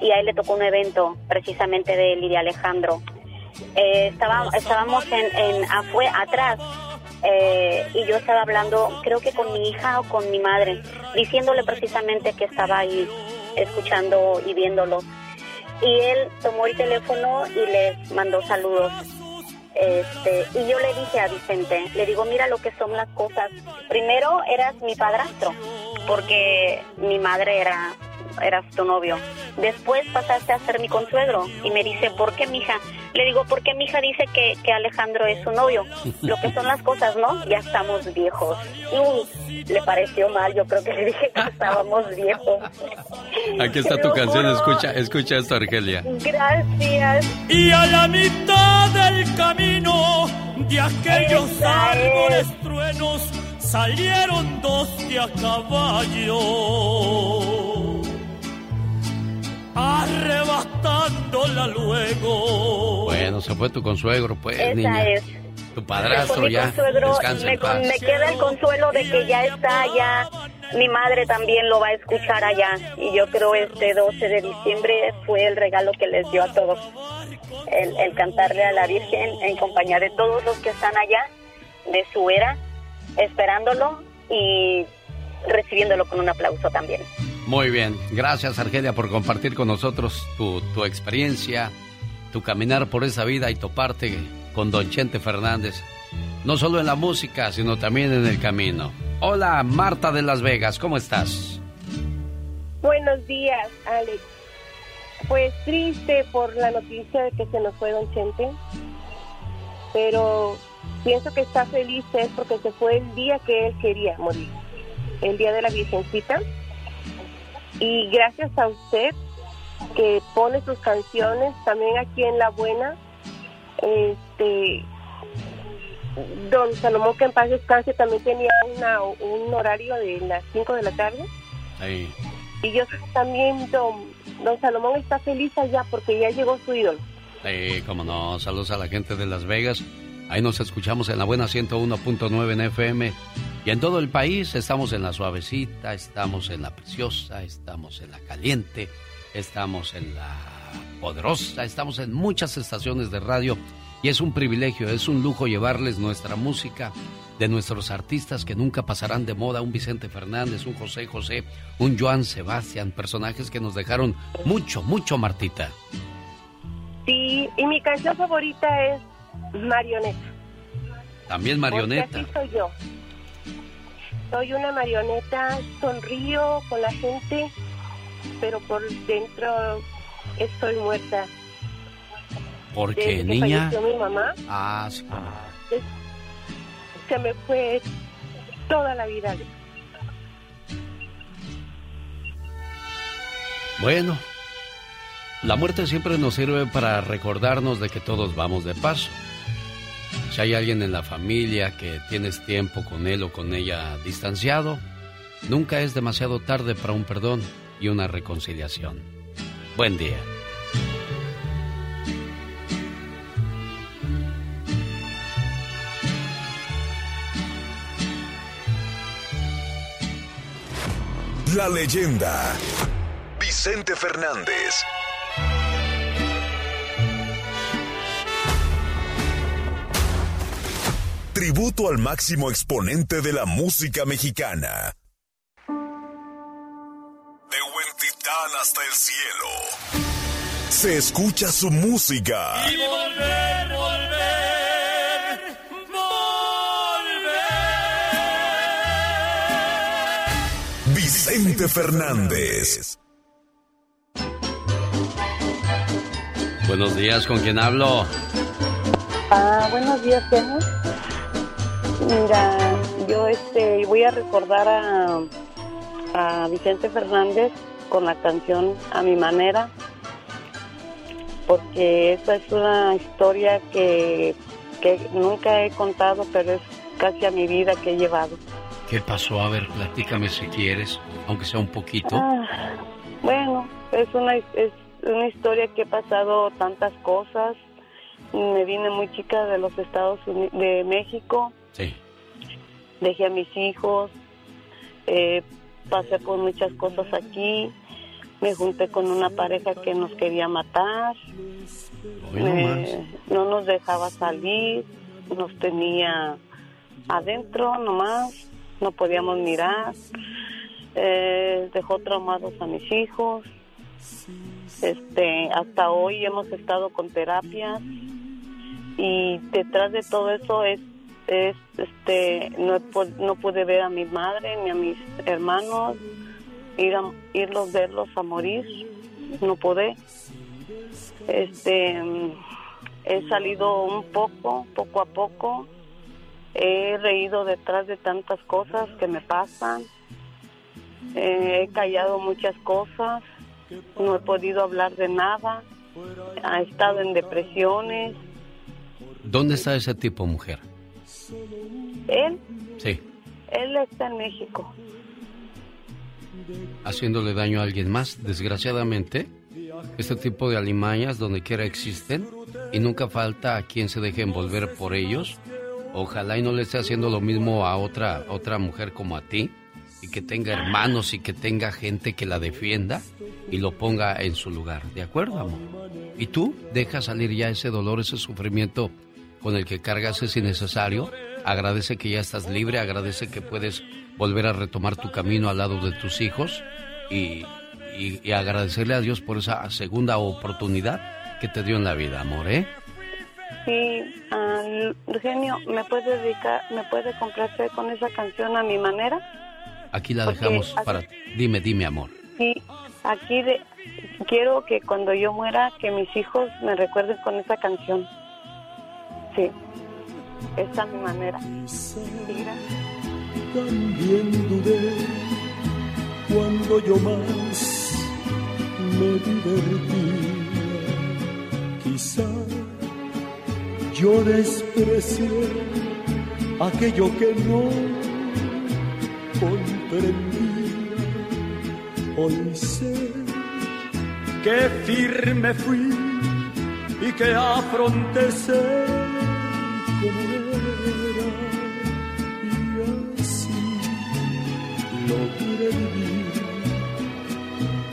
y a él le tocó un evento precisamente de de Alejandro. Eh, estaba, estábamos en, en afue- atrás eh, y yo estaba hablando, creo que con mi hija o con mi madre, diciéndole precisamente que estaba ahí escuchando y viéndolo. Y él tomó el teléfono y les mandó saludos. Este, y yo le dije a Vicente, le digo, mira lo que son las cosas. Primero eras mi padrastro, porque mi madre era eras tu novio. Después pasaste a ser mi consuegro y me dice, ¿por qué, mija? Le digo, porque mi hija dice que, que Alejandro es su novio. Lo que son las cosas, ¿no? Ya estamos viejos. Y le pareció mal, yo creo que le dije que estábamos [laughs] viejos. Aquí está tu canción, escucha, escucha esto, Argelia. Gracias. Y a la mitad del camino de aquellos Esa es. árboles truenos salieron dos de a caballo, arrebatándola luego. Bueno, se fue tu consuegro, pues, Esa niña. es. Tu padrastro ya. consuegro, Descansa me, en paz. me queda el consuelo de que ya está allá. Mi madre también lo va a escuchar allá. Y yo creo este 12 de diciembre fue el regalo que les dio a todos. El, el cantarle a la Virgen en compañía de todos los que están allá, de su era, esperándolo y recibiéndolo con un aplauso también. Muy bien. Gracias, Argelia, por compartir con nosotros tu, tu experiencia, tu caminar por esa vida y toparte con Don Chente Fernández. No solo en la música, sino también en el camino. Hola, Marta de Las Vegas, ¿cómo estás? Buenos días, Alex. Pues triste por la noticia de que se nos fue Don Chente, pero pienso que está feliz es porque se fue el día que él quería morir, el día de la Virgencita. Y gracias a usted que pone sus canciones también aquí en La Buena, este, don Salomón que en paz descanse también tenía una, un horario de las 5 de la tarde Y yo también, don, don Salomón está feliz allá porque ya llegó su ídolo. Sí, como no. Saludos a la gente de Las Vegas. Ahí nos escuchamos en la buena 101.9 en FM. Y en todo el país estamos en la suavecita, estamos en la preciosa, estamos en la caliente, estamos en la poderosa, estamos en muchas estaciones de radio. Y es un privilegio, es un lujo llevarles nuestra música de nuestros artistas que nunca pasarán de moda, un Vicente Fernández, un José José, un Joan Sebastián, personajes que nos dejaron mucho, mucho, Martita. Sí, y mi canción favorita es Marioneta. También marioneta. así soy yo. Soy una marioneta, sonrío con la gente, pero por dentro estoy muerta. ¿Por qué, niña? mi mamá. Ah, sí. Se me fue toda la vida. Bueno, la muerte siempre nos sirve para recordarnos de que todos vamos de paso. Si hay alguien en la familia que tienes tiempo con él o con ella distanciado, nunca es demasiado tarde para un perdón y una reconciliación. Buen día. La leyenda. Vicente Fernández. Tributo al máximo exponente de la música mexicana. De Huentitán hasta el cielo. Se escucha su música. Y volver, volver, volver. Vicente Fernández. Buenos días, ¿con quién hablo? Ah, buenos días, genio. Mira, yo este voy a recordar a, a Vicente Fernández con la canción A mi manera, porque esta es una historia que, que nunca he contado, pero es casi a mi vida que he llevado. ¿Qué pasó? A ver, platícame si quieres, aunque sea un poquito. Ah, bueno, es una, es una historia que he pasado tantas cosas. Me vine muy chica de los Estados Unidos, de México. Sí. Dejé a mis hijos, eh, pasé por muchas cosas aquí, me junté con una pareja que nos quería matar, me- no nos dejaba salir, nos tenía adentro nomás, no podíamos mirar, eh, dejó traumados a mis hijos, este, hasta hoy hemos estado con terapias y detrás de todo eso es es este no no pude ver a mi madre ni a mis hermanos ir a, irlos verlos a morir no pude. Este he salido un poco poco a poco. He reído detrás de tantas cosas que me pasan. Eh, he callado muchas cosas. No he podido hablar de nada. He estado en depresiones. ¿Dónde está ese tipo, mujer? Él Sí, él está en México haciéndole daño a alguien más. Desgraciadamente, este tipo de alimañas donde quiera existen y nunca falta a quien se deje envolver por ellos. Ojalá y no le esté haciendo lo mismo a otra, otra mujer como a ti y que tenga hermanos y que tenga gente que la defienda y lo ponga en su lugar. ¿De acuerdo, amor? Y tú deja salir ya ese dolor, ese sufrimiento con el que cargas es innecesario. Agradece que ya estás libre, agradece que puedes volver a retomar tu camino al lado de tus hijos y, y- y agradecerle a Dios por esa segunda oportunidad que te dio en la vida, amor, ¿eh? Sí, Eugenio, ¿me puede dedicar, me puede complacer con esa canción a mi manera? Aquí la Porque dejamos para... Dime, dime, amor. Sí, aquí de, quiero que cuando yo muera, que mis hijos me recuerden con esa canción. Sí, esta es mi manera. Gracias. También dudé cuando yo más me divertía. Quizá yo desprecié aquello que no comprendía. Hoy sé que firme fui y que afronté ser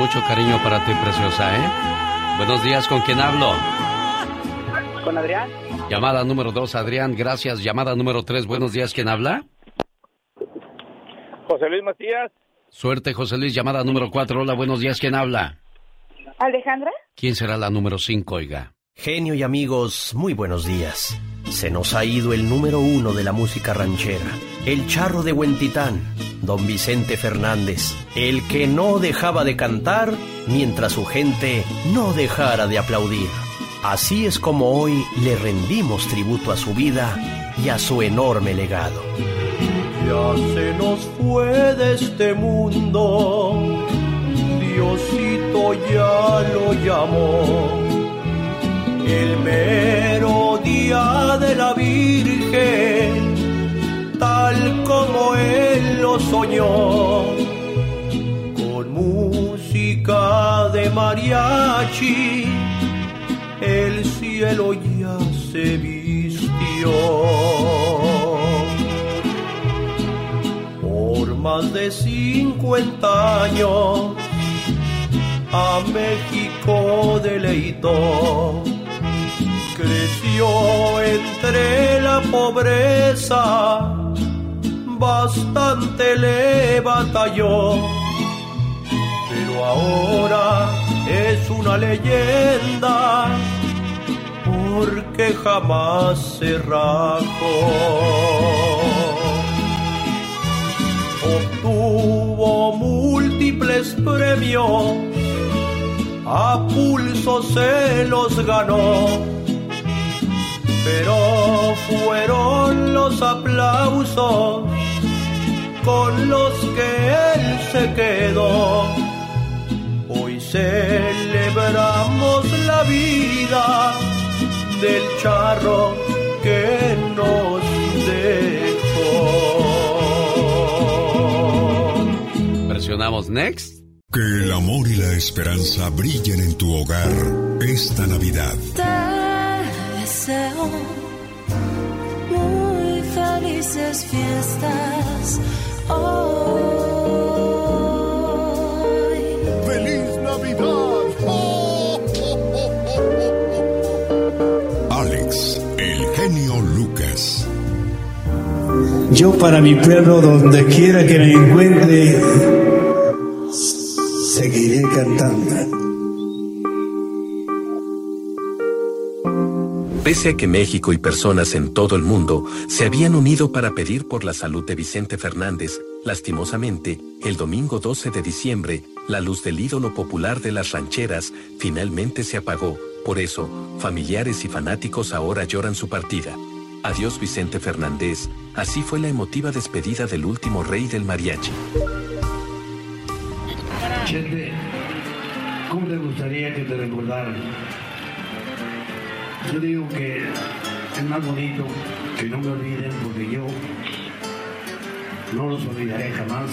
Mucho cariño para ti, preciosa, ¿eh? Buenos días, ¿con quién hablo? Con Adrián. Llamada número dos, Adrián, gracias. Llamada número tres, buenos días, ¿quién habla? José Luis Macías. Suerte, José Luis. Llamada número cuatro, hola, buenos días, ¿quién habla? Alejandra. ¿Quién será la número cinco, oiga? Genio y amigos, muy buenos días. Se nos ha ido el número uno de la música ranchera, el charro de Huentitán, don Vicente Fernández, el que no dejaba de cantar mientras su gente no dejara de aplaudir. Así es como hoy le rendimos tributo a su vida y a su enorme legado. Ya se nos fue de este mundo, Diosito ya lo llamó. El mero día de la Virgen, tal como él lo soñó, con música de mariachi el cielo ya se vistió. Por más de 50 años a México deleitó. Creció entre la pobreza, bastante le batalló, pero ahora es una leyenda porque jamás se rajó. Obtuvo múltiples premios, a pulso se los ganó, pero fueron los aplausos con los que él se quedó. Hoy celebramos la vida del charro que nos dejó. Presionamos next. Que el amor y la esperanza brillen en tu hogar esta Navidad. Deseo muy felices fiestas. Hoy. ¡Feliz Navidad! Alex, el genio Lucas. Yo para mi pueblo, donde quiera que me encuentre, seguiré cantando. Pese a que México y personas en todo el mundo se habían unido para pedir por la salud de Vicente Fernández, lastimosamente, el domingo 12 de diciembre, la luz del ídolo popular de las rancheras finalmente se apagó. Por eso, familiares y fanáticos ahora lloran su partida. Adiós Vicente Fernández, así fue la emotiva despedida del último rey del mariachi. ¿cómo gustaría que te recordaran? Yo digo que es más bonito que no me olviden porque yo no los olvidaré jamás.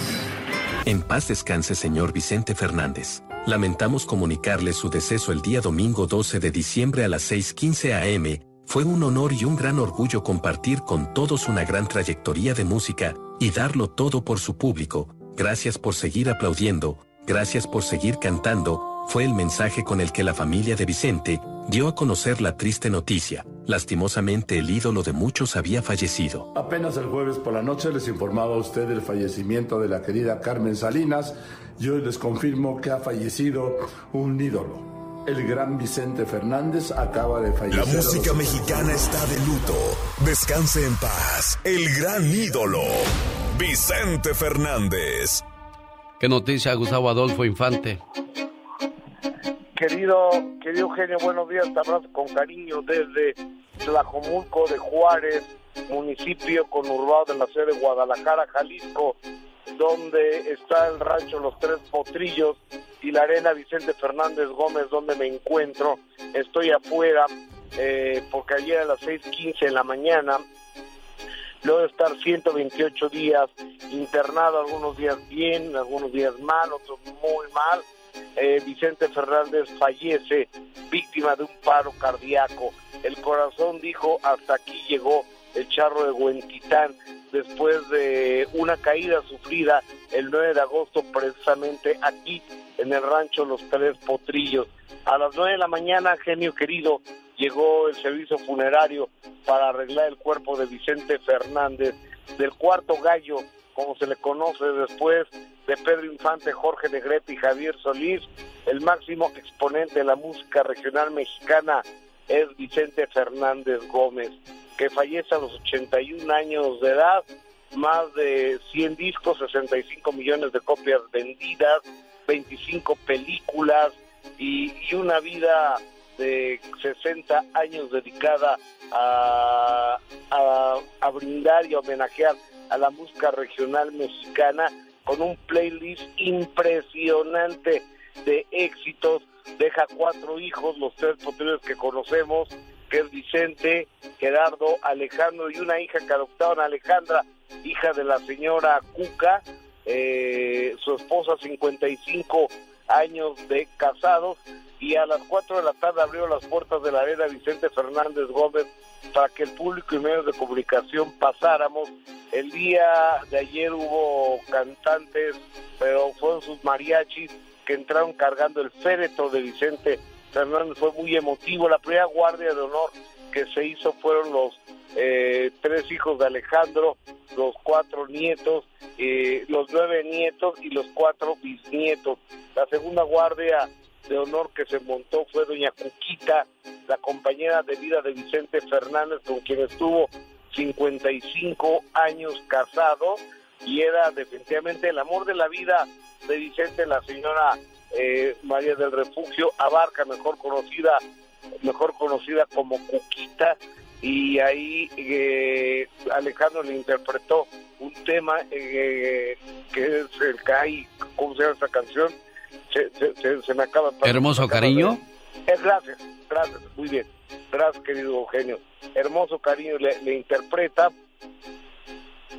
En paz descanse señor Vicente Fernández. Lamentamos comunicarle su deceso el día domingo 12 de diciembre a las 6.15 am. Fue un honor y un gran orgullo compartir con todos una gran trayectoria de música y darlo todo por su público. Gracias por seguir aplaudiendo, gracias por seguir cantando, fue el mensaje con el que la familia de Vicente dio a conocer la triste noticia. Lastimosamente el ídolo de muchos había fallecido. Apenas el jueves por la noche les informaba a usted del fallecimiento de la querida Carmen Salinas. Yo les confirmo que ha fallecido un ídolo. el gran Vicente Fernández acaba de fallecer. La música mexicana está de luto. Descanse en paz. El gran ídolo, Vicente Fernández. ¿Qué noticia, Gustavo Adolfo Infante? Querido, querido Eugenio, buenos días. Te abrazo con cariño desde Tlajomulco de Juárez, municipio conurbado de la ciudad de Guadalajara, Jalisco, donde está el rancho Los Tres Potrillos y la arena Vicente Fernández Gómez, donde me encuentro. Estoy afuera eh, porque ayer a las 6:15 de la mañana luego de estar 128 días internado, algunos días bien, algunos días mal, otros muy mal, eh, Vicente Fernández fallece víctima de un paro cardíaco. El corazón dijo, hasta aquí llegó el charro de Huentitán después de una caída sufrida el 9 de agosto precisamente aquí en el rancho Los Tres Potrillos. A las 9 de la mañana, genio querido, llegó el servicio funerario para arreglar el cuerpo de Vicente Fernández, del cuarto gallo, como se le conoce después de Pedro Infante, Jorge Negrete y Javier Solís, el máximo exponente de la música regional mexicana es Vicente Fernández Gómez, que fallece a los 81 años de edad, más de 100 discos, 65 millones de copias vendidas, 25 películas y, una vida de 60 años dedicada a, a, brindar y homenajear a la música regional mexicana con un playlist impresionante de éxitos. Deja cuatro hijos, los tres posteriores que conocemos, que es Vicente, Gerardo, Alejandro y una hija que adoptaron Alejandra, hija de la señora Cuca, eh, su esposa 55 años de casados y a las 4 de la tarde abrió las puertas de la arena Vicente Fernández Gómez para que el público y medios de comunicación pasáramos. El día de ayer hubo cantantes, pero fueron sus mariachis que entraron cargando el féretro de Vicente Fernández. Fue muy emotivo. La primera guardia de honor que se hizo fueron los eh, tres hijos de Alejandro, los cuatro nietos, eh, los nueve nietos y los cuatro bisnietos. La segunda guardia de honor que se montó fue doña Cuquita, la compañera de vida de Vicente Fernández, con quien estuvo 55 años casado y era definitivamente el amor de la vida de Vicente, la señora eh, María del Refugio Abarca, mejor conocida, mejor conocida como Cuquita, y ahí eh, Alejandro le interpretó un tema eh, que es el que hay, ¿cómo se llama esta canción? Se, me acaba. Hermoso cariño. Eh, gracias, gracias, muy bien. Gracias, querido Eugenio. Hermoso cariño le, interpreta.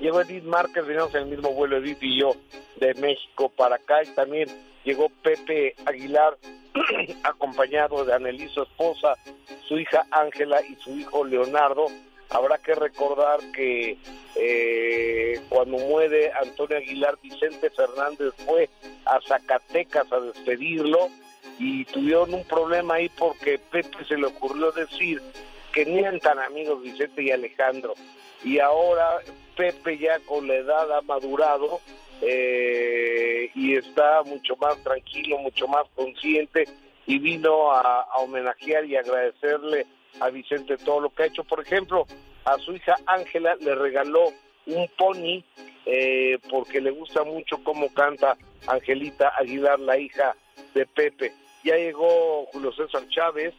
Llegó Edith Márquez, venimos en el mismo vuelo Edith y yo de México para acá y también llegó Pepe Aguilar [clears throat] acompañado de Anelí, su esposa, su hija Ángela y su hijo Leonardo. Habrá que recordar que eh, cuando muere Antonio Aguilar, Vicente Fernández fue a Zacatecas a despedirlo y tuvieron un problema ahí porque Pepe se le ocurrió decir que ni eran tan amigos Vicente y Alejandro. Y ahora Pepe ya con la edad ha madurado eh, y está mucho más tranquilo, mucho más consciente y vino a, homenajear y agradecerle a Vicente todo lo que ha hecho. Por ejemplo, a su hija Ángela le regaló un pony eh, porque le gusta mucho cómo canta Angelita Aguilar, la hija de Pepe. Ya llegó Julio César Chávez,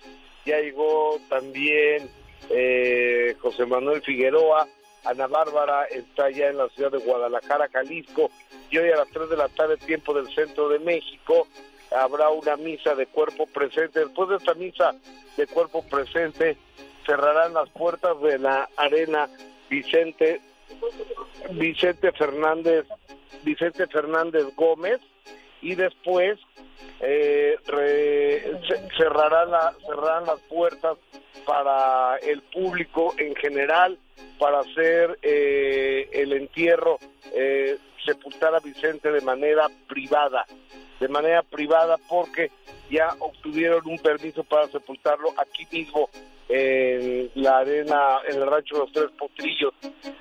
ya llegó también eh, José Manuel Figueroa, Ana Bárbara está ya en la ciudad de Guadalajara, Jalisco, y hoy a las 3 de la tarde, tiempo del centro de México, habrá una misa de cuerpo presente. Después de esta misa de cuerpo presente, cerrarán las puertas de la arena Vicente Vicente Fernández Vicente Fernández Gómez y después eh, cerrarán, la, cerrarán las puertas para el público en general para hacer eh, el entierro, eh, sepultar a Vicente de manera privada, de manera privada porque ya obtuvieron un permiso para sepultarlo aquí mismo en la arena, en el rancho de los Tres Potrillos.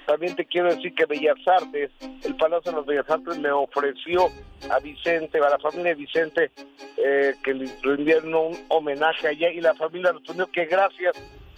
También te quiero decir que Bellas Artes, el Palacio de los Bellas Artes me ofreció a Vicente, a la familia de Vicente, eh, que le rindieron un homenaje allá y la familia respondió que gracias,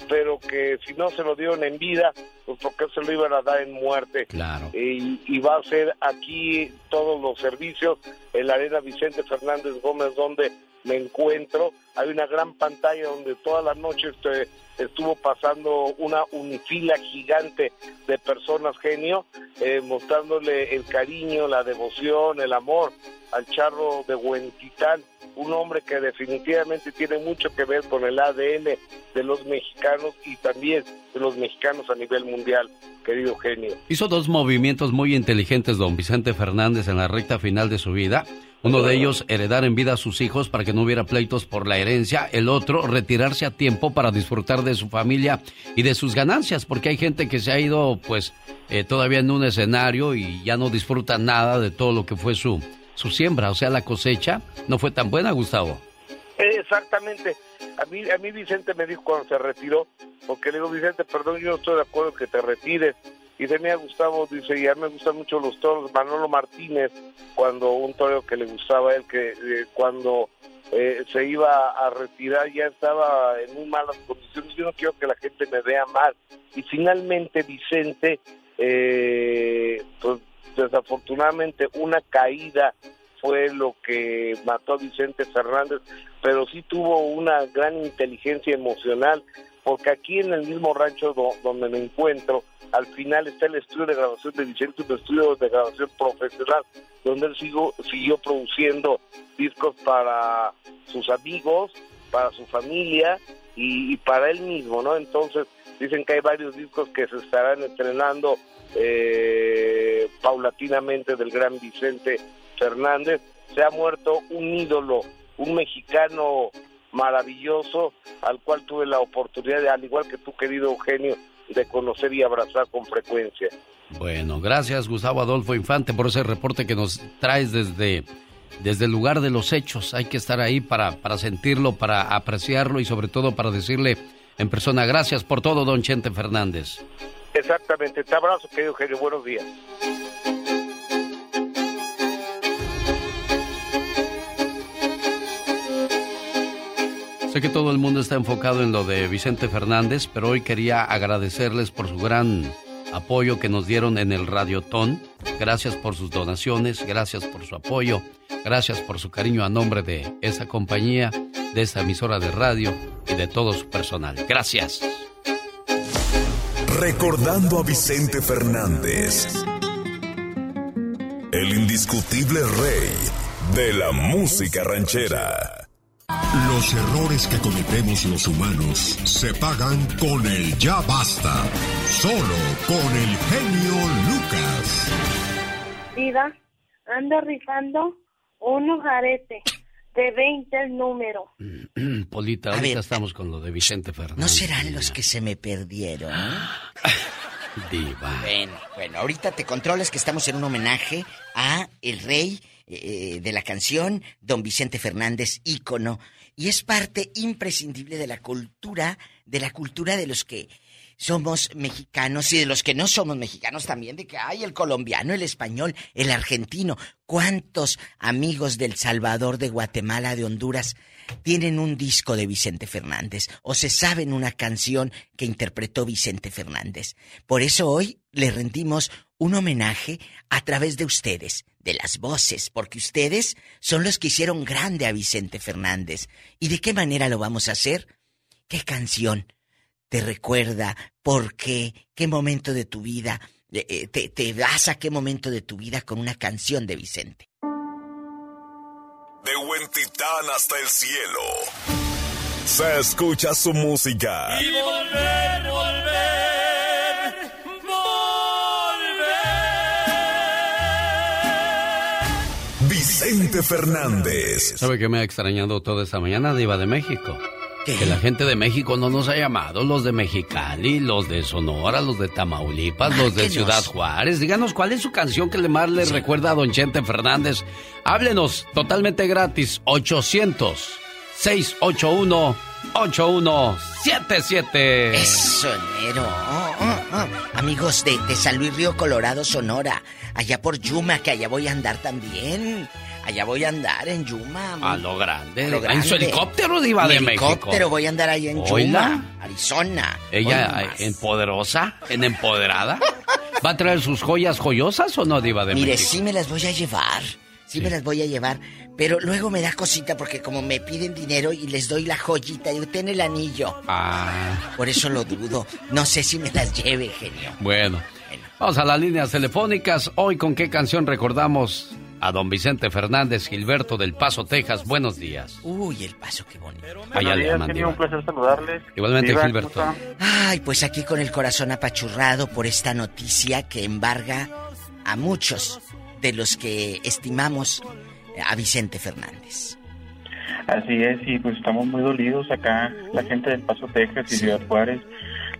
pero que si no se lo dieron en vida, pues porque se lo iban a dar en muerte. Claro. Y, y va a ser aquí todos los servicios en la arena Vicente Fernández Gómez, donde me encuentro. Hay una gran pantalla donde todas las noches este, estuvo pasando una unifila gigante de personas genio, eh, mostrándole el cariño, la devoción, el amor al charro de Huentitán, un hombre que definitivamente tiene mucho que ver con el ADN de los mexicanos y también de los mexicanos a nivel mundial, querido genio. Hizo dos movimientos muy inteligentes don Vicente Fernández en la recta final de su vida. Uno de ellos, heredar en vida a sus hijos para que no hubiera pleitos por la herencia. El otro, retirarse a tiempo para disfrutar de su familia y de sus ganancias, porque hay gente que se ha ido, pues, eh, todavía en un escenario y ya no disfruta nada de todo lo que fue su, su siembra. O sea, la cosecha no fue tan buena, Gustavo. Exactamente. A mí, a mí Vicente me dijo cuando se retiró, porque le digo, Vicente, perdón, yo no estoy de acuerdo que te retires. Y de mí a Gustavo, dice, ya me gustan mucho los toros. Manolo Martínez, cuando un torero que le gustaba a él, que eh, cuando eh, se iba a retirar ya estaba en muy malas condiciones. Yo no quiero que la gente me vea mal. Y finalmente Vicente, eh, pues desafortunadamente una caída fue lo que mató a Vicente Fernández, pero sí tuvo una gran inteligencia emocional, porque aquí en el mismo rancho donde me encuentro, al final está el estudio de grabación de Vicente, un estudio de grabación profesional, donde él sigo, siguió produciendo discos para sus amigos, para su familia y, para él mismo, ¿no? Entonces dicen que hay varios discos que se estarán estrenando eh, paulatinamente del gran Vicente Fernández. Se ha muerto un ídolo, un mexicano maravilloso al cual tuve la oportunidad, de, al igual que tú, querido Eugenio, de conocer y abrazar con frecuencia. Bueno, gracias Gustavo Adolfo Infante por ese reporte que nos traes desde, desde el lugar de los hechos. Hay que estar ahí para, para sentirlo, para apreciarlo y sobre todo para decirle en persona gracias por todo, don Chente Fernández. Exactamente, te abrazo, querido Eugenio, buenos días. Sé que todo el mundo está enfocado en lo de Vicente Fernández, pero hoy quería agradecerles por su gran apoyo que nos dieron en el Radiotón. Gracias por sus donaciones, gracias por su apoyo, gracias por su cariño a nombre de esa compañía, de esta emisora de radio y de todo su personal. Gracias. Recordando a Vicente Fernández, el indiscutible rey de la música ranchera. Los errores que cometemos los humanos se pagan con el ya basta. Solo con el genio Lucas. Vida, ando rifando unos aretes de 20 el número. [clears throat] Polita, ahorita estamos con lo de Vicente Fernández. ¿No serán los que se me perdieron? [gasps] Diva. Bueno, bueno, ahorita te controlas que estamos en un homenaje a el rey eh, de la canción, don Vicente Fernández, ícono, y es parte imprescindible de la cultura, de la cultura de los que somos mexicanos y de los que no somos mexicanos también, de que hay el colombiano, el español, el argentino. ¿Cuántos amigos del Salvador, de Guatemala, de Honduras tienen un disco de Vicente Fernández o se saben una canción que interpretó Vicente Fernández? Por eso hoy le rendimos un homenaje a través de ustedes, de las voces, porque ustedes son los que hicieron grande a Vicente Fernández. ¿Y de qué manera lo vamos a hacer? ¿Qué canción te recuerda? ¿Por qué? ¿Qué momento de tu vida? Eh, eh, te, te vas a qué momento de tu vida con una canción de Vicente? De Huentitán hasta el cielo. Se escucha su música. Y volver, volver, volver. Vicente Fernández. ¿Sabe qué me ha extrañado toda esta mañana, Diva de México? Que la gente de México no nos ha llamado, los de Mexicali, los de Sonora, los de Tamaulipas, los de Ciudad Juárez. Díganos cuál es su canción que le más le recuerda a Don Chente Fernández. Háblenos totalmente gratis, 800 681 8177. Es sonero. Oh, oh, oh. Amigos de, de San Luis Río Colorado, Sonora. Allá por Yuma, que allá voy a andar también. Allá voy a andar en Yuma. A lo grande. ¿En su helicóptero Diva de México? helicóptero voy a andar ahí en Yuma, Arizona. ¿Ella en poderosa? ¿En empoderada? ¿Va a traer sus joyas joyosas o no, Diva de México? Mire, sí me las voy a llevar. Sí, me las voy a llevar. Pero luego me da cosita porque como me piden dinero y les doy la joyita, digo, ten el anillo. Ah. Por eso lo dudo. No sé si me las lleve, genio. Bueno. Vamos a las líneas telefónicas. Hoy, ¿con qué canción recordamos a don Vicente Fernández Gilberto del Paso, Texas. Buenos días. Uy, el Paso, qué bonito. Allá le un placer saludarles. Igualmente, Gilberto. Ay, pues aquí con el corazón apachurrado por esta noticia que embarga a muchos de los que estimamos a Vicente Fernández. Así es, y pues estamos muy dolidos acá, la gente del Paso, Texas y Ciudad Juárez.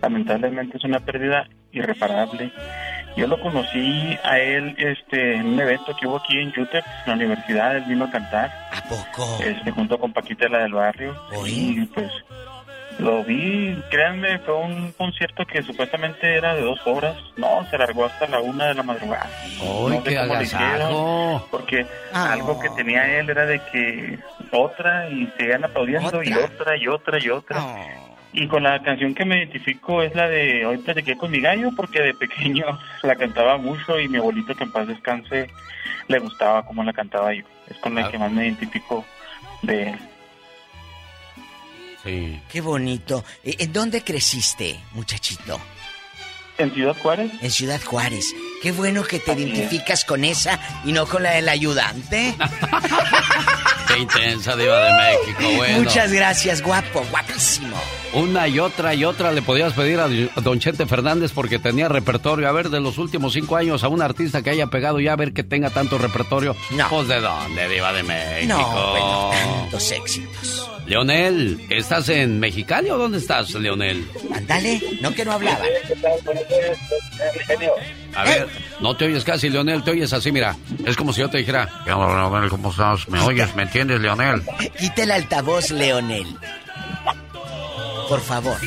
Lamentablemente es una pérdida irreparable. Yo lo conocí a él este, en un evento que hubo aquí en UTEP, en la universidad, él vino a cantar. ¿A poco? Este, junto con Paquita, la del barrio. Y pues lo vi, créanme, fue un concierto que supuestamente era de dos horas. No, se largó hasta la una de la madrugada. ¡Uy, qué agasajo! Porque algo que tenía él era de que otra y seguían aplaudiendo y otra y otra y otra. Y con la canción que me identifico es la de Hoy platiqué con mi gallo, porque de pequeño [laughs] la cantaba mucho y mi abuelito que en paz descanse le gustaba cómo la cantaba yo. Es con la que más me identifico de él. Sí. Qué bonito. ¿En dónde creciste, muchachito? En Ciudad Juárez. En Ciudad Juárez. Qué bueno que te identificas con esa y no con la del ayudante. [laughs] Qué intensa diva de México, bueno. Muchas gracias, guapo, guapísimo. Una y otra y otra le podías pedir a Don Chente Fernández porque tenía repertorio. A ver, de los últimos cinco años a un artista que haya pegado ya a ver que tenga tanto repertorio. No. Pues de dónde, diva de México. No, bueno, tantos éxitos. Leonel, ¿estás en Mexicali o dónde estás, Leonel? Ándale, no que no hablaba. A ver, no te oyes casi, Leonel, te oyes así, mira. Es como si yo te dijera, Leonel, ¿cómo estás? ¿Me oyes? ¿Me entiendes, Leonel? Quita el altavoz, Leonel. Por favor.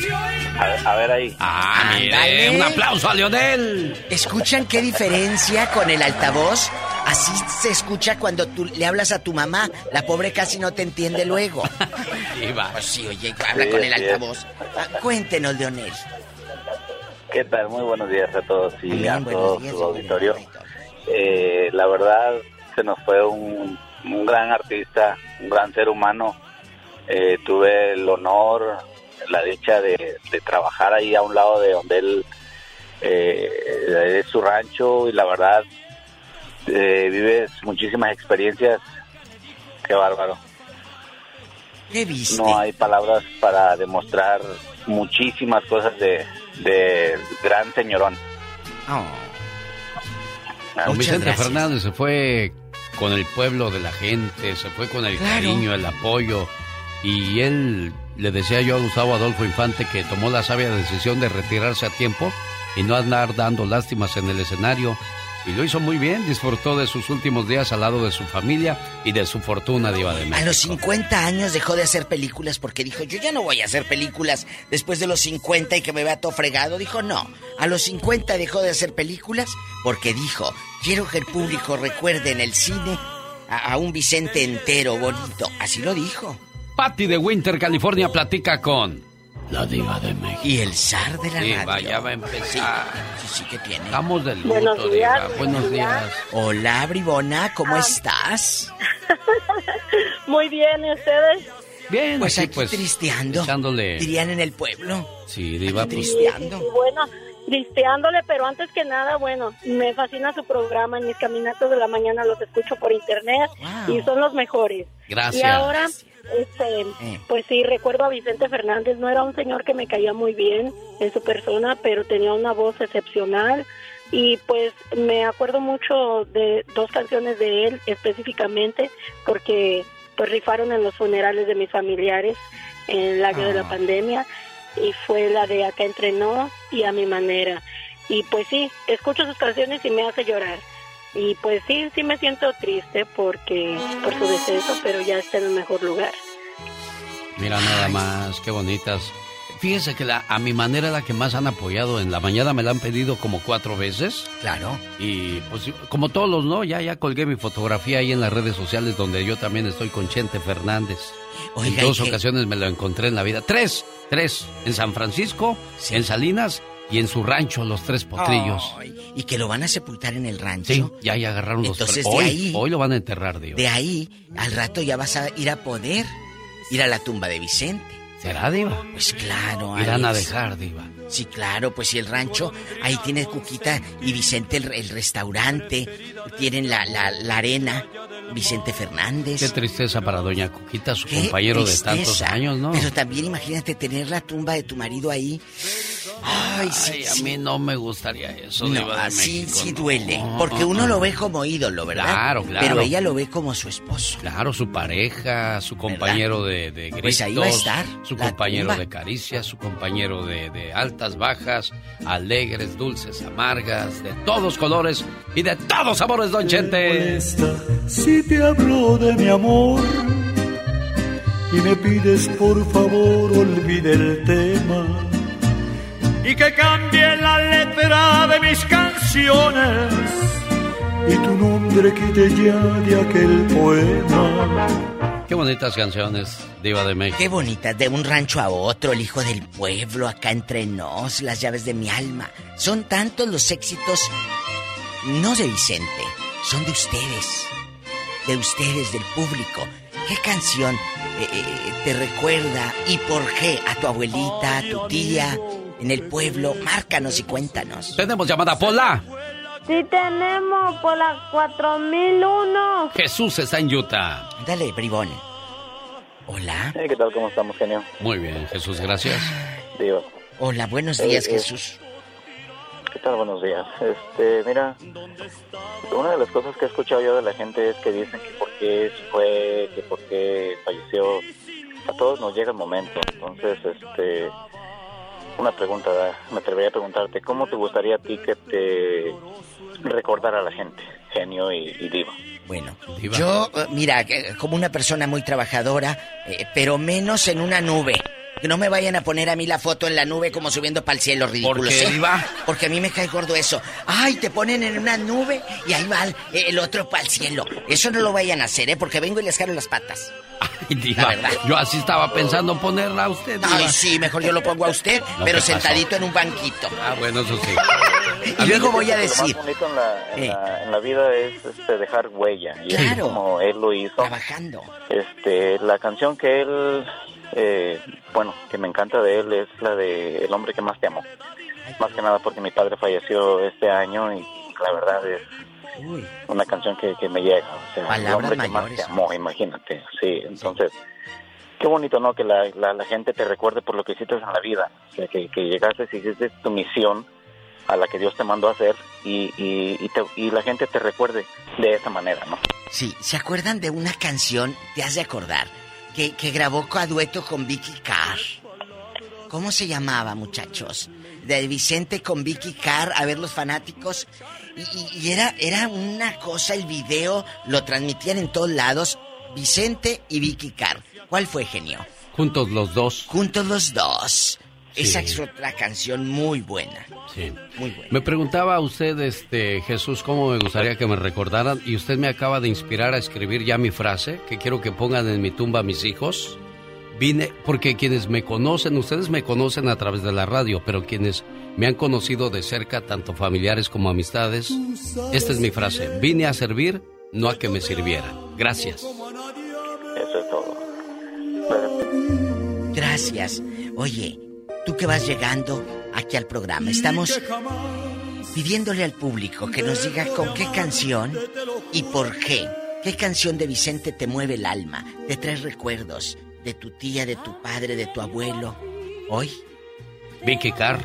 A ver, ahí. Ah, mire, un aplauso a Leonel. ¿Escuchan qué diferencia con el altavoz? Así se escucha cuando tú le hablas a tu mamá. La pobre casi no te entiende luego. [laughs] Iba. Pues sí, oye, habla con el altavoz. Ah, cuéntenos, Leonel. ¿Qué tal? Muy buenos días a todos y a todo su auditorio. Eh, la verdad, se nos fue un, un gran artista, un gran ser humano. Eh, tuve el honor, la dicha de, de, trabajar ahí a un lado de donde él eh, es su rancho y la verdad eh, vives muchísimas experiencias. Qué bárbaro. ¿Qué viste? No hay palabras para demostrar muchísimas cosas de, de gran señorón. Don Vicente Fernández se fue con el pueblo de la gente, se fue con el cariño, el apoyo. Y él le decía yo a Gustavo Adolfo Infante que tomó la sabia decisión de retirarse a tiempo y no andar dando lástimas en el escenario. Y lo hizo muy bien, disfrutó de sus últimos días al lado de su familia y de su fortuna Diva de México. A los 50 años dejó de hacer películas porque dijo, yo ya no voy a hacer películas después de los 50 y que me vea todo fregado. Dijo, no, a los 50 dejó de hacer películas porque dijo, quiero que el público recuerde en el cine a, a un Vicente entero, bonito. Así lo dijo. Patty de Winter, California, platica con la diva de México. Y el zar de la Diva, radio. ya va a empezar. Sí, sí, que tiene. Estamos del Buenos luto, días, diva. Buenos días. Hola, Bribona, ¿cómo estás? [laughs] Muy bien, ¿y ustedes? Bien, Pues aquí, aquí pues, tristeando. echándole- Dirían en el pueblo. Sí, diva. pues, tristeando. Bueno, tristeándole, pero antes que nada, bueno, me fascina su programa. En mis caminatos de la mañana los escucho por internet Wow. y son los mejores. Gracias. Y ahora, este, Eh. pues sí, recuerdo a Vicente Fernández. No era un señor que me caía muy bien en su persona, pero tenía una voz excepcional. Y pues me acuerdo mucho de dos canciones de él específicamente, porque pues rifaron en los funerales de mis familiares en el año de la Ah. pandemia y fue la de Acá Entrenó y A Mi Manera. Y pues sí, escucho sus canciones y me hace llorar. Y pues sí, sí me siento triste porque por su deceso, pero ya está en un mejor lugar. Mira nada más, qué bonitas. Fíjese que la, a mi manera la que más han apoyado en la mañana me la han pedido como cuatro veces. Claro. Y pues como todos los no, ya ya colgué mi fotografía ahí en las redes sociales donde yo también estoy con Chente Fernández. en dos ocasiones me lo encontré en la vida. Tres, tres. En San Francisco, en Salinas y en su rancho los tres potrillos. y que lo van a sepultar en el rancho. Sí, ya ya agarraron los Entonces, hoy, de ahí, hoy lo van a enterrar, Dios. De ahí, al rato ya vas a ir a poder ir a la tumba de Vicente. ¿Será, Diva? Pues claro, Irán a dejar, Diva. Sí, claro, pues si el rancho, ahí tiene Cuquita y Vicente el, el restaurante, tienen la, la, la arena, Vicente Fernández. Qué tristeza para Doña Cuquita, su Qué compañero de tantos años, ¿no? Pero también imagínate tener la tumba de tu marido ahí. Ay, sí, Ay, a sí. mí no me gustaría eso, No, Diva de sí, México, sí no. duele. Porque uno lo ve como ídolo, ¿verdad? Claro, claro. Pero ella lo ve como su esposo. Claro, su pareja, su compañero de, de gritos, Pues ahí va a estar, su compañero tumba. de caricias, su compañero de, de altas, bajas, alegres, dulces, amargas, de todos colores y de todos sabores, Don Chente. Si te hablo de mi amor y me pides por favor olvide el tema y que cambie la letra de mis canciones y tu nombre quite ya de aquel poema. Qué bonitas canciones, Diva de México. Qué bonitas, de un rancho a otro, el hijo del pueblo, acá entre nos, las llaves de mi alma. Son tantos los éxitos, no de Vicente, son de ustedes, de ustedes, del público. ¿Qué canción eh, eh, te recuerda y por qué a tu abuelita, a tu tía, en el pueblo? Márcanos y cuéntanos. Tenemos llamada Pola. Sí tenemos por la 4001. Jesús está en Utah. Dale, bribón. Hola. ¿Qué tal? ¿Cómo estamos, genio? Muy bien, Jesús, gracias. Diva. Hola, buenos Eh, días, eh, Jesús. ¿Qué tal? Buenos días. Este, mira, una de las cosas que he escuchado yo de la gente es que dicen que por qué fue, que por qué falleció. A todos nos llega el momento. Entonces, este, una pregunta, me atrevería a preguntarte, ¿cómo te gustaría a ti que te recordara la gente, genio y, y diva? Bueno, Yo, eh, mira, como una persona muy trabajadora, eh, pero menos en una nube. Que no me vayan a poner a mí la foto en la nube como subiendo para el cielo, ridículos. qué, ¿eh? Diva? Porque a mí me cae gordo eso. Ay, te ponen en una nube y ahí va el, el otro para el cielo. Eso no lo vayan a hacer, ¿eh? Porque vengo y les jalo las patas. Ay, Diva, yo así estaba pensando ponerla a usted. Diva. Ay, sí, mejor yo lo pongo a usted, No, pero ¿qué pasó? sentadito en un banquito. Ah, bueno, eso sí. [laughs] Y luego voy a Lo decir, más bonito en la, en la, en la vida es este, dejar huella. Y Claro. como él lo hizo. trabajando. Este, la canción que él, eh, bueno, que me encanta de él es la de El hombre que más te amó. Más que nada porque mi padre falleció este año y la verdad es una canción que, que me llega. O sea, El Palabras hombre que más mayores. te amó, imagínate. Sí, entonces, qué bonito, ¿no? Que la, la, la gente te recuerde por lo que hiciste en la vida. O sea, que, que llegaste y hiciste tu misión a la que Dios te mandó a hacer y, y, y, te- y la gente te recuerde de esa manera, ¿no? Sí, ¿se acuerdan de una canción, te has de acordar, que, que grabó a dueto con Vicky Carr? ¿Cómo se llamaba, muchachos? De Vicente con Vicky Carr, a ver los fanáticos. Y, y- y era, era una cosa, el video lo transmitían en todos lados, Vicente y Vicky Carr. ¿Cuál fue, genio? Juntos los dos. Juntos los dos. Sí. Esa es otra canción muy buena. Sí. Muy buena. Me preguntaba usted, este, Jesús, cómo me gustaría que me recordaran y usted me acaba de inspirar a escribir ya mi frase que quiero que pongan en mi tumba mis hijos. Vine porque quienes me conocen, ustedes me conocen a través de la radio, pero quienes me han conocido de cerca, tanto familiares como amistades, esta es mi frase. Vine a servir, no a que me sirvieran. Gracias. Eso es todo. Gracias. Oye, tú que vas llegando aquí al programa, estamos pidiéndole al público que nos diga con qué canción y por qué. ¿Qué canción de Vicente te mueve el alma? Te trae recuerdos de tu tía, de tu padre, de tu abuelo. Hoy, Vicky Carr.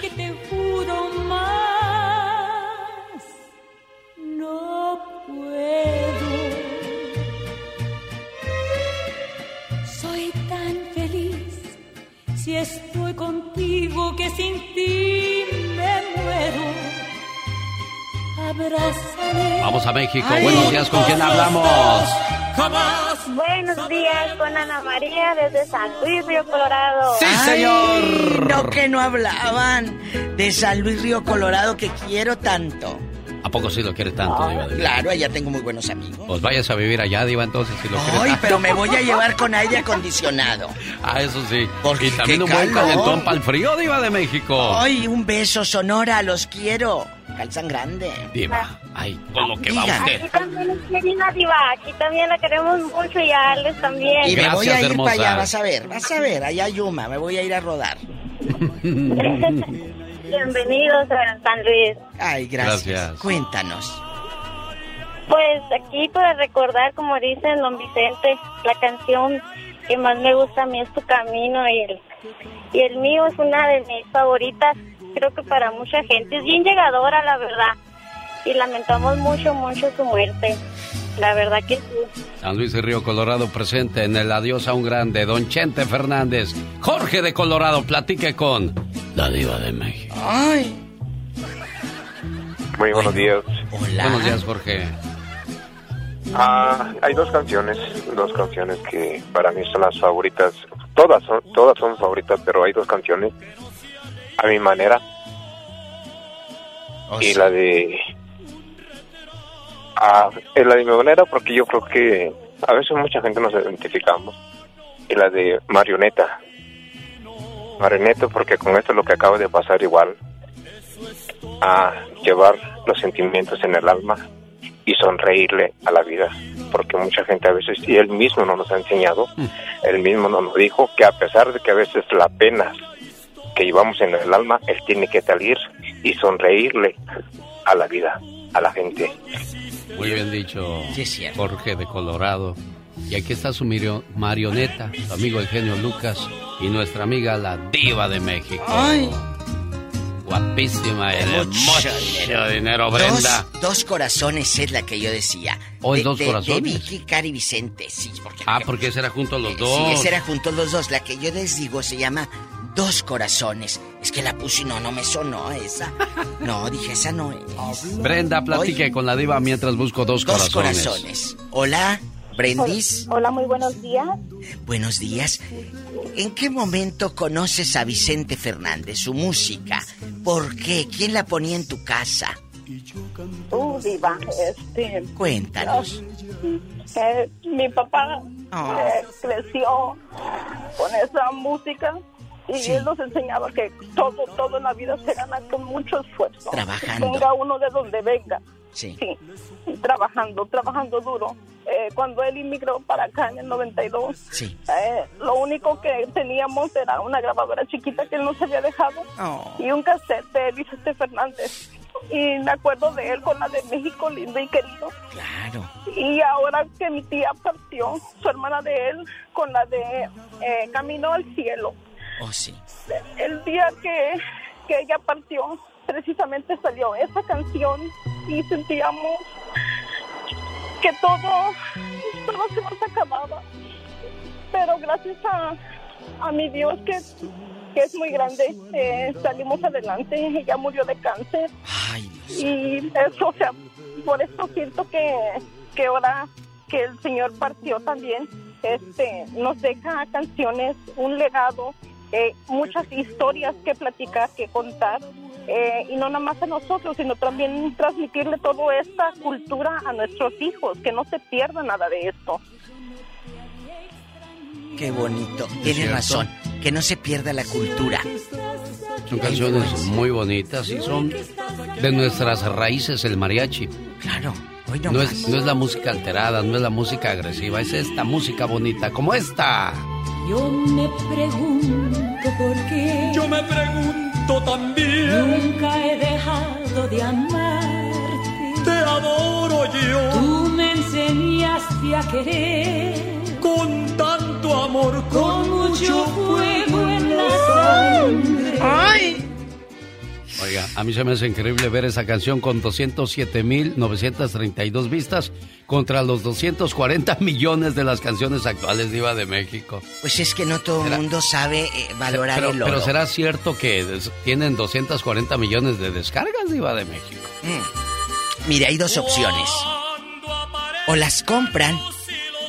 Que te si estoy contigo que sin ti me muero. Abrázame. Vamos a México. Buenos días, ¿con quién hablamos? Jamás Buenos días con Ana María desde San Luis Río Colorado. Sí, señor. no que no hablaban de San Luis Río Colorado que quiero tanto. ¿A poco sí lo quiere tanto, Diva? Claro, allá tengo muy buenos amigos. Pues vayas a vivir allá, Diva, entonces, si lo quieres. Ay, pero me voy a [laughs] llevar con aire acondicionado. Ah, eso sí. Porque y también un buen calentón para el frío, Diva de México. Ay, un beso, Sonora, los quiero. Calzan grande. Diva, ay, con lo que va usted. Aquí también es querida, Diva. Aquí también la queremos mucho y a Alex también. Y me voy a ir para allá, vas a ver, vas a ver, allá Yuma, me voy a ir a rodar. [laughs] [laughs] Bienvenidos a San Luis. Ay, gracias. Cuéntanos. Pues aquí para recordar, como dicen don Vicente, la canción que más me gusta a mí es Tu Camino y el, y el mío es una de mis favoritas, creo que para mucha gente. Es bien llegadora, la verdad. Y lamentamos mucho, mucho su muerte. La verdad que sí. San Luis de Río Colorado presente en el Adiós a un Grande, Don Chente Fernández. Jorge de Colorado, platique con la Diva de México. Ay. Muy buenos días. Hola. Buenos días, Jorge. Ah, hay dos canciones, dos canciones que para mí son las favoritas. Todas son, todas son favoritas, pero hay dos canciones a mi manera. Oh, y la de En la de mi manera, porque yo creo que a veces mucha gente nos identificamos. Y la de marioneta. Marioneta, porque con esto es lo que acaba de pasar igual. A llevar los sentimientos en el alma y sonreírle a la vida. Porque mucha gente a veces, y él mismo no nos ha enseñado, él mismo nos dijo que a pesar de que a veces la pena que llevamos en el alma, él tiene que salir y sonreírle a la vida, a la gente. Muy bien dicho, Jorge de Colorado. Y aquí está su marioneta, su amigo el genio Lucas y nuestra amiga la diva de México. Ay. Guapísima, el mucho dinero, Brenda. Dos, corazones es la que yo decía. ¿O dos corazones? De Vicky, Cari Vicente, sí. Porque ah, porque ese era junto a los dos. Sí, ese era junto a los dos. La que yo les digo se llama Dos corazones. Es que la puse y no, no me sonó esa. No, dije, esa no es. Brenda, platique con la diva mientras busco dos, dos corazones. corazones. Hola, Brendis. Hola, muy buenos días. Buenos días. ¿En qué momento conoces a Vicente Fernández, su música? ¿Por qué? ¿Quién la ponía en tu casa? Uh, diva, este... Cuéntanos. Eh, mi papá Oh. eh, creció con esa música y él nos enseñaba que todo, todo en la vida se gana con mucho esfuerzo. Trabajando. Venga uno de donde venga. Sí. trabajando, trabajando duro. Eh, cuando él inmigró para acá en el 92, Sí. eh, lo único que teníamos era una grabadora chiquita que él nos había dejado Oh. y un cassette de Vicente Fernández. Y me acuerdo de él con la de México lindo y querido. Claro. Y ahora que mi tía partió, su hermana de él, con la de eh, Camino al Cielo. Oh, sí. El día que, que ella partió, precisamente salió esa canción y sentíamos que todo, todo se nos acababa. Pero gracias a, a mi Dios que, que es muy grande, eh, salimos adelante. Ella murió de cáncer. Y eso, o sea, por eso siento que, que ahora que el Señor partió también, este, nos deja canciones, un legado, eh, muchas historias que platicar, que contar, eh, y no nada más a nosotros, sino también transmitirle toda esta cultura a nuestros hijos, que no se pierda nada de esto. Qué bonito. Tienes razón. Que no se pierda la cultura. Son canciones muy bonitas y son de nuestras raíces el mariachi. Claro. No es, no es la música alterada, no es la música agresiva, es esta música bonita, como esta. Yo me pregunto por qué. Yo me pregunto también. Nunca he dejado de amarte. Te adoro yo. Tú me enseñaste a querer. Con tanto amor, con, Con mucho fuego en la sangre. ¡Ay! Oiga, a mí se me hace increíble ver esa canción con 207.932 vistas contra los 240 [laughs] millones de las canciones actuales Diva de México. Pues es que no todo el mundo sabe eh, valorar pero, el oro. pero será cierto que tienen 240 millones de descargas Diva de México. Mm. Mire, hay dos opciones. O las compran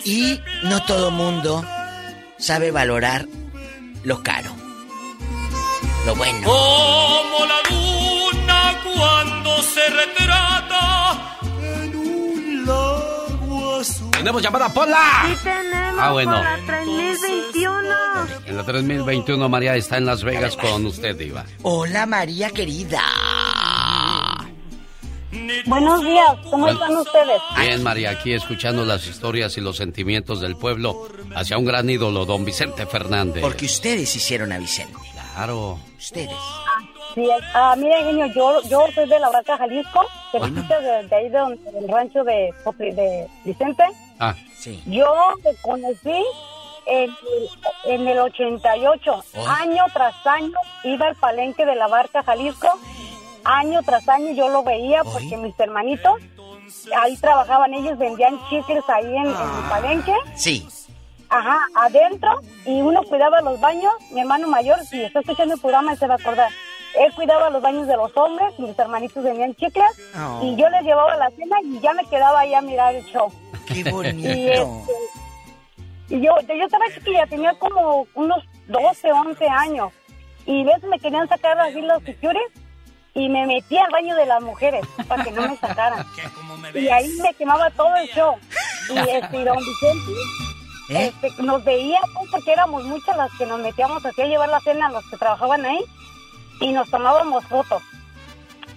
Y no todo mundo sabe valorar lo caro. Lo bueno. Como la luna cuando se retrata en un lago azul. Tenemos llamada Pola. Sí tenemos Ah, bueno. por la 3021. En la 3021 María está en Las Vegas con usted, Diva. Hola María querida. Buenos días, ¿cómo Bueno. están ustedes? Bien, María, aquí escuchando las historias y los sentimientos del pueblo hacia un gran ídolo, don Vicente Fernández. Porque ustedes hicieron a Vicente. Claro. Ustedes. Sí, ah, mira, genio, yo, yo soy de la Barca, Jalisco, cerquita de, de ahí de donde- del rancho de, de Vicente. Ah, sí. Yo te conocí en, en el 88, Oh. año tras año, iba al palenque de la Barca, Jalisco, año tras año yo lo veía porque mis hermanitos, ahí trabajaban ellos, vendían chicles ahí en, en el palenque. Sí. Ajá, adentro y uno cuidaba los baños, mi hermano mayor, si está escuchando el programa, se va a acordar. Él cuidaba los baños de los hombres, mis hermanitos vendían chicles Oh. y yo les llevaba la cena y ya me quedaba ahí a mirar el show. Qué bonito. Y, este, y yo, yo estaba chiquilla, tenía como unos 12, 11 años. Y a veces me querían sacar así los securities y me metía al baño de las mujeres para que no me sacaran. [laughs] y ahí me quemaba todo el show. Y este, y don Vicente ¿Eh? este, nos veía pues, porque éramos muchas las que nos metíamos así a llevar la cena a los que trabajaban ahí y nos tomábamos fotos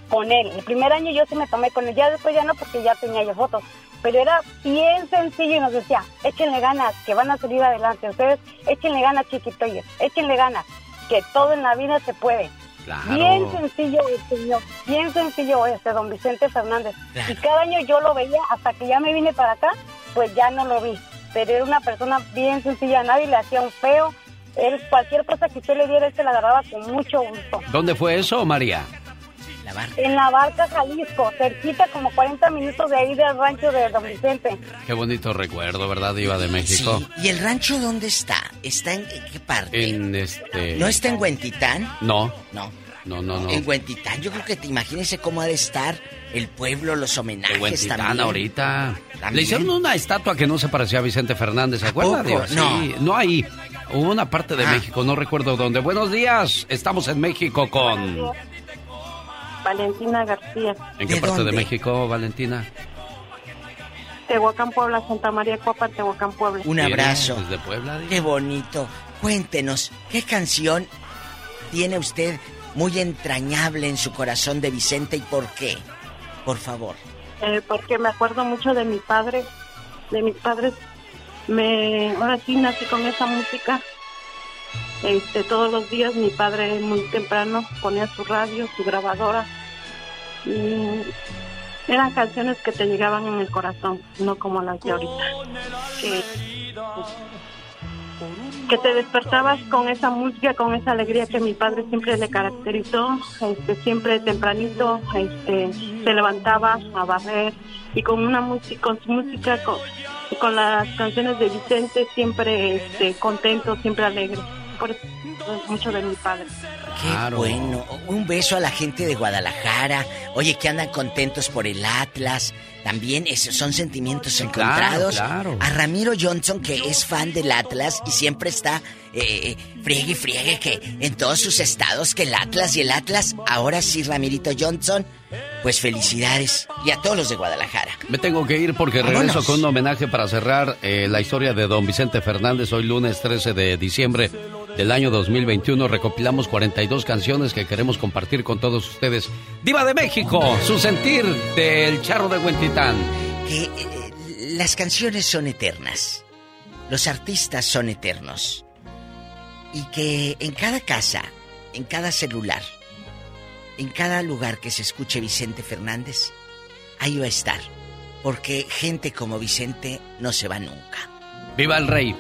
con él. El primer año yo sí me tomé con él, ya después ya no porque ya tenía yo fotos. Pero era bien sencillo y nos decía, échenle ganas, que van a salir adelante. Ustedes échenle ganas, chiquitoyes, échenle ganas, que todo en la vida se puede. Claro. Bien sencillo el señor, bien sencillo este don Vicente Fernández. Y cada año yo lo veía hasta que ya me vine para acá, pues ya no lo vi. Pero era una persona bien sencilla, nadie le hacía un feo. Él, cualquier cosa que usted le diera, él se la agarraba con mucho gusto. ¿Dónde fue eso, María? En la barca Jalisco, cerquita como 40 minutos de ahí del rancho de don Vicente. Qué bonito recuerdo, ¿verdad, Diva de México? Sí. ¿Y el rancho dónde está? ¿Está en qué parte? En este... ¿No está en Huentitán? No. No. No, no, no. En Huentitán, yo creo que te imagínese cómo ha de estar el pueblo, los homenajes Huentitán también. ahorita. También. Le hicieron una estatua que no se parecía a Vicente Fernández, ¿se acuerda? Diva? No. Sí, no hay. Hubo una parte de Ah. México, no recuerdo dónde. Buenos días, estamos en México con... Valentina García, ¿En qué parte de México, Valentina? Tehuacán, Puebla, Santa María Copa, Tehuacán, Puebla. Un abrazo. Desde Puebla. Qué bonito. Cuéntenos, ¿qué canción tiene usted muy entrañable en su corazón de Vicente y por qué? Por favor. Eh, porque me acuerdo mucho de mi padre, de mis padres. Me, ahora sí nací con esa música. Este, todos los días mi padre muy temprano ponía su radio, su grabadora. Y eran canciones que te llegaban en el corazón, no como las de ahorita. Que, que te despertabas con esa música, con esa alegría que mi padre siempre le caracterizó, este, siempre tempranito, este, se levantaba a barrer y con una música, con su música, con, con las canciones de Vicente siempre este, contento, siempre alegre. Por eso es mucho de mi padre. Qué bueno. Un beso a la gente de Guadalajara. Oye, que andan contentos por el Atlas. También esos son sentimientos encontrados. claro. A Ramiro Johnson, que es fan del Atlas y siempre está eh, friegue y friegue que en todos sus estados que el Atlas y el Atlas. Ahora sí, Ramirito Johnson. Pues felicidades. Y a todos los de Guadalajara. Me tengo que ir porque regreso con un homenaje para cerrar eh, la historia de don Vicente Fernández. Hoy lunes 13 de diciembre del año 2021 recopilamos 42 canciones que queremos compartir con todos ustedes. Diva de México, su sentir del charro de Huentitán. Que eh, las canciones son eternas, los artistas son eternos y que en cada casa, en cada celular, en cada lugar que se escuche Vicente Fernández, ahí va a estar, porque gente como Vicente no se va nunca. Viva el rey.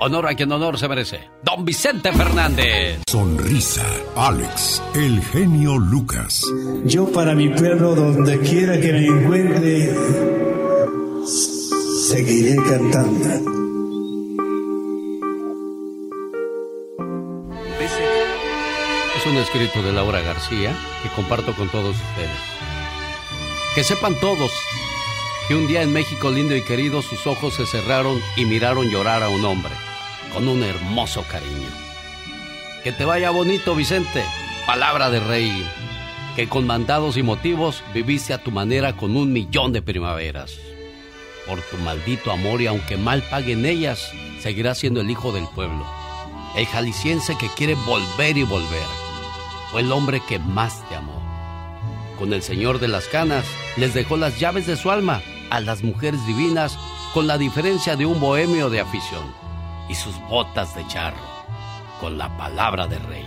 Honor a quien honor se merece. Don Vicente Fernández. Sonrisa. Alex, el genio Lucas. Yo para mi pueblo, donde quiera que me encuentre, seguiré cantando. Es un escrito de Laura García que comparto con todos ustedes. Que sepan todos que un día en México lindo y querido sus ojos se cerraron y miraron llorar a un hombre con un hermoso cariño. Que te vaya bonito, Vicente. Palabra de rey. Que con mandados y motivos viviste a tu manera con un millón de primaveras. Por tu maldito amor y aunque mal paguen ellas, seguirás siendo el hijo del pueblo. El jalisciense que quiere volver y volver. Fue el hombre que más te amó. Con el Señor de las Canas les dejó las llaves de su alma a las mujeres divinas con la diferencia de un bohemio de afición y sus botas de charro con la palabra de rey.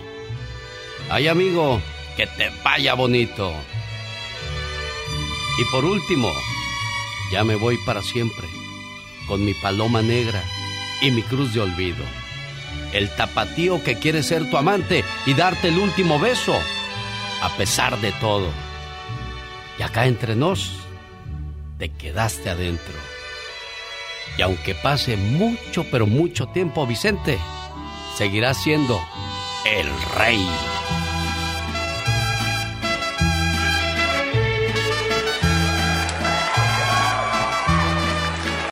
Ay amigo, que te vaya bonito. Y por último, ya me voy para siempre con mi paloma negra y mi cruz de olvido. El tapatío que quiere ser tu amante y darte el último beso, a pesar de todo. Y acá entre nos, te quedaste adentro. Y aunque pase mucho, pero mucho tiempo, Vicente, seguirás siendo el rey.